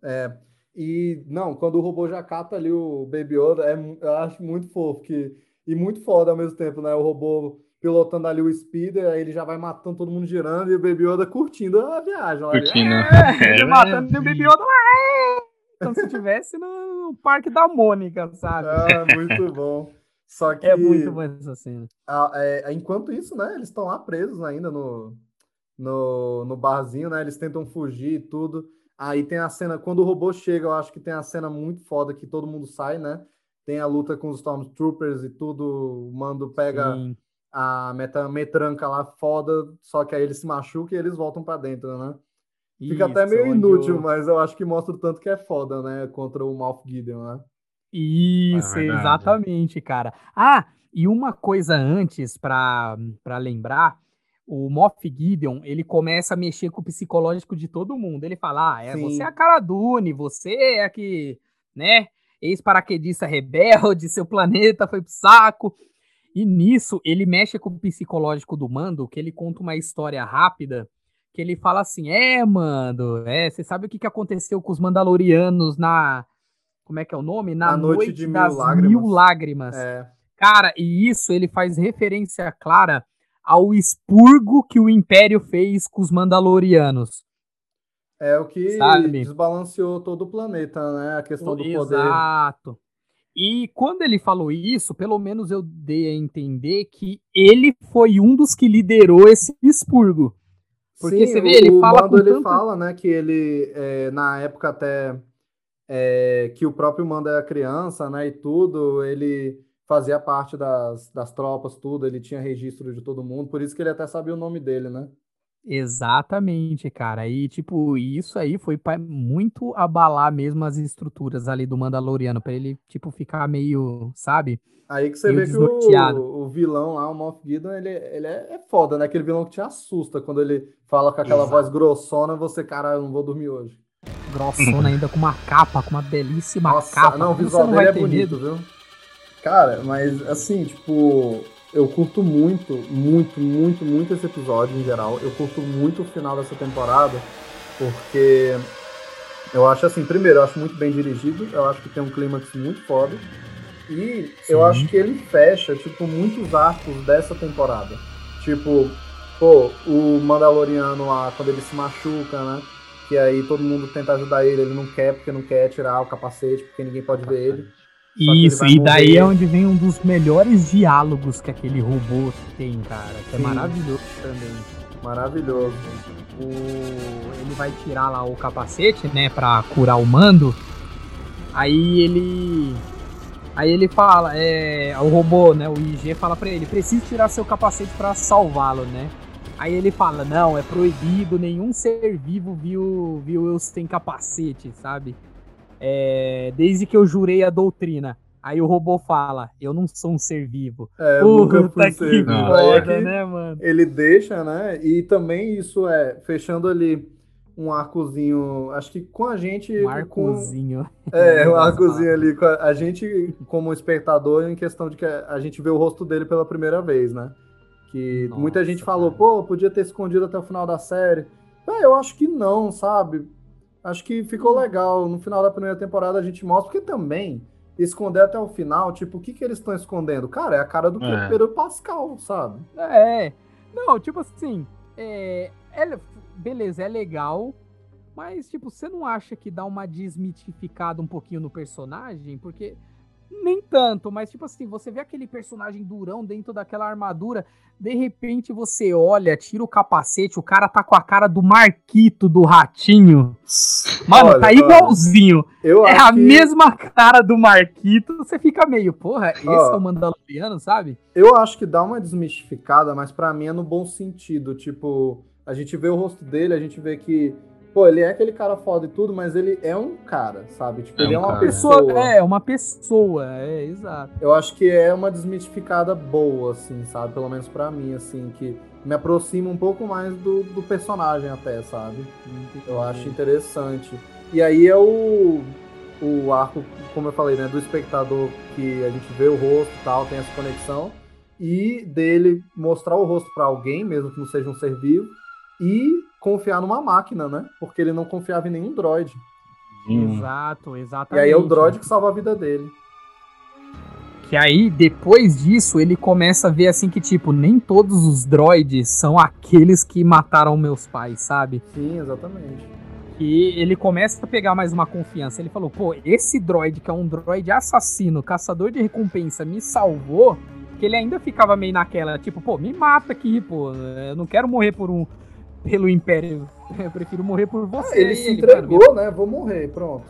[SPEAKER 5] É, e não, quando o robô já cata ali o Baby Yoda, é, eu acho muito fofo que e muito foda ao mesmo tempo, né? O robô pilotando ali o speeder, aí ele já vai matando todo mundo girando e o Baby Yoda curtindo a viagem.
[SPEAKER 8] Curtindo.
[SPEAKER 7] É, é, matando e o Baby Yoda lá. É! Como se estivesse no Parque da Mônica, sabe?
[SPEAKER 5] Ah, muito bom. Só que.
[SPEAKER 7] É muito bom essa cena.
[SPEAKER 5] A, é, enquanto isso, né? Eles estão lá presos ainda no, no, no barzinho, né? Eles tentam fugir e tudo. Aí tem a cena, quando o robô chega, eu acho que tem a cena muito foda que todo mundo sai, né? tem a luta com os Stormtroopers e tudo, o Mando pega Sim. A meta, metranca lá foda, só que aí ele se machuca e eles voltam para dentro, né? Fica Isso, até meio inútil, eu... mas eu acho que mostra o tanto que é foda, né? Contra o Moff Gideon, né?
[SPEAKER 7] Isso, é exatamente, cara. Ah, e uma coisa antes para lembrar, o Moff Gideon, ele começa a mexer com o psicológico de todo mundo. Ele fala, ah, é, você é a cara Dune, você é a que, né, ex-paraquedista rebelde, seu planeta foi pro saco. E nisso, ele mexe com o psicológico do Mando, que ele conta uma história rápida, que ele fala assim, é, Mando, é, você sabe o que, que aconteceu com os Mandalorianos na... Como é que é o nome? Na, noite, noite, de das mil lágrimas. Mil lágrimas.
[SPEAKER 5] É.
[SPEAKER 7] Cara, e isso ele faz referência clara ao expurgo que o Império fez com os Mandalorianos.
[SPEAKER 5] É o que Sabe? desbalanceou todo o planeta, né? A questão do
[SPEAKER 7] Exato.
[SPEAKER 5] poder.
[SPEAKER 7] Exato. E quando ele falou isso, pelo menos eu dei a entender que ele foi um dos que liderou esse expurgo.
[SPEAKER 5] Porque Sim, você vê, ele o fala Mando, ele tanto... fala, né, que ele, é, na época até é, que o próprio Mando era criança, né, e tudo, ele fazia parte das, das tropas, tudo, ele tinha registro de todo mundo, por isso que ele até sabia o nome dele, né?
[SPEAKER 7] Exatamente, cara. E, tipo, isso aí foi pra muito abalar mesmo as estruturas ali do Mandaloriano, pra ele, tipo, ficar meio, sabe?
[SPEAKER 5] Aí que você
[SPEAKER 7] Meio
[SPEAKER 5] vê que o, o vilão lá, o Moff Gideon, ele, ele é, é foda, né? Aquele vilão que te assusta quando ele fala com aquela
[SPEAKER 7] Exato.
[SPEAKER 5] voz grossona, você, cara, eu não vou dormir hoje.
[SPEAKER 7] Grossona ainda com uma capa, com uma belíssima
[SPEAKER 5] Nossa,
[SPEAKER 7] capa.
[SPEAKER 5] não, o visual dele é bonito,
[SPEAKER 7] medo?
[SPEAKER 5] viu? Cara, mas assim, tipo, eu curto muito, muito, muito, muito esse episódio em geral. Eu curto muito o final dessa temporada, porque eu acho assim, primeiro, eu acho muito bem dirigido, eu acho que tem um clímax muito foda. E eu
[SPEAKER 7] Sim.
[SPEAKER 5] acho que ele fecha, tipo, muitos arcos dessa temporada. Tipo, pô, o Mandaloriano lá, quando ele se machuca, né? Que aí todo mundo tenta ajudar ele, ele não quer porque não quer tirar o capacete, porque ninguém pode ver ele.
[SPEAKER 7] Isso, e daí
[SPEAKER 5] morrer.
[SPEAKER 7] é onde vem um dos melhores diálogos que aquele robô tem, cara. Que é
[SPEAKER 5] Sim.
[SPEAKER 7] maravilhoso também.
[SPEAKER 5] Maravilhoso.
[SPEAKER 7] O... Ele vai tirar lá o capacete, né, pra curar o mando. Aí ele. Aí ele fala, é. O robô, né? O IG fala pra ele, precisa tirar seu capacete pra salvá-lo, né? Aí ele fala, não, é proibido, nenhum ser vivo viu, viu eu sem capacete, sabe? É, desde que eu jurei a doutrina. Aí o robô fala, eu não sou um ser vivo.
[SPEAKER 5] É, eu nunca
[SPEAKER 7] Puta
[SPEAKER 5] fui
[SPEAKER 7] que
[SPEAKER 5] ser
[SPEAKER 8] Não.
[SPEAKER 5] vivo. Aí é
[SPEAKER 7] foda,
[SPEAKER 5] que
[SPEAKER 7] né, mano?
[SPEAKER 5] Ele deixa, né? E também isso é fechando ali um arcozinho, acho que com a gente.
[SPEAKER 7] Um
[SPEAKER 5] com-
[SPEAKER 7] arcozinho.
[SPEAKER 5] É, um arcozinho ali com a, a gente, como espectador, em questão de que a, a gente vê o rosto dele pela primeira vez, né? Que
[SPEAKER 7] Nossa,
[SPEAKER 5] muita gente falou,
[SPEAKER 7] cara.
[SPEAKER 5] pô, podia ter escondido até o final da série. É, eu acho que não, sabe? Acho que ficou legal. No final da primeira temporada a gente mostra, porque também esconder até o final, tipo, o que, que eles estão escondendo? Cara, é a cara do
[SPEAKER 8] É.
[SPEAKER 5] Pedro Pascal, sabe?
[SPEAKER 7] É. Não, tipo assim, é, é- beleza, é legal, mas tipo, você não acha que dá uma desmitificada um pouquinho no personagem? Porque nem tanto, mas tipo assim, você vê aquele personagem durão dentro daquela armadura, de repente você olha, tira o capacete, o cara tá com a cara do Marquito do Ratinho. Mano,
[SPEAKER 5] Olha,
[SPEAKER 7] tá igualzinho. É a
[SPEAKER 5] que-
[SPEAKER 7] mesma cara do Marquito, você fica meio, porra, esse
[SPEAKER 5] Ó.
[SPEAKER 7] é o Mandaloriano, sabe?
[SPEAKER 5] Eu acho que dá uma desmistificada, mas pra mim é no bom sentido. Tipo, a gente vê o rosto dele, a gente vê que, pô, ele é aquele cara foda e tudo, mas ele é um cara, sabe? Tipo,
[SPEAKER 8] É
[SPEAKER 5] ele é
[SPEAKER 8] um
[SPEAKER 5] uma
[SPEAKER 8] cara.
[SPEAKER 5] pessoa.
[SPEAKER 7] Pessoa, é, uma pessoa, é, exato.
[SPEAKER 5] Eu acho que é uma desmistificada boa, assim, sabe? Pelo menos pra mim, assim, que me aproxima um pouco mais do, do personagem até, sabe? Eu acho interessante. E aí é o, o arco, como eu falei, né, do espectador que a gente vê o rosto e tal, tem essa conexão, e dele mostrar o rosto pra alguém, mesmo que não seja um ser vivo, e confiar numa máquina, né? Porque ele não confiava em nenhum droid.
[SPEAKER 8] Hum.
[SPEAKER 7] Exato,
[SPEAKER 5] E
[SPEAKER 7] exatamente.
[SPEAKER 5] aí é o droid que salva a vida dele.
[SPEAKER 7] Que aí, depois disso, ele começa a ver assim que, tipo, nem todos os droids são aqueles que mataram meus pais, sabe?
[SPEAKER 5] Sim, exatamente.
[SPEAKER 7] E ele começa a pegar mais uma confiança. Ele falou, pô, esse droid, que é um droid assassino, caçador de recompensa, me salvou. Que ele ainda ficava meio naquela, tipo, pô, me mata aqui, pô. Eu não quero morrer por um. Pelo Império. Eu prefiro morrer por você.
[SPEAKER 5] ele
[SPEAKER 7] E
[SPEAKER 5] se
[SPEAKER 7] mano,
[SPEAKER 5] entregou, né? Vou morrer, pronto.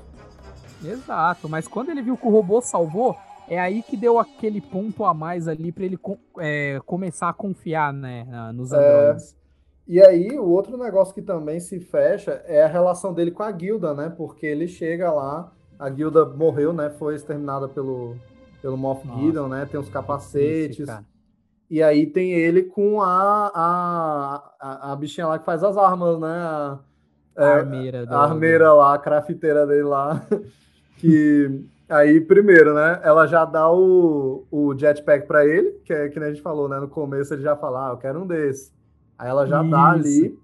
[SPEAKER 7] Exato, mas quando ele viu que o robô salvou, é aí que deu aquele ponto a mais ali pra ele é, começar a confiar, né, nos
[SPEAKER 5] É.
[SPEAKER 7] androides.
[SPEAKER 5] E aí, o outro negócio que também se fecha é a relação dele com a guilda, né? Porque ele chega lá, a guilda morreu, né? Foi exterminada pelo, pelo Moff Gideon, né? Tem os capacetes. E aí tem ele com a, a, a, a bichinha lá que faz as armas, né? A,
[SPEAKER 7] A
[SPEAKER 5] é,
[SPEAKER 7] armeira
[SPEAKER 5] a armeira lá, a crafteira dele lá. Que aí, primeiro, né? Ela já dá o, o jetpack pra ele, que é que nem a gente falou, né? No começo ele já fala, ah, eu quero um desse. Aí ela já dá
[SPEAKER 7] Isso.
[SPEAKER 5] ali.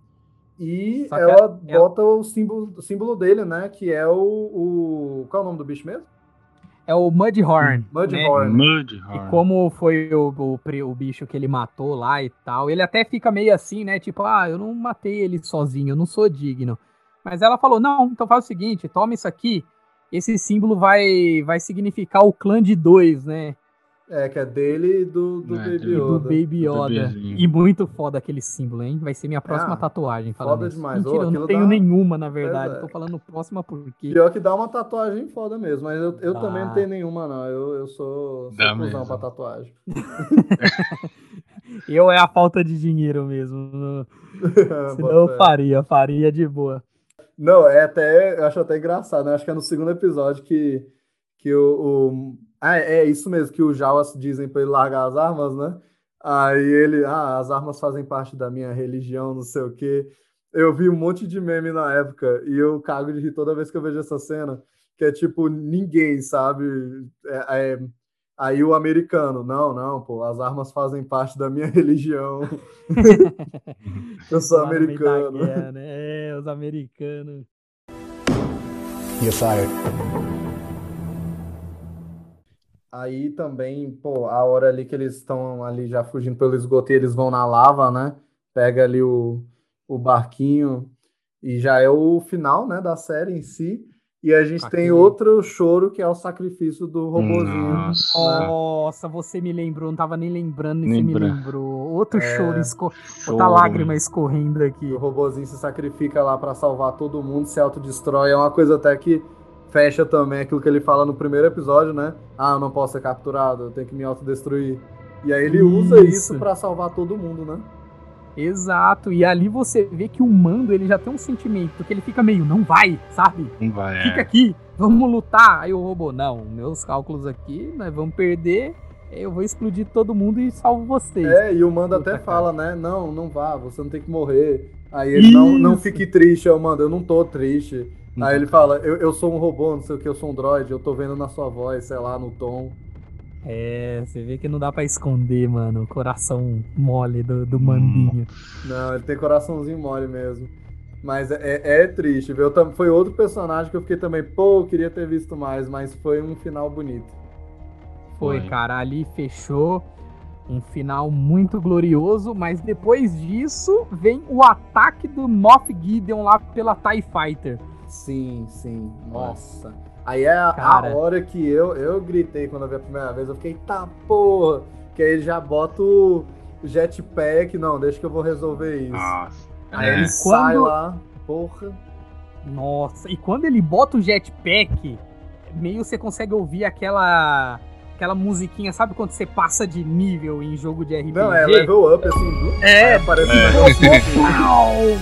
[SPEAKER 5] E ela
[SPEAKER 7] ela-
[SPEAKER 5] bota o símbolo, o símbolo dele, né? Que é o, o. Qual é o nome do bicho mesmo?
[SPEAKER 7] É o Mudhorn.
[SPEAKER 5] Mudhorn.
[SPEAKER 7] né?
[SPEAKER 8] Mudhorn.
[SPEAKER 7] E como foi o, o, o bicho que ele matou lá e tal, ele até fica meio assim, né? Tipo, ah, eu não matei ele sozinho, eu não sou digno. Mas ela falou, não, então faz o seguinte, toma isso aqui. Esse símbolo vai, vai significar o clã de dois, né?
[SPEAKER 5] É, que é dele e do, do
[SPEAKER 8] É,
[SPEAKER 5] Baby
[SPEAKER 8] do-
[SPEAKER 7] E do
[SPEAKER 5] Yoda.
[SPEAKER 7] Baby Yoda. E muito foda aquele símbolo, hein? Vai ser minha próxima
[SPEAKER 5] Ah,
[SPEAKER 7] tatuagem. Falando
[SPEAKER 5] foda
[SPEAKER 7] isso.
[SPEAKER 5] demais.
[SPEAKER 7] Mentira,
[SPEAKER 5] Ô,
[SPEAKER 7] eu não tenho
[SPEAKER 5] dá-
[SPEAKER 7] nenhuma, na verdade.
[SPEAKER 5] É.
[SPEAKER 7] Tô falando próxima porque.
[SPEAKER 5] Pior que dá uma tatuagem foda mesmo, mas eu, eu também não tenho nenhuma, não. Eu, eu sou, cuzão
[SPEAKER 8] mesmo.
[SPEAKER 5] pra tatuagem.
[SPEAKER 7] Eu é a falta de dinheiro mesmo. Senão eu faria, faria de boa.
[SPEAKER 5] Não, é até, eu acho até engraçado, né? Acho que é no segundo episódio que, que o, o ah, é isso mesmo, que o Jawas dizem pra ele largar as armas, né? Aí ele, ah, as armas fazem parte da minha religião, não sei o quê. Eu vi um monte de meme na época e eu cago de rir toda vez que eu vejo essa cena, que é tipo, ninguém sabe. É, é, aí o americano, não, não, pô, as armas fazem parte da minha religião. eu sou americano.
[SPEAKER 7] Guerra, né? É, os americanos.
[SPEAKER 5] You're fired. Aí também, pô, a hora ali que eles estão ali já fugindo pelo esgoto e eles vão na lava, né? Pega ali o, o barquinho e já é o final, né, da série em si. E a gente tem outro choro que é o sacrifício do robozinho.
[SPEAKER 7] Nossa? Nossa você me lembrou, não tava nem lembrando e você me lembrou. Outro é... choro, esco... choro, outra lágrima escorrendo aqui.
[SPEAKER 5] O robozinho se sacrifica lá para salvar todo mundo, se autodestrói. É uma coisa até que fecha também aquilo que ele fala no primeiro episódio, né? Ah, eu não posso ser capturado, eu tenho que me autodestruir. E aí ele isso. usa isso para salvar todo mundo, né?
[SPEAKER 7] Exato, e ali você vê que o mando ele já tem um sentimento que ele fica meio, não vai, sabe?
[SPEAKER 8] Não vai.
[SPEAKER 7] Fica é. aqui, vamos lutar. Aí o robô, não, meus cálculos aqui, nós vamos perder, eu vou explodir todo mundo e salvo vocês.
[SPEAKER 5] É, e o mando Puta até cara. fala, né? Não, não vá, você não tem que morrer. Aí ele, não, não fique triste, eu mando, eu não tô triste. Aí ele fala, eu, eu sou um robô, não sei o que, eu sou um droid, eu tô vendo na sua voz, sei lá, no tom.
[SPEAKER 7] É, você vê que não dá para esconder, mano, o coração mole do, do mandinho.
[SPEAKER 5] Não, ele tem coraçãozinho mole mesmo. Mas é, é, é triste, viu? Foi outro personagem que eu fiquei também, pô, eu queria ter visto mais, mas foi um final bonito.
[SPEAKER 7] Foi, foi. cara, ali fechou um final muito glorioso, mas depois disso vem o ataque do Moff Gideon lá pela TIE Fighter.
[SPEAKER 5] Sim, sim. Nossa. Aí é a, a, hora que eu, eu gritei quando eu vi a primeira vez. Eu fiquei, tá porra! Que aí ele já bota o jetpack. Não, deixa que eu vou resolver isso. Nossa. Aí é. ele sai lá, porra.
[SPEAKER 7] Nossa, e quando ele bota o jetpack, meio você consegue ouvir aquela aquela musiquinha, sabe quando você passa de nível em jogo de RPG?
[SPEAKER 5] Não, é level up, assim.
[SPEAKER 7] É, parece é. que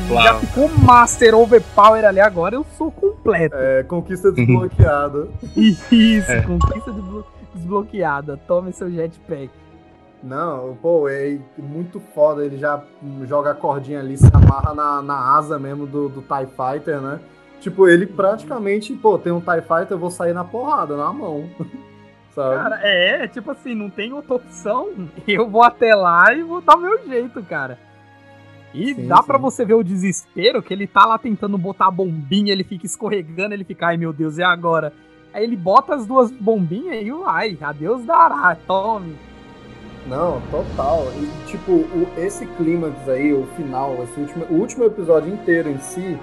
[SPEAKER 7] Já ficou Master Overpower ali agora, eu sou completo.
[SPEAKER 5] É, conquista desbloqueada.
[SPEAKER 7] Isso, é. conquista desbloqueada. Tome seu jetpack.
[SPEAKER 5] Não, pô, é muito foda. Ele já joga a cordinha ali, se amarra na, na asa mesmo do, do TIE Fighter, né? Tipo, ele praticamente, pô, tem um TIE Fighter, eu vou sair na porrada, na mão.
[SPEAKER 7] sabe? Cara, é, tipo assim, não tem outra opção. Eu vou até lá e vou dar meu jeito, cara. E sim, dá para você ver o desespero que ele tá lá tentando botar a bombinha, ele fica escorregando, ele fica, ai meu Deus, e agora? Aí ele bota as duas bombinhas e vai, adeus dará, tome.
[SPEAKER 5] Não, total. E tipo, o, esse clímax aí, o final, esse último, o último episódio inteiro em si,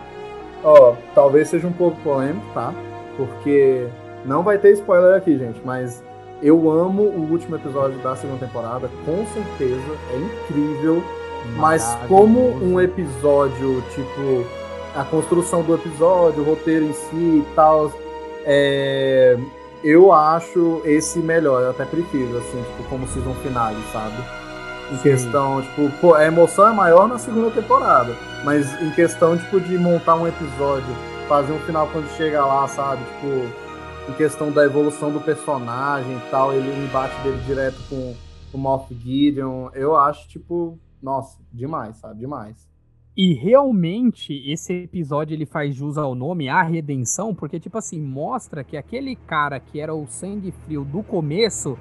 [SPEAKER 5] ó, talvez seja um pouco polêmico, tá? Porque não vai ter spoiler aqui, gente, mas eu amo o último episódio da segunda temporada, com certeza, é incrível. Mas como um episódio, tipo, a construção do episódio, o roteiro em si e tal, é, eu acho esse melhor, eu até prefiro, assim, tipo, como season finale, sabe? Em Sim. questão, tipo, pô, a emoção é maior na segunda temporada, mas em questão, tipo, de montar um episódio, fazer um final quando chega lá, sabe? Tipo, em questão da evolução do personagem e tal, ele o embate dele direto com o Moff Gideon, eu acho, tipo, nossa, demais, sabe? Demais.
[SPEAKER 7] E realmente esse episódio ele faz jus ao nome, a redenção, porque tipo assim, mostra que aquele cara que era o sangue frio do começo,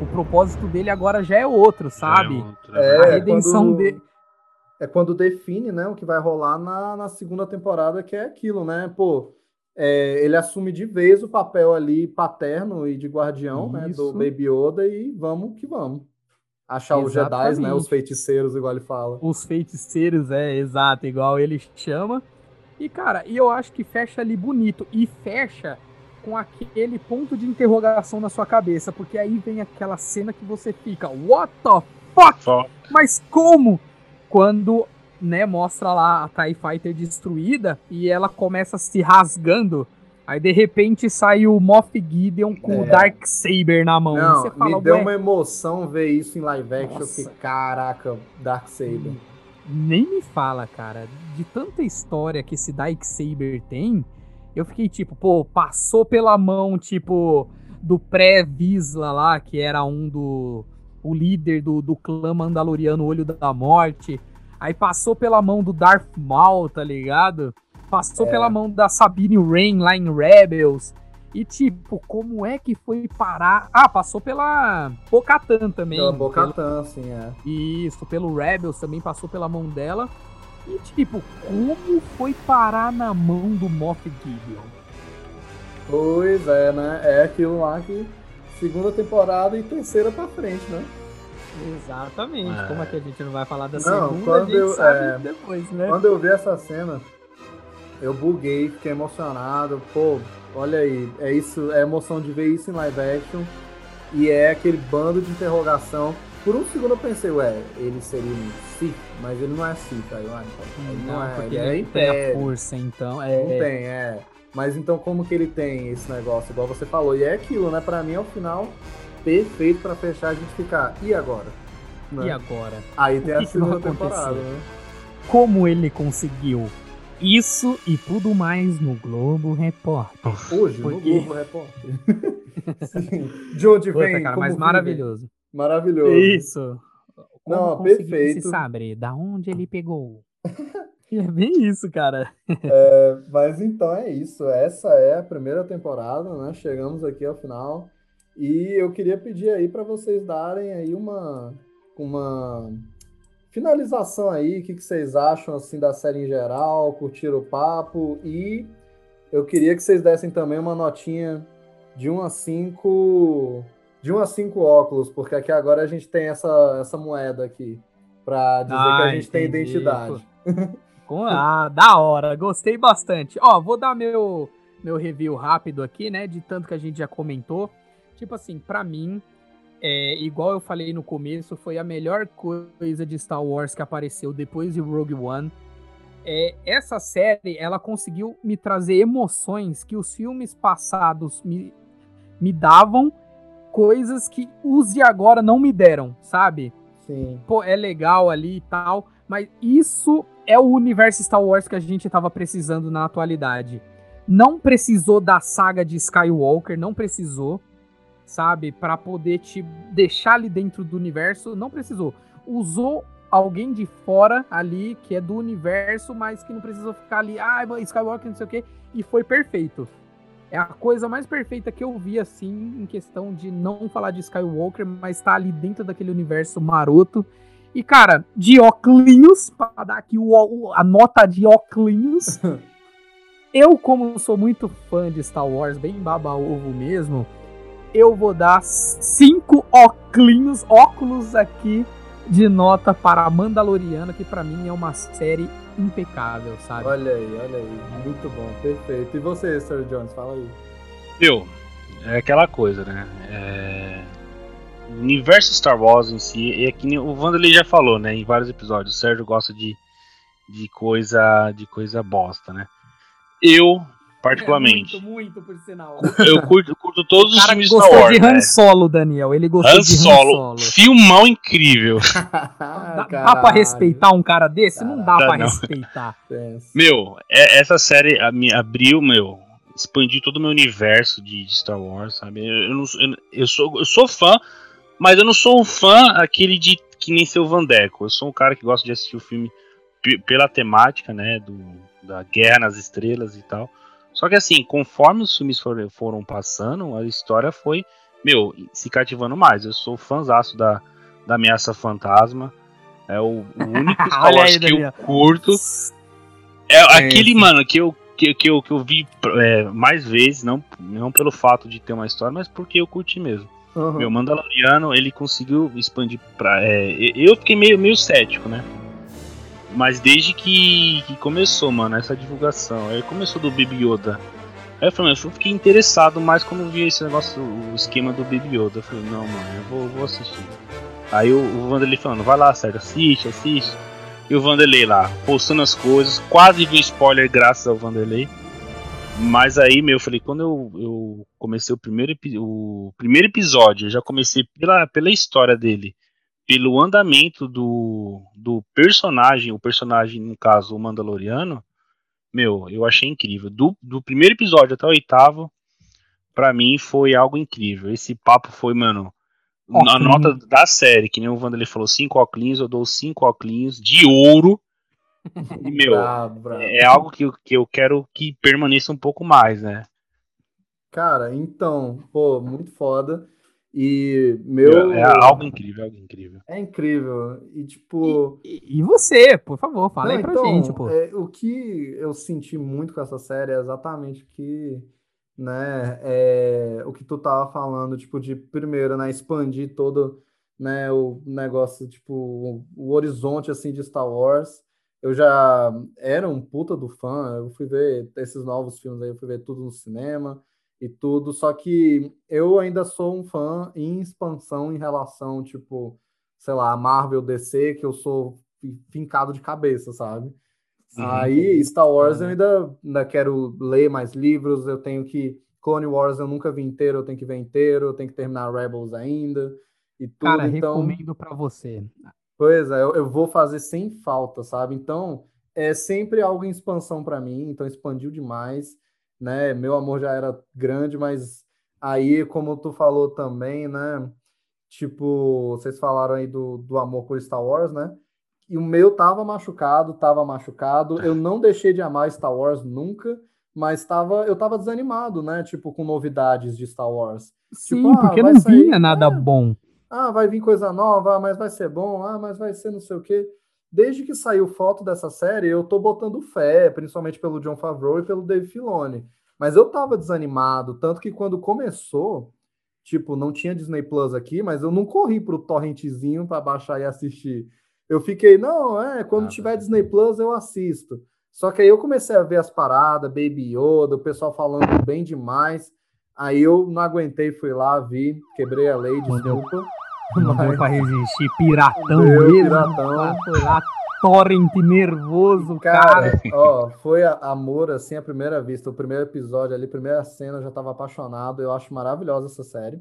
[SPEAKER 7] o propósito dele agora já é outro, sabe? É, outro,
[SPEAKER 5] é, a redenção quando, dele é quando define, né, o que vai rolar na, na segunda temporada, que é aquilo, né? Pô, é, ele assume de vez o papel ali paterno e de guardião, né, do Baby Yoda e vamos que vamos. Achar Exatamente. os Jedi, né, os feiticeiros, igual ele fala.
[SPEAKER 7] Os feiticeiros, é, exato, igual ele chama. E, cara, e eu acho que fecha ali bonito. E fecha com aquele ponto de interrogação na sua cabeça, porque aí vem aquela cena que você fica, what the fuck? Mas como? Quando né, mostra lá a TIE Fighter destruída e ela começa se rasgando. Aí de repente sai o Moff Gideon com é. o Dark Saber na mão.
[SPEAKER 5] Não, fala, me deu uma emoção ver isso em live action. Nossa. Que caraca, Dark Saber.
[SPEAKER 7] nem me fala, cara. De tanta história que esse Dark Saber tem, eu fiquei tipo, pô, passou pela mão, tipo, do pré-Visla lá, que era um do. O líder do, do clã Mandaloriano Olho da Morte. Aí passou pela mão do Darth Maul, tá ligado? Passou
[SPEAKER 5] É.
[SPEAKER 7] pela mão da Sabine Wren lá em Rebels. E tipo, como é que foi parar? Ah, passou pela Bocatan também.
[SPEAKER 5] Pela Bocatan, assim, é.
[SPEAKER 7] isso, pelo Rebels também passou pela mão dela. E tipo, como foi parar na mão do Moff Gideon?
[SPEAKER 5] Pois é, né? É aquilo lá que segunda temporada e terceira pra frente, né?
[SPEAKER 7] Exatamente.
[SPEAKER 8] É.
[SPEAKER 7] Como é que a gente não vai falar da
[SPEAKER 5] Não,
[SPEAKER 7] segunda?
[SPEAKER 5] quando eu- é,
[SPEAKER 7] depois, né?
[SPEAKER 5] Quando eu vi essa cena, eu buguei, fiquei emocionado. Pô, olha aí, é isso, é emoção de ver isso em live action. E é aquele bando de interrogação. Por um segundo eu pensei, ué, ele seria um Sith, mas ele não é Sith. Aí, eu, ah, então, ele não,
[SPEAKER 7] Não,
[SPEAKER 5] é,
[SPEAKER 7] porque
[SPEAKER 5] ele é
[SPEAKER 7] ele tem a força, então.
[SPEAKER 5] Não
[SPEAKER 7] É,
[SPEAKER 5] tem, é. Mas então como que ele tem esse negócio, igual você falou? E é aquilo, né? Pra mim é o final perfeito pra fechar a gente ficar. E agora? Né?
[SPEAKER 7] E agora?
[SPEAKER 5] Aí tem
[SPEAKER 7] O
[SPEAKER 5] a
[SPEAKER 7] que que vai
[SPEAKER 5] segunda
[SPEAKER 7] acontecer?
[SPEAKER 5] temporada, né?
[SPEAKER 7] Como ele conseguiu isso e tudo mais no Globo Repórter.
[SPEAKER 5] Hoje, no
[SPEAKER 7] Porque-
[SPEAKER 5] Globo Repórter. Sim. De onde
[SPEAKER 7] Puta,
[SPEAKER 5] vem?
[SPEAKER 7] cara,
[SPEAKER 5] como
[SPEAKER 7] mas
[SPEAKER 5] vive?
[SPEAKER 7] maravilhoso.
[SPEAKER 5] Maravilhoso.
[SPEAKER 7] Isso. Como
[SPEAKER 5] Não, perfeito.
[SPEAKER 7] Esse sabre, da onde ele pegou? é bem isso, cara.
[SPEAKER 5] É, mas então é isso. Essa é a primeira temporada, né? Chegamos aqui ao final. E eu queria pedir aí para vocês darem aí uma, uma finalização aí. O que, que vocês acham assim da série em geral? Curtiram o papo? E eu queria que vocês dessem também uma notinha de 1 a 5 de 1 a 5 óculos, porque aqui agora a gente tem essa, essa moeda aqui para dizer que a
[SPEAKER 7] Ah,
[SPEAKER 5] gente tem
[SPEAKER 7] entendi.
[SPEAKER 5] identidade.
[SPEAKER 7] Com- Ah, da hora, gostei bastante. Ó, vou dar meu, meu review rápido aqui, né? De tanto que a gente já comentou. Tipo assim, pra mim, é, igual eu falei no começo, foi a melhor coisa de Star Wars que apareceu depois de Rogue One. É, essa série, ela conseguiu me trazer emoções que os filmes passados me, me davam, coisas que os de agora não me deram, sabe?
[SPEAKER 5] Sim.
[SPEAKER 7] pô, é legal ali e tal, mas isso é o universo Star Wars que a gente tava precisando na atualidade. Não precisou da saga de Skywalker, não precisou, sabe, Pra poder te deixar ali dentro do universo, não precisou. Usou alguém de fora ali que é do universo, mas que não precisou ficar ali, ah, Skywalker não sei o quê, e foi perfeito. É a coisa mais perfeita que eu vi, assim, em questão de não falar de Skywalker, mas tá ali dentro daquele universo maroto. E, cara, de óculos, pra dar aqui o- a nota de óculos. eu, como sou muito fã de Star Wars, bem baba-ovo mesmo, eu vou dar cinco óculos, óculos aqui de nota para Mandaloriana, que pra mim é uma série impecável, sabe?
[SPEAKER 5] Olha aí, olha aí. Muito bom, perfeito. E você, Sir Jones, fala aí.
[SPEAKER 8] Meu, é aquela coisa, né? É... O universo Star Wars em si, é que o Wanderlei já falou, né? Em vários episódios. O Sérgio gosta de, de coisa de coisa bosta, né? Eu, particularmente,
[SPEAKER 7] É, muito, muito, por sinal.
[SPEAKER 8] eu curto, curto todos os filmes de
[SPEAKER 7] gostou
[SPEAKER 8] Star Wars.
[SPEAKER 7] de Han
[SPEAKER 8] né?
[SPEAKER 7] Solo, Daniel. Ele gostou
[SPEAKER 8] Han
[SPEAKER 7] de Han
[SPEAKER 8] Solo,
[SPEAKER 7] Solo.
[SPEAKER 8] filmão incrível.
[SPEAKER 7] Dá, dá pra respeitar um cara desse? Não dá
[SPEAKER 8] Dá
[SPEAKER 7] pra
[SPEAKER 8] não.
[SPEAKER 7] respeitar.
[SPEAKER 8] Meu, é- essa série a- me abriu, meu, expandiu todo o meu universo de, de Star Wars, sabe? Eu, eu não sou- eu, eu sou, eu sou fã, mas eu não sou um fã aquele de que nem seu Vandeco. Eu sou um cara que gosta de assistir o filme pe- pela temática, né, do, da Guerra nas Estrelas e tal. Só que assim, conforme os filmes foram, foram passando, a história foi, meu, se cativando mais. Eu sou fãzaço da, da Ameaça Fantasma. É o, o único Star Wars que eu curto. É
[SPEAKER 7] É
[SPEAKER 8] aquele, mano, que eu, que, que eu, que eu vi é, mais vezes, não, não pelo fato de ter uma história, mas porque eu curti mesmo.
[SPEAKER 5] Uhum.
[SPEAKER 8] Meu Mandaloriano, ele conseguiu expandir pra. é, eu fiquei meio, meio cético, né? Mas desde que, que começou, mano, essa divulgação, aí começou do Baby Yoda. Aí eu falei, eu fiquei interessado mais quando vi esse negócio, o esquema do Baby Yoda. Eu falei, não, mano, eu vou, vou assistir. Aí o, o Vanderlei falando, vai lá, Sérgio, assiste, assiste. E o Vanderlei lá, postando as coisas, quase vi spoiler graças ao Vanderlei. Mas aí, meu, eu falei, quando eu, eu comecei o primeiro, o primeiro episódio, eu já comecei pela, pela história dele. Pelo andamento do, do personagem, o personagem, no caso, o Mandaloriano, meu, eu achei incrível. Do, do primeiro episódio até o oitavo, pra mim foi algo incrível. Esse papo foi, mano, a nota da série, que nem o Wanderlei falou, 5 óculos, eu dou 5 óculos de ouro. E, meu, é algo que, que eu quero que permaneça um pouco mais, né?
[SPEAKER 5] Cara, então, pô, muito foda. E meu.
[SPEAKER 8] É algo incrível, algo incrível.
[SPEAKER 5] É incrível. E, tipo.
[SPEAKER 7] E, e você, por favor, fala
[SPEAKER 5] Não,
[SPEAKER 7] aí pra
[SPEAKER 5] então,
[SPEAKER 7] gente, pô.
[SPEAKER 5] é, o que eu senti muito com essa série é exatamente o que, né, é, o que tu tava falando, tipo, de primeiro, né, expandir todo, né, o negócio, tipo, o, o horizonte, assim, de Star Wars. Eu já era um puta do fã, eu fui ver esses novos filmes aí, eu fui ver tudo no cinema e tudo, só que eu ainda sou um fã em expansão em relação, tipo, sei lá, Marvel, DC, que eu sou fi- fincado de cabeça, sabe? Aí, Star Wars eu ainda, ainda quero ler mais livros, eu tenho que. Clone Wars eu nunca vi inteiro, eu tenho que ver inteiro, eu tenho que terminar Rebels ainda e tudo.
[SPEAKER 7] Cara,
[SPEAKER 5] então,
[SPEAKER 7] recomendo pra você.
[SPEAKER 5] Pois é, eu, eu vou fazer sem falta, sabe? Então, é sempre algo em expansão para mim, então expandiu demais, né? Meu amor já era grande, mas aí, como tu falou também, né? Tipo, vocês falaram aí do, do amor por Star Wars, né? E o meu tava machucado, tava machucado. Eu não deixei de amar Star Wars nunca, mas tava, eu tava desanimado, né? Tipo, com novidades de Star Wars.
[SPEAKER 7] Sim,
[SPEAKER 5] Tipo, ah,
[SPEAKER 7] porque não
[SPEAKER 5] sair-
[SPEAKER 7] vinha nada bom.
[SPEAKER 5] ah, vai vir coisa nova, ah, mas vai ser bom, ah, mas vai ser não sei o quê. Desde que saiu foto dessa série, eu tô botando fé, principalmente pelo John Favreau e pelo Dave Filoni. Mas eu tava desanimado, tanto que quando começou, tipo, não tinha Disney Plus aqui, mas eu não corri pro torrentezinho para baixar e assistir. Eu fiquei, não, é, quando tiver Disney Plus eu assisto. Só que aí eu comecei a ver as paradas, Baby Yoda, o pessoal falando bem demais. Aí eu não aguentei, fui lá, vi, quebrei a lei, desculpa.
[SPEAKER 7] Não deu pra resistir, piratão mesmo.
[SPEAKER 5] piratão.
[SPEAKER 7] lá, Foi lá, torrent nervoso,
[SPEAKER 5] Cara,
[SPEAKER 7] cara.
[SPEAKER 5] ó, foi a- amor assim à primeira vista. O primeiro episódio ali, primeira cena, eu já tava apaixonado. Eu acho maravilhosa essa série.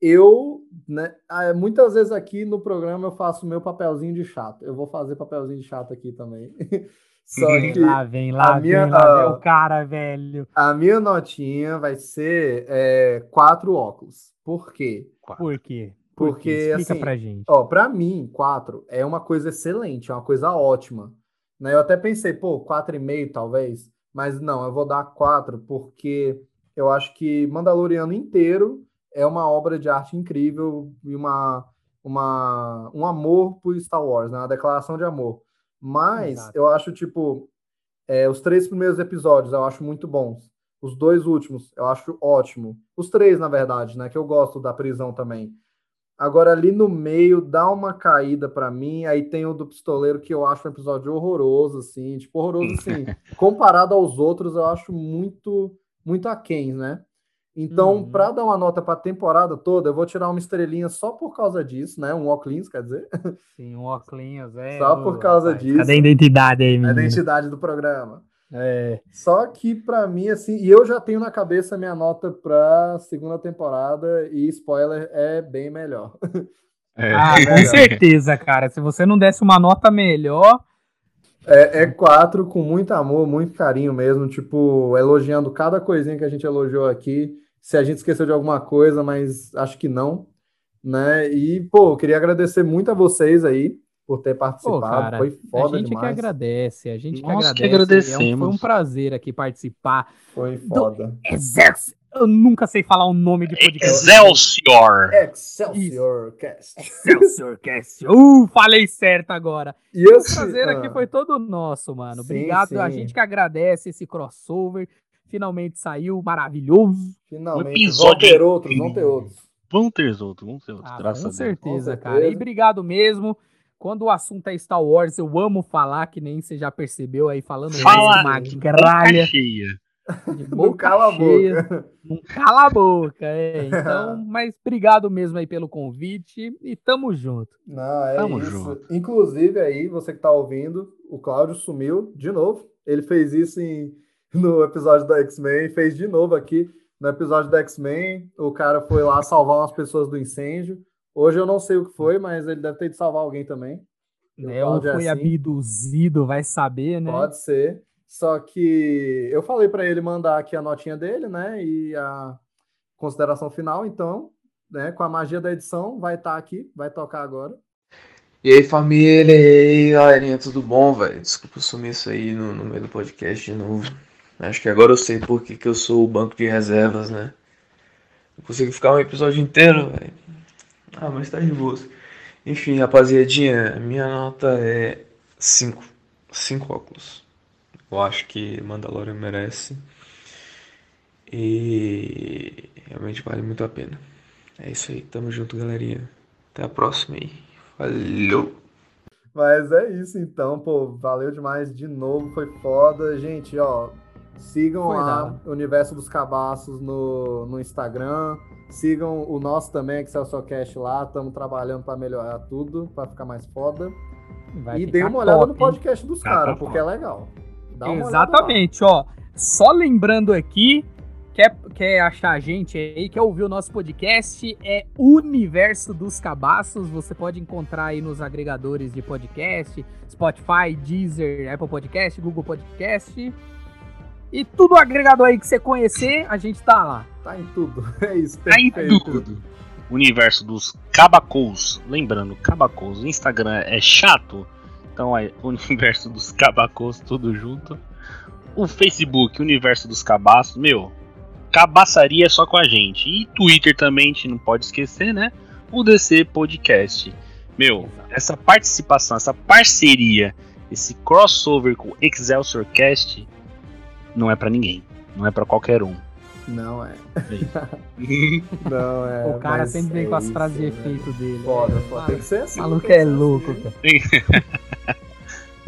[SPEAKER 5] Eu, né, ah, muitas vezes aqui no programa eu faço o meu papelzinho de chato. Eu vou fazer papelzinho de chato aqui também. Só
[SPEAKER 7] Vem
[SPEAKER 5] que
[SPEAKER 7] lá, vem lá,
[SPEAKER 5] a minha,
[SPEAKER 7] vem lá, vem o cara, velho.
[SPEAKER 5] a minha notinha vai ser é, quatro óculos. Por quê?
[SPEAKER 7] Por quê? Por
[SPEAKER 5] Porque?
[SPEAKER 7] Explica
[SPEAKER 5] assim,
[SPEAKER 7] pra gente.
[SPEAKER 5] Ó, pra mim, 4 é uma coisa excelente, é uma coisa ótima. Né? Eu até pensei, pô, 4,5 talvez, mas não, eu vou dar 4 porque eu acho que Mandaloriano inteiro é uma obra de arte incrível e uma, uma, um amor por Star Wars, né? Uma declaração de amor. Mas
[SPEAKER 7] Exato.
[SPEAKER 5] eu acho, tipo, é, os três primeiros episódios eu acho muito bons. Os dois últimos eu acho ótimo. Os três, na verdade, né? Que eu gosto da prisão também. Agora, ali no meio, dá uma caída pra mim. Aí tem o do pistoleiro, que eu acho um episódio horroroso, assim. Tipo, horroroso, assim. comparado aos outros, eu acho muito, muito aquém, né? Então,
[SPEAKER 7] Uhum.
[SPEAKER 5] pra dar uma nota pra temporada toda, eu vou tirar uma estrelinha só por causa disso, né? Um óculos, quer dizer.
[SPEAKER 7] Sim, um óculos, é.
[SPEAKER 5] Só por causa
[SPEAKER 7] rapaz,
[SPEAKER 5] disso.
[SPEAKER 7] Cadê a identidade aí,
[SPEAKER 5] A
[SPEAKER 7] menino?
[SPEAKER 5] identidade do programa.
[SPEAKER 7] É.
[SPEAKER 5] Só que pra mim, assim, e eu já tenho na cabeça a minha nota pra segunda temporada, e spoiler é bem melhor.
[SPEAKER 7] Ah, com
[SPEAKER 5] melhor.
[SPEAKER 7] certeza, cara. Se você não desse uma nota melhor,
[SPEAKER 5] É, é quatro com muito amor, muito carinho mesmo, tipo, elogiando cada coisinha que a gente elogiou aqui. Se a gente esqueceu de alguma coisa, mas acho que não, né? E, pô, eu queria agradecer muito a vocês aí por ter
[SPEAKER 7] pô,
[SPEAKER 5] participado.
[SPEAKER 7] cara,
[SPEAKER 5] Foi foda
[SPEAKER 7] a gente que
[SPEAKER 5] demais.
[SPEAKER 7] agradece, a gente que
[SPEAKER 8] Nós que
[SPEAKER 7] agradece. É um- foi um prazer aqui participar.
[SPEAKER 5] Foi foda.
[SPEAKER 7] Exerce. Eu nunca sei falar o nome de podcast.
[SPEAKER 8] Excelsior!
[SPEAKER 5] Excelsior Cast.
[SPEAKER 7] Excelsior Cast. Uh, falei certo agora.
[SPEAKER 5] E
[SPEAKER 7] O
[SPEAKER 5] esse,
[SPEAKER 7] prazer aqui
[SPEAKER 5] ah,
[SPEAKER 7] foi todo nosso, mano.
[SPEAKER 5] Sim,
[SPEAKER 7] Obrigado. A
[SPEAKER 5] sim.
[SPEAKER 7] gente que agradece esse crossover. Finalmente saiu, maravilhoso.
[SPEAKER 5] finalmente,
[SPEAKER 8] um
[SPEAKER 5] vão
[SPEAKER 8] episódio
[SPEAKER 5] ter outros, vão ter outros.
[SPEAKER 8] Vamos ter outros, vamos ter outros,
[SPEAKER 7] Ah,
[SPEAKER 8] graças
[SPEAKER 7] com
[SPEAKER 8] a Deus.
[SPEAKER 7] certeza,
[SPEAKER 5] Com
[SPEAKER 7] cara. E
[SPEAKER 5] certeza.
[SPEAKER 7] obrigado mesmo. Quando o assunto é Star Wars, eu amo falar, que nem você já percebeu aí falando
[SPEAKER 8] Fala,
[SPEAKER 7] uma
[SPEAKER 8] boca
[SPEAKER 7] gralha.
[SPEAKER 8] cheia.
[SPEAKER 7] de
[SPEAKER 5] Não
[SPEAKER 7] boca
[SPEAKER 5] cala a
[SPEAKER 7] cheia.
[SPEAKER 5] boca.
[SPEAKER 7] Não cala a boca, é. Então, mas obrigado mesmo aí pelo convite e tamo junto.
[SPEAKER 5] Não, é
[SPEAKER 8] Tamo
[SPEAKER 5] isso.
[SPEAKER 8] junto.
[SPEAKER 5] Inclusive aí, você que tá ouvindo, o Cláudio sumiu de novo. Ele fez isso em, no episódio da X-Men, fez de novo aqui no episódio da X-Men. O cara foi lá salvar umas pessoas do incêndio. Hoje eu não sei o que foi, mas ele deve ter ido salvar alguém também.
[SPEAKER 7] Né, ou foi assim. abduzido, vai saber, né?
[SPEAKER 5] Pode ser. Só que eu falei para ele mandar aqui a notinha dele, né? E a consideração final. Então, né, com a magia da edição, vai estar tá aqui, vai tocar agora.
[SPEAKER 9] E aí, família, e aí, galerinha, tudo bom, velho? Desculpa sumir isso aí no, no, meio do podcast de novo. Acho que agora eu sei por que, que eu sou o banco de reservas, né? Eu consigo ficar um episódio inteiro, velho. Ah, mas tá de boa. Enfim, rapaziadinha, minha nota é 5. 5 óculos. Eu acho que Mandalorian merece. E realmente vale muito a pena. É isso aí, tamo junto, galerinha. Até a próxima aí. Valeu!
[SPEAKER 5] Mas é isso então, pô, valeu demais de novo, foi foda. Gente, ó, sigam foi lá o Universo dos Cabaços no, no Instagram. Sigam o nosso também, Excelsiorcast lá. Estamos trabalhando para melhorar tudo, para ficar mais foda. Vai e dê uma olhada top, no podcast dos caras, porque é legal.
[SPEAKER 7] Exatamente, ó. Só lembrando aqui quer, quer achar a gente aí, quer ouvir o nosso podcast, é Universo dos Cabaços. Você pode encontrar aí nos agregadores de podcast, Spotify, Deezer, Apple Podcast, Google Podcast. E tudo agregador aí que você conhecer, a gente tá lá.
[SPEAKER 5] Tá em tudo. É isso.
[SPEAKER 8] Tá em tudo. Universo dos Cabacous. Lembrando, Cabacous, o Instagram é chato. Então é Universo dos Cabacous, tudo junto. O Facebook, Universo dos Cabaços. Meu, cabaçaria só com a gente. E Twitter também, a gente não pode esquecer, né? O DC Podcast. Meu, essa participação, essa parceria, esse crossover com o Excelsior Cast não é para ninguém. Não é para qualquer um.
[SPEAKER 5] Não é. não é.
[SPEAKER 7] O cara sempre vem é com as frases de efeito dele.
[SPEAKER 5] Foda, é. foda. Tem que ser assim.
[SPEAKER 7] O maluco é louco, cara.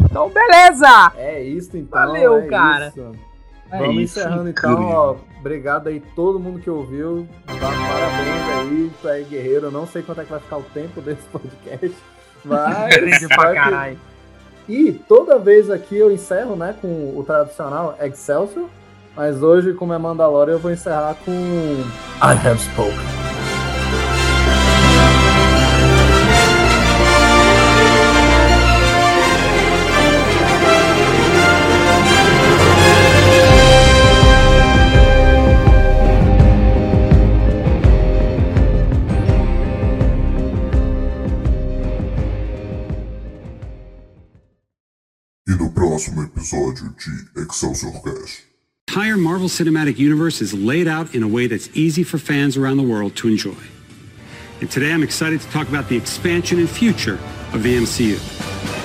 [SPEAKER 7] então, beleza!
[SPEAKER 5] É isso, então.
[SPEAKER 7] Valeu,
[SPEAKER 5] é
[SPEAKER 7] cara.
[SPEAKER 5] Isso. É Vamos isso, encerrando então, ó. Obrigado aí todo mundo que ouviu. Parabéns aí, aí, Guerreiro. não sei quanto é que vai ficar o tempo desse podcast. Mas.
[SPEAKER 7] pra caralho.
[SPEAKER 5] E toda vez aqui eu encerro, né, com o tradicional Excelsior. Mas hoje, como é Mandalorian, eu vou encerrar com I Have Spoken.
[SPEAKER 1] próximo episódio de Excelsior Cast.
[SPEAKER 13] Entire Marvel Cinematic Universe is laid out in a way that's easy for fans around the world to enjoy. And today I'm excited to talk about the expansion and future of the MCU.